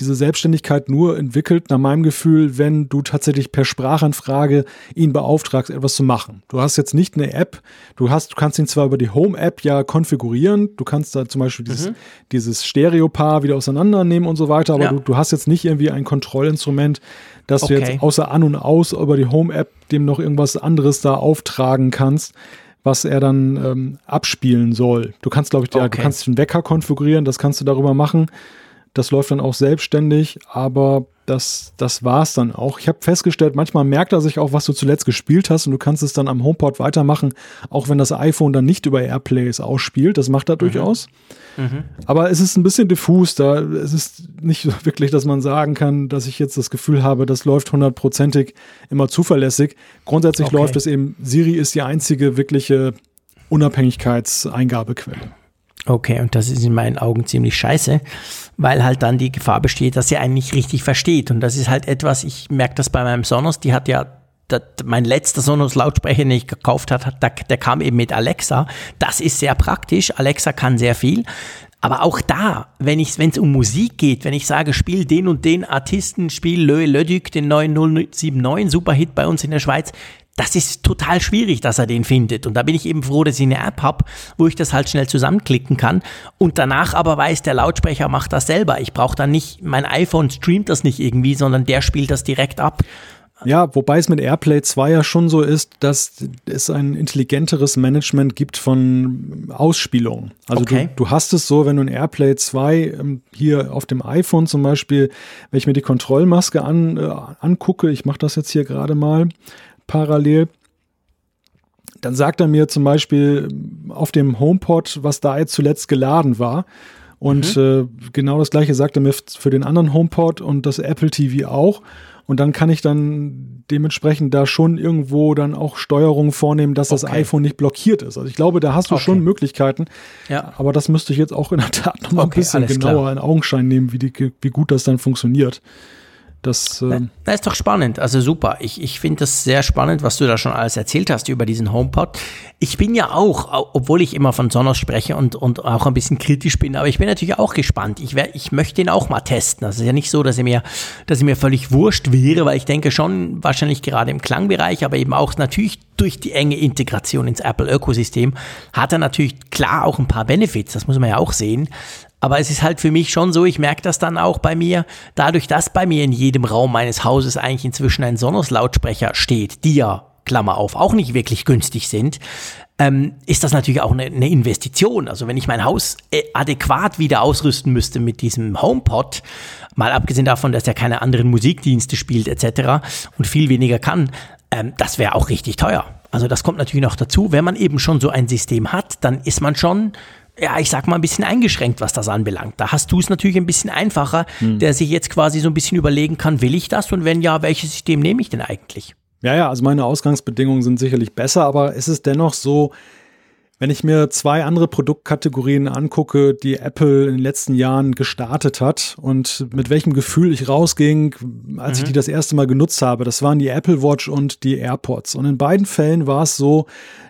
[SPEAKER 2] diese Selbstständigkeit nur entwickelt, nach meinem Gefühl, wenn du tatsächlich per Sprachanfrage ihn beauftragst, etwas zu machen. Du hast jetzt nicht eine App, du hast, du kannst ihn zwar über die Home-App ja konfigurieren, du kannst da zum Beispiel dieses, mhm. dieses Stereo-Paar wieder auseinandernehmen und so weiter, aber ja. du, du hast jetzt nicht irgendwie ein Kontrollinstrument, dass okay. du jetzt außer an und aus über die Home-App dem noch irgendwas anderes da auftragen kannst was er dann ähm, abspielen soll. Du kannst, glaube ich, okay. du kannst den Wecker konfigurieren, das kannst du darüber machen. Das läuft dann auch selbstständig, aber das, das war es dann auch. Ich habe festgestellt, manchmal merkt er sich auch, was du zuletzt gespielt hast und du kannst es dann am HomePod weitermachen, auch wenn das iPhone dann nicht über Airplays ausspielt. Das macht er mhm. durchaus. Mhm. Aber es ist ein bisschen diffus da. Es ist nicht wirklich, dass man sagen kann, dass ich jetzt das Gefühl habe, das läuft hundertprozentig immer zuverlässig. Grundsätzlich okay. läuft es eben, Siri ist die einzige wirkliche Unabhängigkeitseingabequelle.
[SPEAKER 3] Okay, und das ist in meinen Augen ziemlich scheiße, weil halt dann die Gefahr besteht, dass sie einen nicht richtig versteht. Und das ist halt etwas, ich merke das bei meinem Sonos, die hat ja das, mein letzter Sonos-Lautsprecher, den ich gekauft habe, der, der kam eben mit Alexa. Das ist sehr praktisch. Alexa kann sehr viel. Aber auch da, wenn es um Musik geht, wenn ich sage, spiel den und den Artisten, spiel Löe Lödük, den neuen 079, Superhit bei uns in der Schweiz, das ist total schwierig, dass er den findet. Und da bin ich eben froh, dass ich eine App habe, wo ich das halt schnell zusammenklicken kann. Und danach aber weiß, der Lautsprecher macht das selber. Ich brauche dann nicht, mein iPhone streamt das nicht irgendwie, sondern der spielt das direkt ab.
[SPEAKER 2] Ja, wobei es mit AirPlay 2 ja schon so ist, dass es ein intelligenteres Management gibt von Ausspielungen. Also okay. du, du hast es so, wenn du ein AirPlay 2 ähm, hier auf dem iPhone zum Beispiel, wenn ich mir die Kontrollmaske an, äh, angucke, ich mache das jetzt hier gerade mal, parallel. Dann sagt er mir zum Beispiel auf dem HomePod, was da jetzt zuletzt geladen war. Und mhm. äh, genau das gleiche sagt er mir für den anderen HomePod und das Apple TV auch. Und dann kann ich dann dementsprechend da schon irgendwo dann auch Steuerungen vornehmen, dass okay. das iPhone nicht blockiert ist. Also ich glaube, da hast du okay. schon Möglichkeiten. Ja. Aber das müsste ich jetzt auch in der Tat nochmal okay, ein bisschen genauer klar. in Augenschein nehmen, wie, die, wie gut das dann funktioniert. Das,
[SPEAKER 3] äh das ist doch spannend, also super. Ich, ich finde das sehr spannend, was du da schon alles erzählt hast über diesen HomePod. Ich bin ja auch, obwohl ich immer von Sonos spreche und, und auch ein bisschen kritisch bin, aber ich bin natürlich auch gespannt. Ich, wär, ich möchte ihn auch mal testen. Das ist ja nicht so, dass er mir, dass er mir völlig wurscht wäre, weil ich denke schon, wahrscheinlich gerade im Klangbereich, aber eben auch natürlich durch die enge Integration ins Apple-Ökosystem, hat er natürlich klar auch ein paar Benefits, das muss man ja auch sehen. Aber es ist halt für mich schon so, ich merke das dann auch bei mir, dadurch, dass bei mir in jedem Raum meines Hauses eigentlich inzwischen ein Sonos-Lautsprecher steht, die ja, Klammer auf, auch nicht wirklich günstig sind, ähm, ist das natürlich auch eine, eine, Investition. Also wenn ich mein Haus äh, adäquat wieder ausrüsten müsste mit diesem HomePod, mal abgesehen davon, dass er keine anderen Musikdienste spielt etc. und viel weniger kann, ähm, das wäre auch richtig teuer. Also das kommt natürlich noch dazu. Wenn man eben schon so ein System hat, dann ist man schon ja, ich sag mal, ein bisschen eingeschränkt, was das anbelangt. Da hast du es natürlich ein bisschen einfacher, hm. der sich jetzt quasi so ein bisschen überlegen kann, will ich das und wenn ja, welches System nehme ich denn eigentlich?
[SPEAKER 2] Ja, ja, also meine Ausgangsbedingungen sind sicherlich besser, aber es ist dennoch so, wenn ich mir zwei andere Produktkategorien angucke, die Apple in den letzten Jahren gestartet hat und mit welchem Gefühl ich rausging, als mhm. ich die das erste Mal genutzt habe, das waren die Apple Watch und die AirPods. Und in beiden Fällen war es so,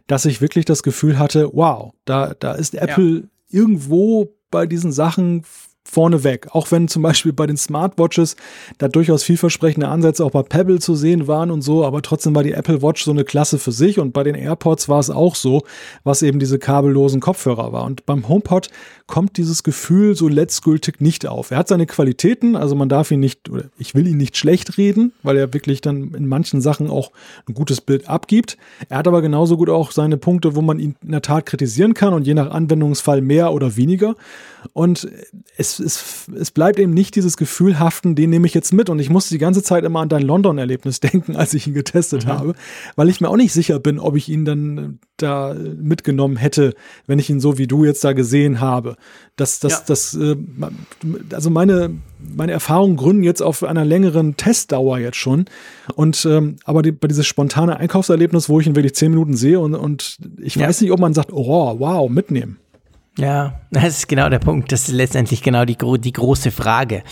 [SPEAKER 2] dass ich wirklich das Gefühl hatte, wow, da, da ist Apple ja. irgendwo bei diesen Sachen vorneweg. Auch wenn zum Beispiel bei den Smartwatches da durchaus vielversprechende Ansätze auch bei Pebble zu sehen waren und so, aber trotzdem war die Apple Watch so eine Klasse für sich und bei den AirPods war es auch so, was eben diese kabellosen Kopfhörer war. Und beim HomePod kommt dieses Gefühl so letztgültig nicht auf. Er hat seine Qualitäten, also man darf ihn nicht, oder ich will ihn nicht schlecht reden, weil er wirklich dann in manchen Sachen auch ein gutes Bild abgibt. Er hat aber genauso gut auch seine Punkte, wo man ihn in der Tat kritisieren kann und je nach Anwendungsfall mehr oder weniger. Und es es, es bleibt eben nicht dieses Gefühl haften, den nehme ich jetzt mit. Und ich musste die ganze Zeit immer an dein London-Erlebnis denken, als ich ihn getestet mhm. habe, weil ich mir auch nicht sicher bin, ob ich ihn dann äh, da mitgenommen hätte, wenn ich ihn so wie du jetzt da gesehen habe. Das, das, ja. das, äh, also meine, meine Erfahrungen gründen jetzt auf einer längeren Testdauer jetzt schon. Und ähm, aber die, bei dieses spontane Einkaufserlebnis, wo ich ihn wirklich zehn Minuten sehe und, und ich ja. weiß nicht, ob man sagt, oh, wow, mitnehmen.
[SPEAKER 3] Ja, das ist genau der Punkt. Das ist letztendlich genau die, die große Frage.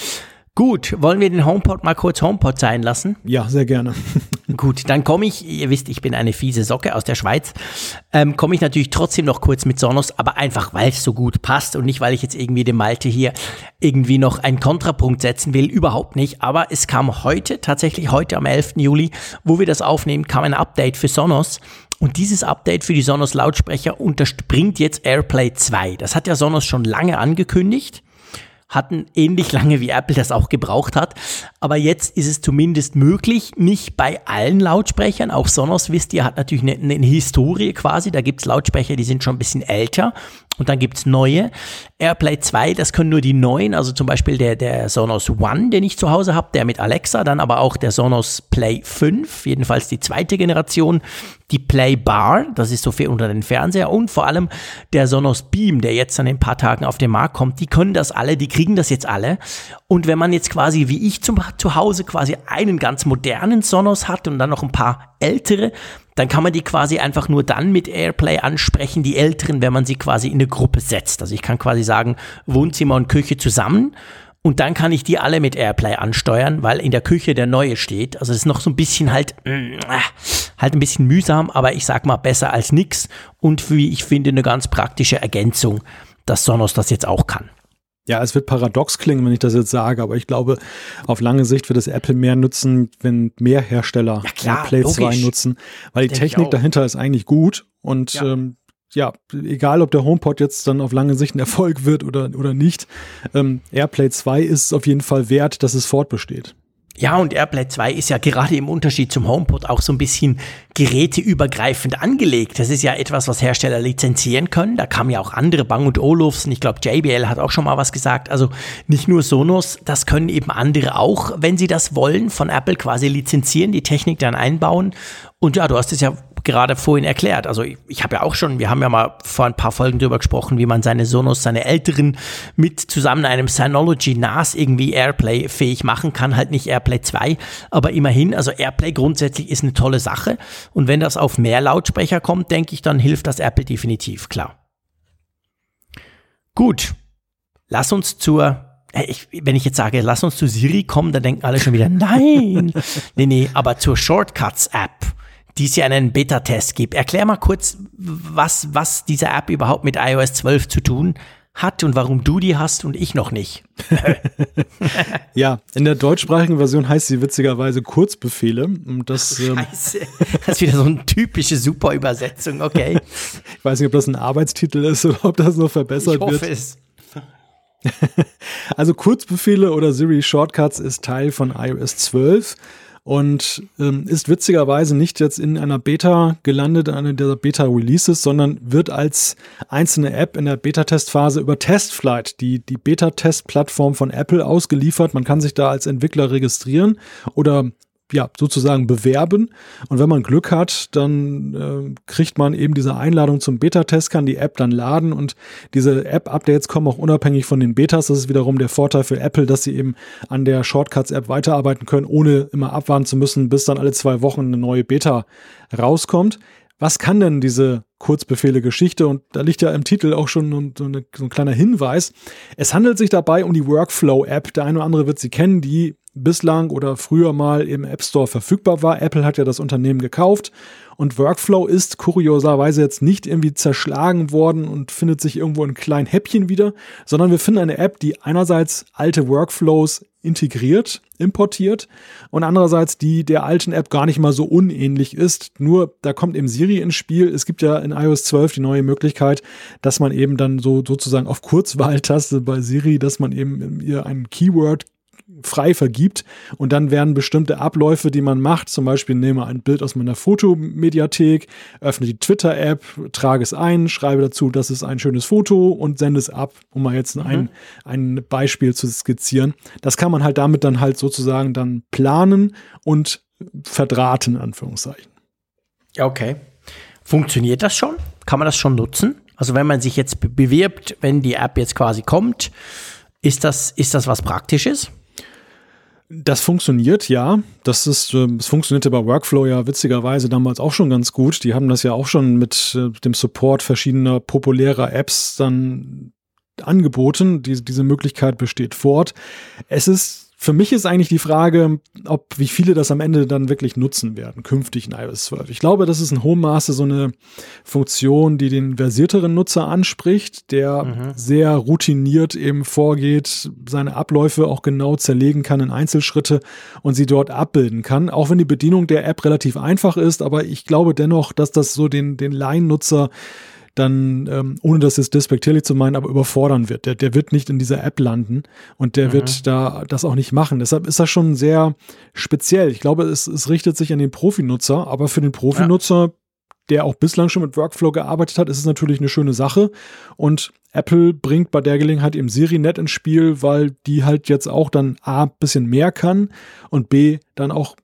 [SPEAKER 3] Gut, wollen wir den HomePod mal kurz HomePod sein lassen?
[SPEAKER 2] Ja, sehr gerne.
[SPEAKER 3] Gut, dann komme ich, ihr wisst, ich bin eine fiese Socke aus der Schweiz, ähm, komme ich natürlich trotzdem noch kurz mit Sonos, aber einfach, weil es so gut passt und nicht, weil ich jetzt irgendwie dem Malte hier irgendwie noch einen Kontrapunkt setzen will, überhaupt nicht. Aber es kam heute, tatsächlich heute am 11. Juli, wo wir das aufnehmen, kam ein Update für Sonos und dieses Update für die Sonos Lautsprecher unterspringt jetzt AirPlay 2. Das hat ja Sonos schon lange angekündigt hatten ähnlich lange wie Apple das auch gebraucht hat. Aber jetzt ist es zumindest möglich, nicht bei allen Lautsprechern. Auch Sonos, wisst ihr, hat natürlich eine, eine Historie quasi. Da gibt's Lautsprecher, die sind schon ein bisschen älter. Und dann gibt's neue. AirPlay 2, das können nur die neuen, also zum Beispiel der, der Sonos One, den ich zu Hause habe, der mit Alexa, dann aber auch der Sonos Play 5, jedenfalls die zweite Generation, die Play Bar, das ist so viel unter den Fernseher und vor allem der Sonos Beam, der jetzt an ein paar Tagen auf den Markt kommt, die können das alle, die kriegen das jetzt alle. Und wenn man jetzt quasi wie ich zum, zu Hause quasi einen ganz modernen Sonos hat und dann noch ein paar ältere, dann kann man die quasi einfach nur dann mit Airplay ansprechen, die älteren, wenn man sie quasi in eine Gruppe setzt. Also ich kann quasi sagen, Wohnzimmer und Küche zusammen und dann kann ich die alle mit Airplay ansteuern, weil in der Küche der neue steht. Also es ist noch so ein bisschen halt, äh, halt ein bisschen mühsam, aber ich sag mal besser als nix. Und wie ich finde, eine ganz praktische Ergänzung, dass Sonos das jetzt auch kann.
[SPEAKER 2] Ja, es wird paradox klingen, wenn ich das jetzt sage, aber ich glaube, auf lange Sicht wird es Apple mehr nutzen, wenn mehr Hersteller ja, klar, Play 2 nutzen, weil die Technik dahinter ist eigentlich gut und ja. ähm, ja, egal ob der HomePod jetzt dann auf lange Sicht ein Erfolg wird oder, oder nicht, ähm, AirPlay 2 ist auf jeden Fall wert, dass es fortbesteht.
[SPEAKER 3] Ja, und AirPlay 2 ist ja gerade im Unterschied zum HomePod auch so ein bisschen geräteübergreifend angelegt. Das ist ja etwas, was Hersteller lizenzieren können. Da kamen ja auch andere, Bang und Olufsen. Ich glaube, JBL hat auch schon mal was gesagt. Also nicht nur Sonos, das können eben andere auch, wenn sie das wollen, von Apple quasi lizenzieren, die Technik dann einbauen. Und ja, du hast es ja gerade vorhin erklärt. Also ich, ich habe ja auch schon, wir haben ja mal vor ein paar Folgen drüber gesprochen, wie man seine Sonos, seine älteren mit zusammen einem Synology NAS irgendwie Airplay fähig machen kann. Halt nicht Airplay 2, aber immerhin, also Airplay grundsätzlich ist eine tolle Sache. Und wenn das auf mehr Lautsprecher kommt, denke ich, dann hilft das Apple definitiv, klar. Gut, lass uns zur ich, wenn ich jetzt sage, lass uns zu Siri kommen, dann denken alle schon wieder, nein. nee, nee, aber zur Shortcuts-App die es ja einen Beta-Test gibt. Erklär mal kurz, was, was diese App überhaupt mit iOS 12 zu tun hat und warum du die hast und ich noch nicht.
[SPEAKER 2] ja, in der deutschsprachigen Version heißt sie witzigerweise Kurzbefehle. Und das,
[SPEAKER 3] ähm, Scheiße. Das ist wieder so eine typische super Übersetzung, okay.
[SPEAKER 2] ich weiß nicht, ob das ein Arbeitstitel ist oder ob das noch verbessert ich hoffe wird. Es. also Kurzbefehle oder Siri Shortcuts ist Teil von iOS 12 und ähm, ist witzigerweise nicht jetzt in einer Beta gelandet, in einer der Beta-Releases, sondern wird als einzelne App in der Beta-Testphase über Testflight, die, die Beta-Test-Plattform von Apple, ausgeliefert. Man kann sich da als Entwickler registrieren oder ja, sozusagen bewerben. Und wenn man Glück hat, dann äh, kriegt man eben diese Einladung zum Beta-Test, kann die App dann laden und diese App-Updates kommen auch unabhängig von den Betas. Das ist wiederum der Vorteil für Apple, dass sie eben an der Shortcuts-App weiterarbeiten können, ohne immer abwarten zu müssen, bis dann alle zwei Wochen eine neue Beta rauskommt. Was kann denn diese Kurzbefehle-Geschichte? Und da liegt ja im Titel auch schon so ein kleiner Hinweis. Es handelt sich dabei um die Workflow-App. Der eine oder andere wird sie kennen, die bislang oder früher mal im App Store verfügbar war. Apple hat ja das Unternehmen gekauft und Workflow ist kurioserweise jetzt nicht irgendwie zerschlagen worden und findet sich irgendwo in kleinen Häppchen wieder, sondern wir finden eine App, die einerseits alte Workflows integriert, importiert und andererseits die der alten App gar nicht mal so unähnlich ist. Nur da kommt eben Siri ins Spiel. Es gibt ja in iOS 12 die neue Möglichkeit, dass man eben dann so sozusagen auf Kurzwahltaste bei Siri, dass man eben ihr ein Keyword frei vergibt und dann werden bestimmte Abläufe, die man macht, zum Beispiel nehme ein Bild aus meiner Fotomediathek, öffne die Twitter-App, trage es ein, schreibe dazu, das ist ein schönes Foto und sende es ab, um mal jetzt mhm. ein, ein Beispiel zu skizzieren. Das kann man halt damit dann halt sozusagen dann planen und verdrahten, in Anführungszeichen.
[SPEAKER 3] Ja, okay. Funktioniert das schon? Kann man das schon nutzen? Also wenn man sich jetzt bewirbt, wenn die App jetzt quasi kommt, ist das, ist das was Praktisches?
[SPEAKER 2] Das funktioniert, ja. Das ist, äh, es funktionierte bei Workflow ja witzigerweise damals auch schon ganz gut. Die haben das ja auch schon mit äh, dem Support verschiedener populärer Apps dann angeboten. Diese, diese Möglichkeit besteht fort. Es ist für mich ist eigentlich die Frage, ob wie viele das am Ende dann wirklich nutzen werden, künftig in iOS 12. Ich glaube, das ist in hohem Maße so eine Funktion, die den versierteren Nutzer anspricht, der mhm. sehr routiniert eben vorgeht, seine Abläufe auch genau zerlegen kann in Einzelschritte und sie dort abbilden kann. Auch wenn die Bedienung der App relativ einfach ist, aber ich glaube dennoch, dass das so den, den Laiennutzer dann, ähm, ohne das jetzt despektierlich zu meinen, aber überfordern wird. Der, der wird nicht in dieser App landen und der mhm. wird da das auch nicht machen. Deshalb ist das schon sehr speziell. Ich glaube, es, es richtet sich an den Profinutzer, aber für den Profinutzer, ja. der auch bislang schon mit Workflow gearbeitet hat, ist es natürlich eine schöne Sache. Und Apple bringt bei der Gelegenheit eben Siri nett ins Spiel, weil die halt jetzt auch dann A, bisschen mehr kann und B, dann auch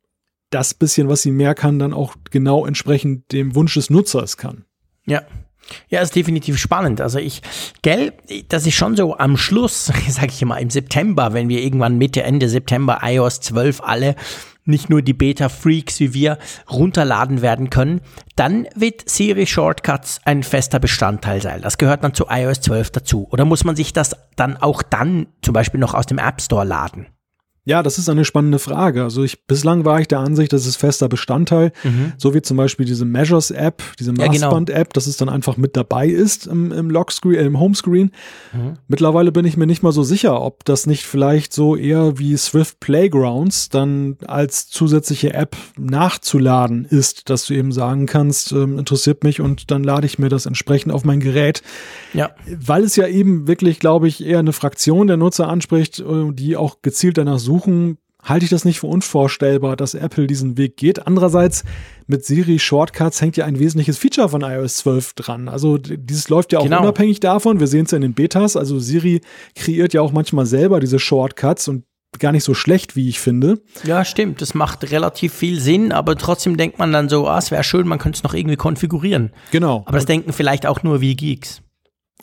[SPEAKER 2] das bisschen, was sie mehr kann, dann auch genau entsprechend dem Wunsch des Nutzers kann.
[SPEAKER 3] Ja, ja, ist definitiv spannend. Also ich, gell, das ist schon so am Schluss, sag ich mal, im September, wenn wir irgendwann Mitte, Ende September iOS 12 alle nicht nur die Beta-Freaks wie wir runterladen werden können, dann wird Siri Shortcuts ein fester Bestandteil sein. Das gehört dann zu iOS 12 dazu. Oder muss man sich das dann auch dann zum Beispiel noch aus dem App Store laden?
[SPEAKER 2] Ja, das ist eine spannende Frage. Also ich bislang war ich der Ansicht, das ist fester Bestandteil, mhm. so wie zum Beispiel diese Measures App, diese Maßband App, ja, genau. dass es dann einfach mit dabei ist im, im Lockscreen, äh, im Homescreen. Mhm. Mittlerweile bin ich mir nicht mal so sicher, ob das nicht vielleicht so eher wie Swift Playgrounds dann als zusätzliche App nachzuladen ist, dass du eben sagen kannst, äh, interessiert mich und dann lade ich mir das entsprechend auf mein Gerät. Ja. Weil es ja eben wirklich, glaube ich, eher eine Fraktion der Nutzer anspricht, äh, die auch gezielt danach suchen suchen, halte ich das nicht für unvorstellbar, dass Apple diesen Weg geht. Andererseits, mit Siri Shortcuts hängt ja ein wesentliches Feature von iOS 12 dran. Also dieses läuft ja auch genau. unabhängig davon. Wir sehen es ja in den Betas. Also Siri kreiert ja auch manchmal selber diese Shortcuts und gar nicht so schlecht, wie ich finde.
[SPEAKER 3] Ja, stimmt. Das macht relativ viel Sinn, aber trotzdem denkt man dann so, ah, es wäre schön, man könnte es noch irgendwie konfigurieren.
[SPEAKER 2] Genau.
[SPEAKER 3] Aber das denken vielleicht auch nur wie Geeks.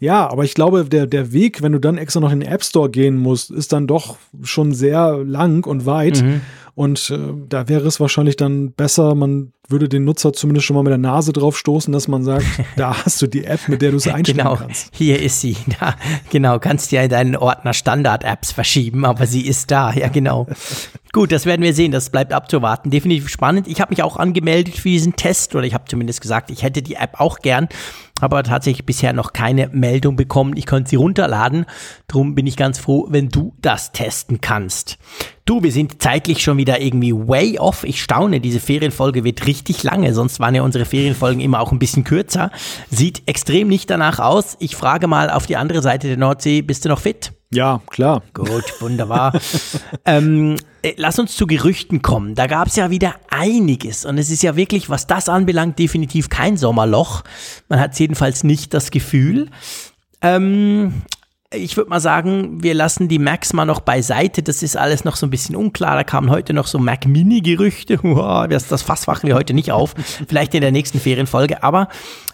[SPEAKER 2] Ja, aber ich glaube, der, der Weg, wenn du dann extra noch in den App Store gehen musst, ist dann doch schon sehr lang und weit. Mhm. Und äh, da wäre es wahrscheinlich dann besser, man würde den Nutzer zumindest schon mal mit der Nase drauf stoßen, dass man sagt, da hast du die App, mit der du es einstellen
[SPEAKER 3] genau,
[SPEAKER 2] kannst.
[SPEAKER 3] Hier ist sie. Da, genau, kannst ja in deinen Ordner Standard-Apps verschieben, aber sie ist da. Ja, genau. Gut, das werden wir sehen. Das bleibt abzuwarten. Definitiv spannend. Ich habe mich auch angemeldet für diesen Test oder ich habe zumindest gesagt, ich hätte die App auch gern aber tatsächlich bisher noch keine Meldung bekommen. Ich konnte sie runterladen. Darum bin ich ganz froh, wenn du das testen kannst. Du, wir sind zeitlich schon wieder irgendwie way off. Ich staune, diese Ferienfolge wird richtig lange. Sonst waren ja unsere Ferienfolgen immer auch ein bisschen kürzer. Sieht extrem nicht danach aus. Ich frage mal auf die andere Seite der Nordsee, bist du noch fit?
[SPEAKER 2] Ja, klar.
[SPEAKER 3] Gut, wunderbar. ähm, äh, lass uns zu Gerüchten kommen. Da gab es ja wieder einiges. Und es ist ja wirklich, was das anbelangt, definitiv kein Sommerloch. Man hat jedenfalls nicht das Gefühl. Ähm, ich würde mal sagen, wir lassen die Macs mal noch beiseite. Das ist alles noch so ein bisschen unklar. Da kamen heute noch so Mac Mini-Gerüchte. Das, das Fass machen wir heute nicht auf. Vielleicht in der nächsten Ferienfolge. Aber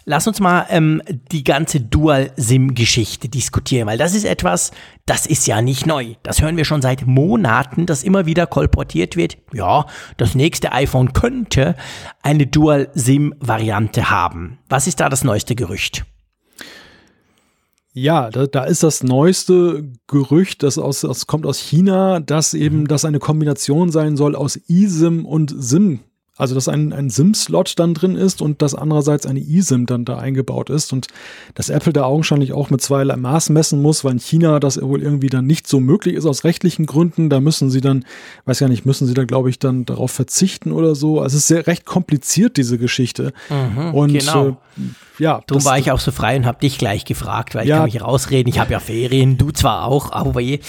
[SPEAKER 3] lass uns mal ähm, die ganze Dual-SIM-Geschichte diskutieren, weil das ist etwas, das ist ja nicht neu. Das hören wir schon seit Monaten, dass immer wieder kolportiert wird. Ja, das nächste iPhone könnte eine Dual-SIM-Variante haben. Was ist da das neueste Gerücht?
[SPEAKER 2] Ja, da, da, ist das neueste Gerücht, das, aus, das kommt aus China, dass eben mhm. das eine Kombination sein soll aus eSIM und SIM Also, dass ein, ein SIM-Slot dann drin ist und dass andererseits eine eSIM dann da eingebaut ist und dass Apple da augenscheinlich auch mit zweierlei Maß messen muss, weil in China das wohl irgendwie dann nicht so möglich ist aus rechtlichen Gründen. Da müssen sie dann, weiß ja nicht, müssen sie da, glaube ich, dann darauf verzichten oder so. Also, es ist sehr recht kompliziert, diese Geschichte.
[SPEAKER 3] Mhm,
[SPEAKER 2] und
[SPEAKER 3] genau.
[SPEAKER 2] äh, ja.
[SPEAKER 3] Darum war ich auch so frei und habe dich gleich gefragt, weil ich
[SPEAKER 2] Ja.
[SPEAKER 3] kann mich rausreden. Ich habe ja Ferien, du zwar auch, aber je.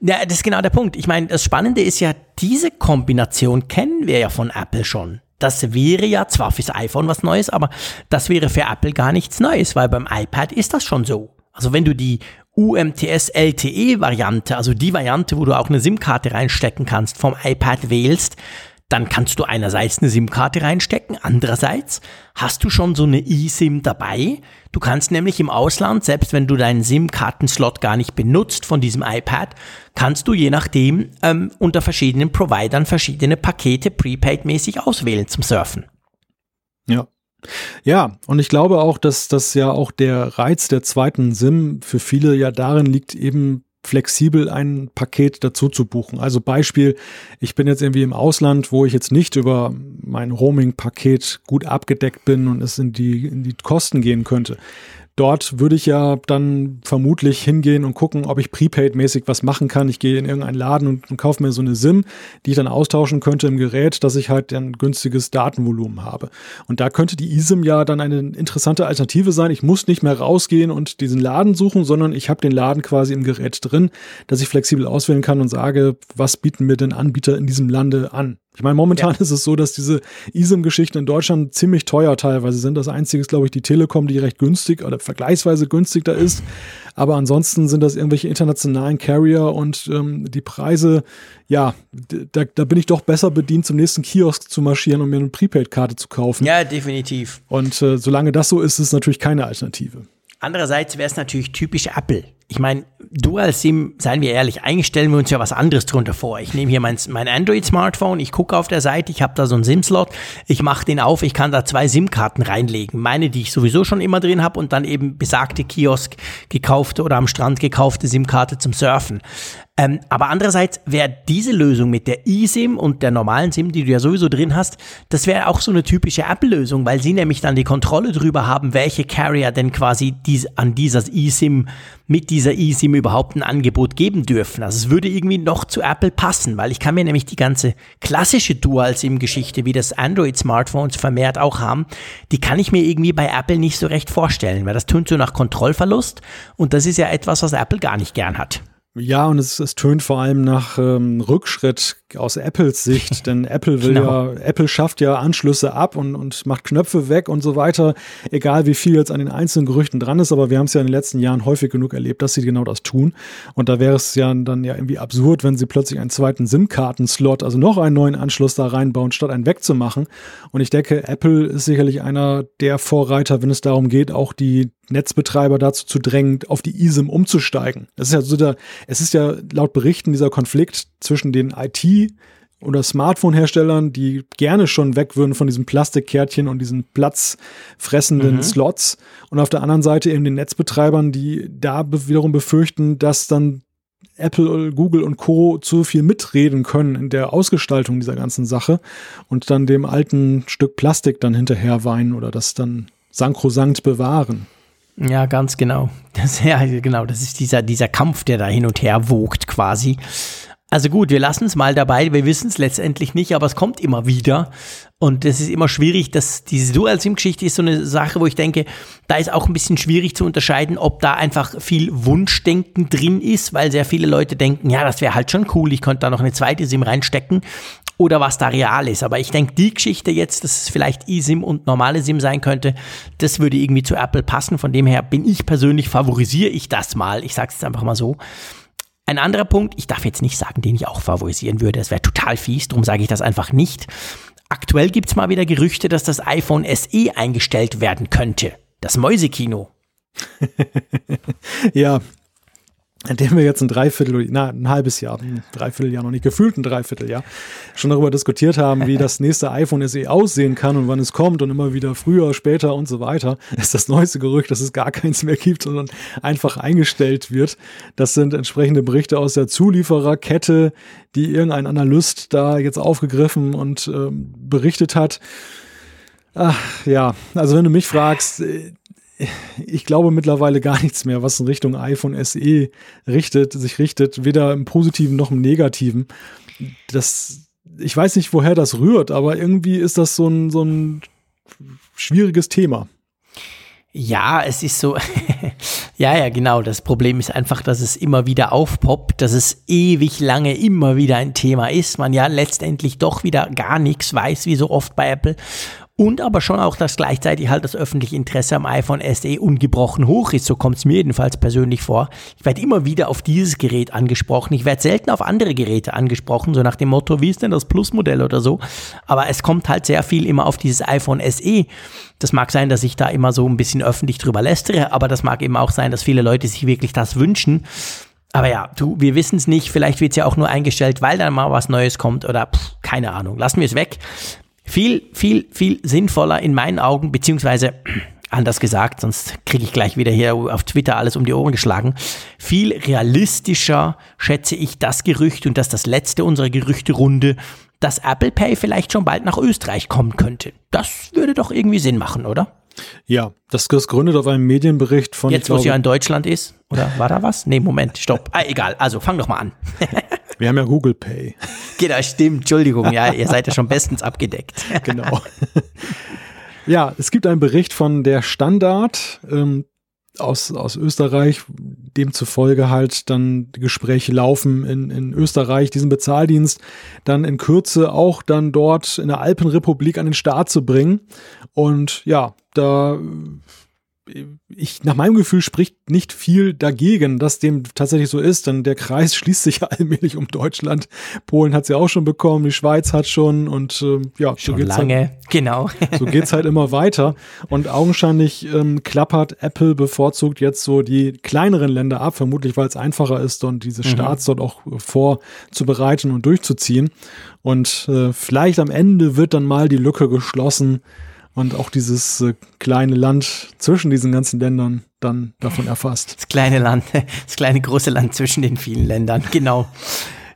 [SPEAKER 3] Ja, das ist genau der Punkt. Ich meine, das Spannende ist ja, diese Kombination kennen wir ja von Apple schon. Das wäre ja zwar fürs iPhone was Neues, aber das wäre für Apple gar nichts Neues, weil beim iPad ist das schon so. Also wenn du die UMTS LTE Variante, also die Variante, wo du auch eine SIM-Karte reinstecken kannst, vom iPad wählst, dann kannst du einerseits eine SIM-Karte reinstecken, andererseits hast du schon so eine eSIM dabei. Du kannst nämlich im Ausland, selbst wenn du deinen SIM-Kartenslot gar nicht benutzt von diesem iPad, kannst du je nachdem ähm, unter verschiedenen Providern verschiedene Pakete prepaid-mäßig auswählen zum Surfen.
[SPEAKER 2] Ja. Ja, und ich glaube auch, dass das ja auch der Reiz der zweiten SIM für viele ja darin liegt, eben flexibel ein Paket dazu zu buchen. Also Beispiel, ich bin jetzt irgendwie im Ausland, wo ich jetzt nicht über mein Roaming-Paket gut abgedeckt bin und es in die, in die Kosten gehen könnte. Dort würde ich ja dann vermutlich hingehen und gucken, ob ich Prepaid-mäßig was machen kann. Ich gehe in irgendeinen Laden und, und kaufe mir so eine SIM, die ich dann austauschen könnte im Gerät, dass ich halt ein günstiges Datenvolumen habe. Und da könnte die eSIM ja dann eine interessante Alternative sein. Ich muss nicht mehr rausgehen und diesen Laden suchen, sondern ich habe den Laden quasi im Gerät drin, dass ich flexibel auswählen kann und sage, was bieten mir denn Anbieter in diesem Lande an? Ich meine, momentan ist es so, dass diese eSIM-Geschichten in Deutschland ziemlich teuer teilweise sind. Das einzige ist, glaube ich, die Telekom, die recht günstig oder vergleichsweise günstig da ist. Aber ansonsten sind das irgendwelche internationalen Carrier und ähm, die Preise, ja, da, da bin ich doch besser bedient, zum nächsten Kiosk zu marschieren und mir eine Prepaid-Karte zu kaufen.
[SPEAKER 3] Ja, definitiv.
[SPEAKER 2] Und äh, solange das so ist, ist es natürlich keine Alternative.
[SPEAKER 3] Andererseits wäre es natürlich typisch Apple. Ich meine, Dual SIM, seien wir ehrlich, eigentlich stellen wir uns ja was anderes drunter vor. Ich nehme hier mein, mein Android-Smartphone, ich gucke auf der Seite, ich habe da so einen SIM-Slot, ich mache den auf, ich kann da zwei SIM-Karten reinlegen. Meine, die ich sowieso schon immer drin habe und dann eben besagte Kiosk gekaufte oder am Strand gekaufte SIM-Karte zum Surfen. Ähm, aber andererseits wäre diese Lösung mit der eSIM und der normalen SIM, die du ja sowieso drin hast, das wäre auch so eine typische Apple-Lösung, weil sie nämlich dann die Kontrolle drüber haben, welche Carrier denn quasi dies, an dieser eSIM, mit dieser eSIM überhaupt ein Angebot geben dürfen. Also es würde irgendwie noch zu Apple passen, weil ich kann mir nämlich die ganze klassische Dual-SIM-Geschichte, wie das Android-Smartphones vermehrt auch haben, die kann ich mir irgendwie bei Apple nicht so recht vorstellen, weil das tönt so nach Kontrollverlust und das ist ja etwas, was Apple gar nicht gern hat.
[SPEAKER 2] Ja, und es, es tönt vor allem nach ähm, Rückschritt aus Apples Sicht, denn Apple will
[SPEAKER 3] Genau.
[SPEAKER 2] ja, Apple schafft ja Anschlüsse ab und, und macht Knöpfe weg und so weiter, egal wie viel jetzt an den einzelnen Gerüchten dran ist, aber wir haben es ja in den letzten Jahren häufig genug erlebt, dass sie genau das tun. Und da wäre es ja dann ja irgendwie absurd, wenn sie plötzlich einen zweiten SIM-Karten-Slot, also noch einen neuen Anschluss da reinbauen, statt einen wegzumachen. Und ich denke, Apple ist sicherlich einer der Vorreiter, wenn es darum geht, auch die Netzbetreiber dazu zu drängen, auf die eSIM umzusteigen. Das ist ja so der, es ist ja laut Berichten dieser Konflikt zwischen den IT- oder Smartphone-Herstellern, die gerne schon weg würden von diesem Plastikkärtchen und diesen platzfressenden Slots. Und auf der anderen Seite eben den Netzbetreibern, die da wiederum befürchten, dass dann Apple, Google und Co. zu viel mitreden können in der Ausgestaltung dieser ganzen Sache und dann dem alten Stück Plastik dann hinterher weinen oder das dann sankrosankt bewahren.
[SPEAKER 3] Ja, ganz genau. Das, ja, genau, das ist dieser, dieser Kampf, der da hin und her wogt quasi. Also gut, wir lassen es mal dabei. Wir wissen es letztendlich nicht, aber es kommt immer wieder. Und es ist immer schwierig, dass diese Dual-SIM-Geschichte ist so eine Sache, wo ich denke, da ist auch ein bisschen schwierig zu unterscheiden, ob da einfach viel Wunschdenken drin ist, weil sehr viele Leute denken, ja, das wäre halt schon cool, ich könnte da noch eine zweite SIM reinstecken oder was da real ist. Aber ich denke, die Geschichte jetzt, dass es vielleicht eSIM und normale SIM sein könnte, das würde irgendwie zu Apple passen. Von dem her bin ich persönlich, favorisiere ich das mal. Ich sage es jetzt einfach mal so. Ein anderer Punkt, ich darf jetzt nicht sagen, den ich auch favorisieren würde, das wäre total fies, darum sage ich das einfach nicht. Aktuell gibt es mal wieder Gerüchte, dass das iPhone SE eingestellt werden könnte. Das Mäusekino.
[SPEAKER 2] Ja, in dem wir jetzt ein Dreiviertel, na, ein halbes Jahr, ein Dreivierteljahr noch nicht, gefühlt ein Dreivierteljahr, schon darüber diskutiert haben, wie das nächste iPhone SE aussehen kann und wann es kommt und immer wieder früher, später und so weiter, ist das neueste Gerücht, dass es gar keins mehr gibt, sondern einfach eingestellt wird. Das sind entsprechende Berichte aus der Zuliefererkette, die irgendein Analyst da jetzt aufgegriffen und äh, berichtet hat. Ach, ja, also wenn du mich fragst, äh, ich glaube mittlerweile gar nichts mehr, was in Richtung iPhone SE richtet, sich richtet, weder im Positiven noch im Negativen. Das, ich weiß nicht, woher das rührt, aber irgendwie ist das so ein, so ein schwieriges Thema.
[SPEAKER 3] Ja, es ist so, ja, ja, genau. Das Problem ist einfach, dass es immer wieder aufpoppt, dass es ewig lange immer wieder ein Thema ist. Man ja letztendlich doch wieder gar nichts weiß, wie so oft bei Apple und aber schon auch, dass gleichzeitig halt das öffentliche Interesse am iPhone SE ungebrochen hoch ist. So kommt es mir jedenfalls persönlich vor. Ich werde immer wieder auf dieses Gerät angesprochen. Ich werde selten auf andere Geräte angesprochen, so nach dem Motto, wie ist denn das Plus-Modell oder so. Aber es kommt halt sehr viel immer auf dieses iPhone SE. Das mag sein, dass ich da immer so ein bisschen öffentlich drüber lästere, aber das mag eben auch sein, dass viele Leute sich wirklich das wünschen. Aber ja, du, wir wissen es nicht. Vielleicht wird es ja auch nur eingestellt, weil dann mal was Neues kommt oder pff, keine Ahnung. Lassen wir es weg. Viel, viel, viel sinnvoller in meinen Augen, beziehungsweise anders gesagt, sonst kriege ich gleich wieder hier auf Twitter alles um die Ohren geschlagen. Viel realistischer schätze ich das Gerücht und das das letzte unserer Gerüchterunde, dass Apple Pay vielleicht schon bald nach Österreich kommen könnte. Das würde doch irgendwie Sinn machen, oder?
[SPEAKER 2] Ja, das, das gründet auf einem Medienbericht von.
[SPEAKER 3] Jetzt, wo es ja in Deutschland ist? Oder war da was? Nee, Moment, stopp. Ah, egal. Also fang doch mal an.
[SPEAKER 2] Wir haben ja Google Pay.
[SPEAKER 3] Genau, stimmt. Entschuldigung, ja, ihr seid ja schon bestens abgedeckt.
[SPEAKER 2] genau. Ja, es gibt einen Bericht von der Standard ähm, aus, aus Österreich, demzufolge halt dann Gespräche laufen in, in Österreich, diesen Bezahldienst dann in Kürze auch dann dort in der Alpenrepublik an den Start zu bringen. Und ja, da ich, nach meinem Gefühl spricht nicht viel dagegen, dass dem tatsächlich so ist, denn der Kreis schließt sich ja allmählich um Deutschland. Polen hat es ja auch schon bekommen, die Schweiz hat schon und äh, ja,
[SPEAKER 3] schon so geht's lange, halt, genau.
[SPEAKER 2] so geht's halt immer weiter und augenscheinlich ähm, klappert Apple bevorzugt jetzt so die kleineren Länder ab, vermutlich weil es einfacher ist und diese. Starts mhm. dort auch vorzubereiten und durchzuziehen und äh, vielleicht am Ende wird dann mal die Lücke geschlossen und auch dieses äh, kleine Land zwischen diesen ganzen Ländern dann davon erfasst.
[SPEAKER 3] Das kleine Land, das kleine große Land zwischen den vielen Ländern, genau.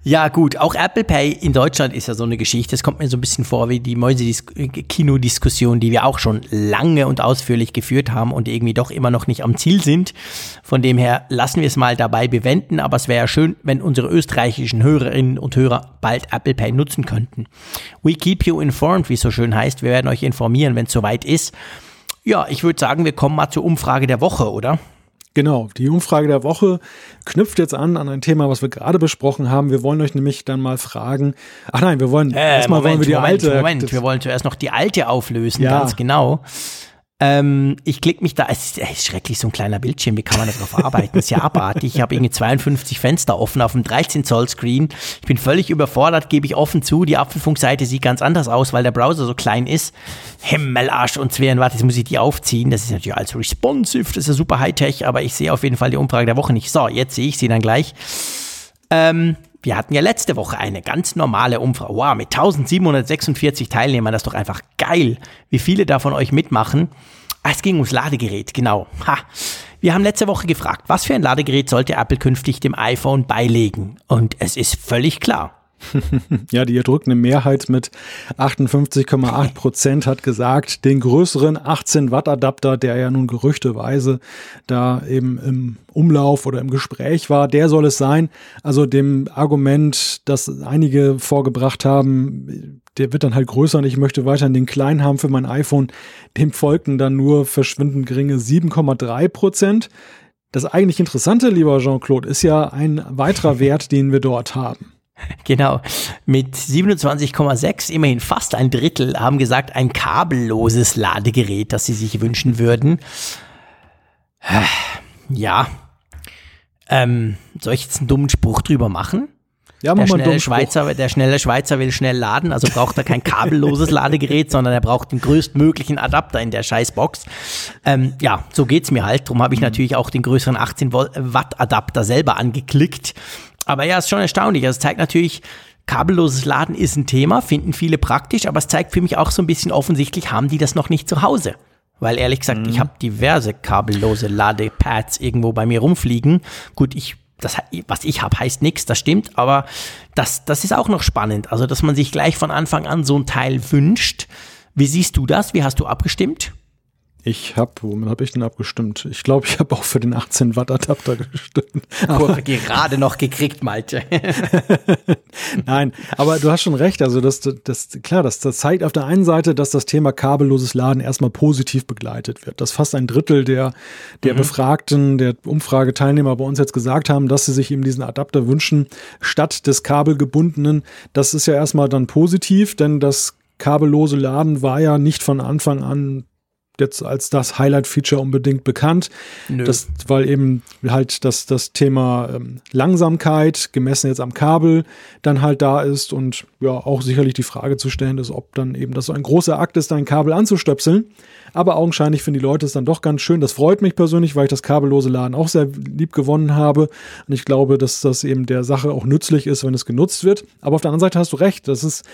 [SPEAKER 3] Ja, gut, auch Apple Pay in Deutschland ist ja so eine Geschichte. Es kommt mir so ein bisschen vor wie die Mäuse-Kino-Diskussion, die wir auch schon lange und ausführlich geführt haben und irgendwie doch immer noch nicht am Ziel sind. Von dem her lassen wir es mal dabei bewenden, aber es wäre ja schön, wenn unsere österreichischen Hörerinnen und Hörer bald Apple Pay nutzen könnten. We keep you informed, wie es so schön heißt. Wir werden euch informieren, wenn es soweit ist. Ja, ich würde sagen, wir kommen mal zur Umfrage der Woche, oder?
[SPEAKER 2] Genau, die Umfrage der Woche knüpft jetzt an an ein Thema, was wir gerade besprochen haben. Wir wollen euch nämlich dann mal fragen. Ach nein, wir wollen
[SPEAKER 3] äh, erstmal wollen wir die Moment, alte. Moment, wir wollen zuerst noch die alte auflösen, ja. ganz genau. Ähm, ich klicke mich da, es ist, es ist, schrecklich, so ein kleiner Bildschirm, wie kann man darauf arbeiten? Das ist ja abartig. Ich habe irgendwie 52 Fenster offen auf dem 13 Zoll Screen. Ich bin völlig überfordert, gebe ich offen zu. Die Apfelfunkseite sieht ganz anders aus, weil der Browser so klein ist. Himmelarsch und Zwirn, warte, jetzt muss ich die aufziehen. Das ist natürlich alles responsive, das ist ja super Hightech, aber ich sehe auf jeden Fall die Umfrage der Woche nicht. So, jetzt sehe ich sie dann gleich. Ähm, wir hatten ja letzte Woche eine ganz normale Umfrage. Wow, mit 1746 Teilnehmern, das ist doch einfach geil, wie viele da von euch mitmachen. Ah, es ging ums Ladegerät, genau. Ha. Wir haben letzte Woche gefragt, was für ein Ladegerät sollte Apple künftig dem iPhone beilegen? Und es ist völlig klar.
[SPEAKER 2] ja, die erdrückende Mehrheit mit 58,8 Prozent hat gesagt, den größeren 18 Watt Adapter, der ja nun gerüchteweise da eben im Umlauf oder im Gespräch war, der soll es sein. Also dem Argument, das einige vorgebracht haben, der wird dann halt größer und ich möchte weiterhin den kleinen haben für mein iPhone, dem folgten dann nur verschwindend geringe 7,3 Prozent. Das eigentlich Interessante, lieber Jean-Claude, ist ja ein weiterer Wert, den wir dort haben.
[SPEAKER 3] Genau, mit 27,6, immerhin fast ein Drittel, haben gesagt, ein kabelloses Ladegerät, das sie sich wünschen würden. Ja, ähm, soll ich jetzt einen dummen Spruch drüber machen?
[SPEAKER 2] Ja,
[SPEAKER 3] der, schnelle. Schweizer, der schnelle Schweizer will schnell laden, also braucht er kein kabelloses Ladegerät, sondern er braucht den größtmöglichen Adapter in der Scheißbox. Ähm, ja, so geht's mir halt. Darum habe ich natürlich auch den größeren 18 Watt Adapter selber angeklickt. Aber ja, ist schon erstaunlich. Also es zeigt natürlich, kabelloses Laden ist ein Thema, finden viele praktisch, aber es zeigt für mich auch so ein bisschen offensichtlich, haben die das noch nicht zu Hause. Weil ehrlich gesagt, ich habe diverse kabellose Ladepads irgendwo bei mir rumfliegen. Gut, ich das, was ich habe, heißt nichts, das stimmt, aber das, das ist auch noch spannend. Also, dass man sich gleich von Anfang an so ein Teil wünscht. Wie siehst du das? Wie hast du abgestimmt?
[SPEAKER 2] Ich habe, womit habe ich denn abgestimmt? Ich glaube, ich habe auch für den 18 Watt Adapter gestimmt.
[SPEAKER 3] Aber gerade noch gekriegt, Malte.
[SPEAKER 2] Nein, aber du hast schon recht. Also das, das klar, das, das zeigt auf der einen Seite, dass das Thema kabelloses Laden erstmal positiv begleitet wird. Dass fast ein Drittel der, der mhm. Befragten, der Umfrageteilnehmer bei uns jetzt gesagt haben, dass sie sich eben diesen Adapter wünschen, statt des kabelgebundenen. Das ist ja erstmal dann positiv, denn das kabellose Laden war ja nicht von Anfang an jetzt als das Highlight-Feature unbedingt bekannt. Nö. Das, weil eben halt das, das Thema ähm, Langsamkeit, gemessen jetzt am Kabel, dann halt da ist und ja, auch sicherlich die Frage zu stellen ist, ob dann eben das so ein großer Akt ist, ein Kabel anzustöpseln. Aber augenscheinlich finden die Leute es dann doch ganz schön. Das freut mich persönlich, weil ich das kabellose Laden auch sehr lieb gewonnen habe. Und ich glaube, dass das eben der Sache auch nützlich ist, wenn es genutzt wird. Aber auf der anderen Seite hast du recht. Das ist,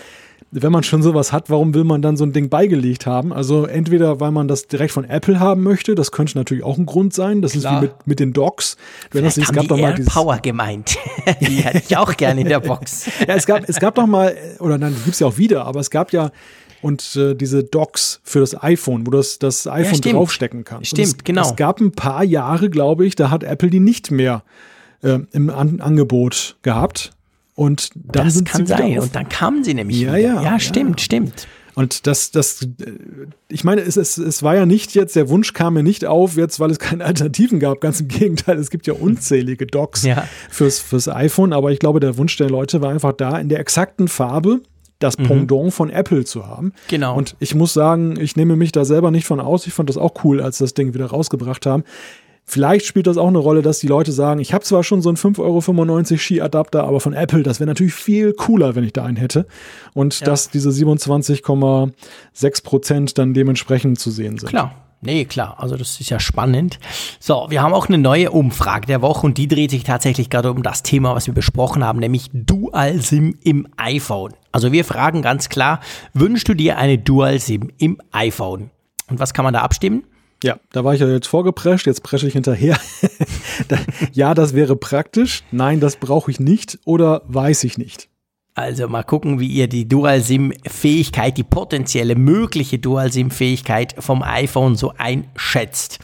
[SPEAKER 2] wenn man schon sowas hat, warum will man dann so ein Ding beigelegt haben? Also entweder, weil man das direkt von Apple haben möchte, das könnte natürlich auch ein Grund sein. Das Klar. ist wie mit, mit den Docs.
[SPEAKER 3] Wenn das, es gab doch mal Power gemeint. die hätte ich auch gerne in der Box.
[SPEAKER 2] ja, es gab, es gab doch mal, oder dann gibt es ja auch wieder, aber es gab ja und äh, diese Docks für das iPhone, wo du das, das iPhone ja, draufstecken kannst.
[SPEAKER 3] Stimmt,
[SPEAKER 2] es,
[SPEAKER 3] genau.
[SPEAKER 2] Es gab ein paar Jahre, glaube ich, da hat Apple die nicht mehr äh, im An Angebot gehabt. Und dann
[SPEAKER 3] das
[SPEAKER 2] sind
[SPEAKER 3] kann
[SPEAKER 2] sie
[SPEAKER 3] sein. Und dann kamen sie nämlich
[SPEAKER 2] ja,
[SPEAKER 3] wieder.
[SPEAKER 2] Ja,
[SPEAKER 3] ja, stimmt, ja. stimmt.
[SPEAKER 2] Und das, das, ich meine, es, es, es war ja nicht jetzt, der Wunsch kam mir nicht auf, jetzt, weil es keine Alternativen gab. Ganz im Gegenteil, es gibt ja unzählige Docs ja. fürs, fürs iPhone, aber ich glaube, der Wunsch der Leute war einfach da, in der exakten Farbe das mhm. Pendant von Apple zu haben.
[SPEAKER 3] Genau.
[SPEAKER 2] Und ich muss sagen, ich nehme mich da selber nicht von aus. Ich fand das auch cool, als das Ding wieder rausgebracht haben. Vielleicht spielt das auch eine Rolle, dass die Leute sagen, ich habe zwar schon so einen 5,95 Euro Ski-Adapter, aber von Apple, das wäre natürlich viel cooler, wenn ich da einen hätte. Und ja. dass diese 27,6 Prozent dann dementsprechend zu sehen sind.
[SPEAKER 3] Klar. Nee, klar, also das ist ja spannend. So, wir haben auch eine neue Umfrage der Woche und die dreht sich tatsächlich gerade um das Thema, was wir besprochen haben, nämlich Dual-SIM im iPhone. Also wir fragen ganz klar, wünschst du dir eine Dual-SIM im iPhone? Und was kann man da abstimmen?
[SPEAKER 2] Ja, da war ich ja jetzt vorgeprescht, jetzt presche ich hinterher. ja, das wäre praktisch. Nein, das brauche ich nicht oder weiß ich nicht.
[SPEAKER 3] Also mal gucken, wie ihr die Dual-SIM-Fähigkeit, die potenzielle mögliche Dual-SIM-Fähigkeit vom iPhone so einschätzt.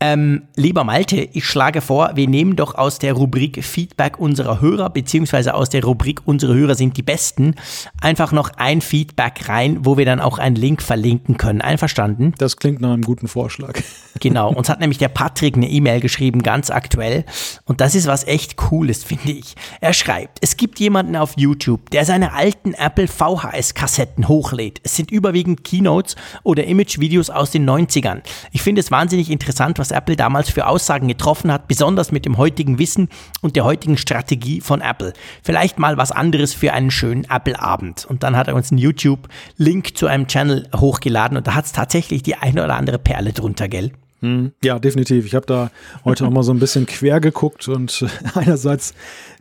[SPEAKER 3] Ähm, lieber Malte, ich schlage vor, wir nehmen doch aus der Rubrik Feedback unserer Hörer, beziehungsweise aus der Rubrik Unsere Hörer sind die Besten, einfach noch ein Feedback rein, wo wir dann auch einen Link verlinken können. Einverstanden?
[SPEAKER 2] Das klingt nach einem guten Vorschlag.
[SPEAKER 3] Genau, uns hat nämlich der Patrick eine E-Mail geschrieben, ganz aktuell. Und das ist was echt Cooles, finde ich. Er schreibt, es gibt jemanden auf YouTube, der seine alten Apple VHS-Kassetten hochlädt. Es sind überwiegend Keynotes oder Image-Videos aus den 90ern. Ich finde es wahnsinnig interessant, was Apple damals für Aussagen getroffen hat, besonders mit dem heutigen Wissen und der heutigen Strategie von Apple. Vielleicht mal was anderes für einen schönen Apple-Abend. Und dann hat er uns einen YouTube-Link zu einem Channel hochgeladen und da hat es tatsächlich die eine oder andere Perle drunter, gell?
[SPEAKER 2] Hm. Ja, definitiv. Ich habe da heute auch mal so ein bisschen quer geguckt und einerseits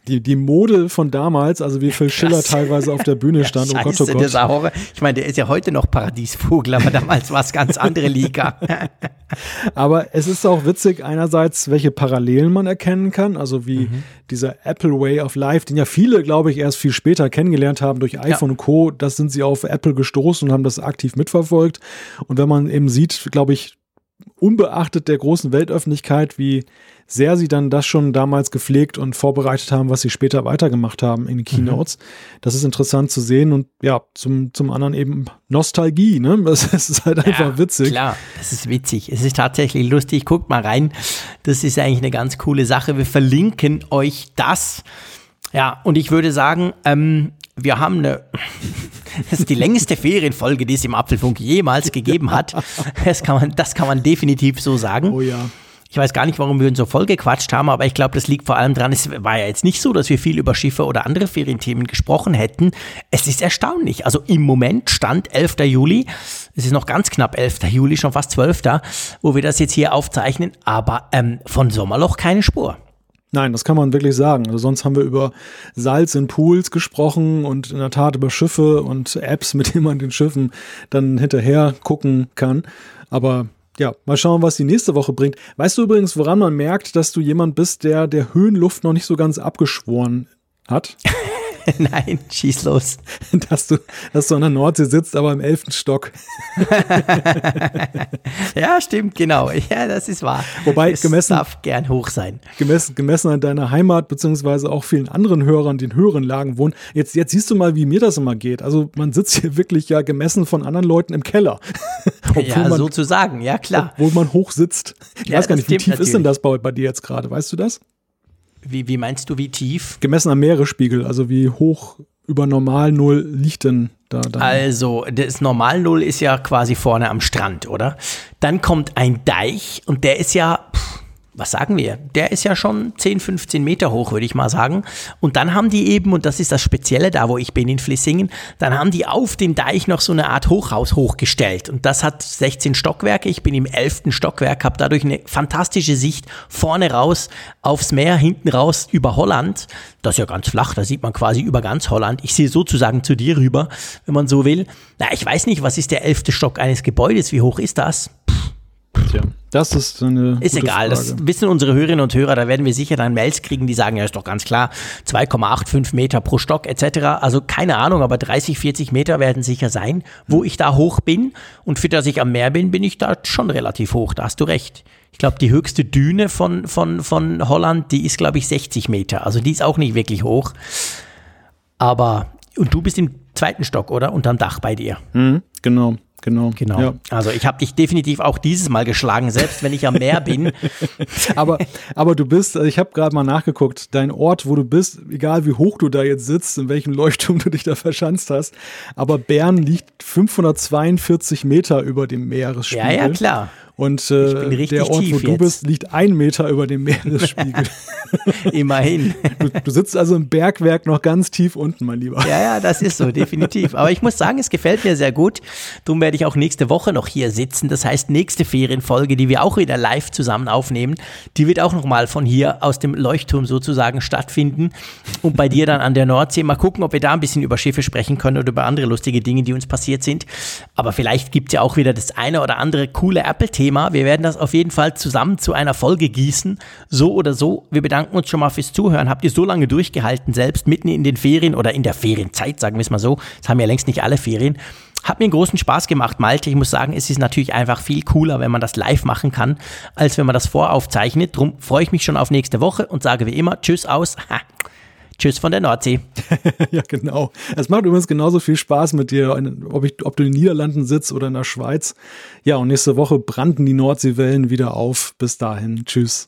[SPEAKER 2] die, die Mode von damals, also wie Phil Schiller Krass. teilweise auf der Bühne stand.
[SPEAKER 3] Ja, oh Gott, oh Gott. Horror. Ich meine, der ist ja heute noch Paradiesvogel, aber damals war es ganz andere Liga.
[SPEAKER 2] aber es ist auch witzig, einerseits, welche Parallelen man erkennen kann, also wie mhm. dieser Apple Way of Life, den ja viele, glaube ich, erst viel später kennengelernt haben durch iPhone ja. und Co., das sind sie auf Apple gestoßen und haben das aktiv mitverfolgt. Und wenn man eben sieht, glaube ich, unbeachtet der großen Weltöffentlichkeit, wie sehr sie dann das schon damals gepflegt und vorbereitet haben, was sie später weitergemacht haben in den. Keynotes. Mhm. Das ist interessant zu sehen und ja, zum, zum anderen eben Nostalgie, ne? Das ist halt einfach ja, witzig.
[SPEAKER 3] Klar, das ist witzig. Es ist tatsächlich lustig. Guckt mal rein. Das ist eigentlich eine ganz coole Sache. Wir verlinken euch das. Ja, und ich würde sagen, ähm, wir haben eine, das ist die längste Ferienfolge, die es im Apfelfunk jemals gegeben hat. Das kann man, das kann man definitiv so sagen.
[SPEAKER 2] Oh ja.
[SPEAKER 3] Ich weiß gar nicht, warum wir uns so voll gequatscht haben, aber ich glaube, das liegt vor allem dran, es war ja jetzt nicht so, dass wir viel über Schiffe oder andere Ferienthemen gesprochen hätten. Es ist erstaunlich. Also im Moment stand 11. Juli, es ist noch ganz knapp 11. Juli, schon fast 12. wo wir das jetzt hier aufzeichnen, aber ähm, von Sommerloch keine Spur.
[SPEAKER 2] Nein, das kann man wirklich sagen. Also sonst haben wir über Salz in Pools gesprochen und in der Tat über Schiffe und Apps, mit denen man den Schiffen dann hinterher gucken kann. Aber ja, mal schauen, was die nächste Woche bringt. Weißt du übrigens, woran man merkt, dass du jemand bist, der der Höhenluft noch nicht so ganz abgeschworen hat?
[SPEAKER 3] Nein, schieß los.
[SPEAKER 2] Dass du, dass du an der Nordsee sitzt, aber im elften Stock.
[SPEAKER 3] ja, stimmt, genau. Ja, das ist wahr.
[SPEAKER 2] Wobei, es gemessen,
[SPEAKER 3] darf gern hoch sein.
[SPEAKER 2] Gemessen, gemessen an deiner Heimat, beziehungsweise auch vielen anderen Hörern, die in höheren Lagen wohnen. Jetzt, jetzt siehst du mal, wie mir das immer geht. Also, man sitzt hier wirklich ja gemessen von anderen Leuten im Keller.
[SPEAKER 3] ja, man, sozusagen, ja, klar.
[SPEAKER 2] Obwohl man hoch sitzt. Ich ja, weiß gar nicht, wie tief natürlich. ist denn das bei, bei dir jetzt gerade? Weißt du das?
[SPEAKER 3] Wie, wie meinst du, wie tief?
[SPEAKER 2] Gemessen am Meeresspiegel, also wie hoch über Normal Null liegt denn da? Dann?
[SPEAKER 3] Also, das Normal Null ist ja quasi vorne am Strand, oder? Dann kommt ein Deich und der ist ja, pff, was sagen wir, der ist ja schon 10, 15 Meter hoch, würde ich mal sagen. Und dann haben die eben, und das ist das Spezielle da, wo ich bin in Flissingen, dann haben die auf dem Deich noch so eine Art Hochhaus hochgestellt. Und das hat 16 Stockwerke. Ich bin im 11. Stockwerk, habe dadurch eine fantastische Sicht vorne raus aufs Meer, hinten raus über Holland. Das ist ja ganz flach, da sieht man quasi über ganz Holland. Ich sehe sozusagen zu dir rüber, wenn man so will. Na, ich weiß nicht, was ist der 11. Stock eines Gebäudes? Wie hoch ist das?
[SPEAKER 2] Tja, das ist eine.
[SPEAKER 3] Ist egal, Frage. das wissen unsere Hörerinnen und Hörer, da werden wir sicher dann Mails kriegen, die sagen, ja, ist doch ganz klar, 2,85 Meter pro Stock etc. Also keine Ahnung, aber 30, 40 Meter werden sicher sein, wo ich da hoch bin. Und für das ich am Meer bin, bin ich da schon relativ hoch, da hast du recht. Ich glaube, die höchste Düne von, von, von Holland, die ist, glaube ich, 60 Meter. Also die ist auch nicht wirklich hoch. Aber, und du bist im zweiten Stock, oder? Unterm Dach bei dir.
[SPEAKER 2] Mhm, genau. Genau.
[SPEAKER 3] Genau. Ja. Also ich habe dich definitiv auch dieses Mal geschlagen, selbst wenn ich am Meer bin.
[SPEAKER 2] aber, aber du bist, ich habe gerade mal nachgeguckt, dein Ort, wo du bist, egal wie hoch du da jetzt sitzt, in welchem Leuchtturm du dich da verschanzt hast, aber Bern liegt 542 Meter über dem Meeresspiegel.
[SPEAKER 3] Ja, ja, klar.
[SPEAKER 2] Und äh, der Ort, wo du jetzt. bist, liegt ein Meter über dem Meeresspiegel.
[SPEAKER 3] Immerhin.
[SPEAKER 2] Du, du, sitzt also im Bergwerk noch ganz tief unten, mein Lieber.
[SPEAKER 3] Ja, ja, das ist so, definitiv. Aber ich muss sagen, es gefällt mir sehr gut. Darum werde ich auch nächste Woche noch hier sitzen. Das heißt, nächste Ferienfolge, die wir auch wieder live zusammen aufnehmen, die wird auch nochmal von hier aus dem Leuchtturm sozusagen stattfinden. Und bei dir dann an der Nordsee. Mal gucken, ob wir da ein bisschen über Schiffe sprechen können oder über andere lustige Dinge, die uns passiert sind. Aber vielleicht gibt es ja auch wieder das eine oder andere coole Apple-Thema Thema. Wir werden das auf jeden Fall zusammen zu einer Folge gießen. So oder so. Wir bedanken uns schon mal fürs Zuhören. Habt ihr so lange durchgehalten, selbst mitten in den Ferien oder in der Ferienzeit, sagen wir es mal so. Es haben ja längst nicht alle Ferien. Hat mir einen großen Spaß gemacht, Malte. Ich muss sagen, es ist natürlich einfach viel cooler, wenn man das live machen kann, als wenn man das voraufzeichnet. Drum freue ich mich schon auf nächste Woche und sage wie immer Tschüss aus. Tschüss von der Nordsee.
[SPEAKER 2] ja, genau. Es macht übrigens genauso viel Spaß mit dir, ob, ich, ob du in den Niederlanden sitzt oder in der Schweiz. Ja, und nächste Woche brannten die Nordseewellen wieder auf. Bis dahin. Tschüss.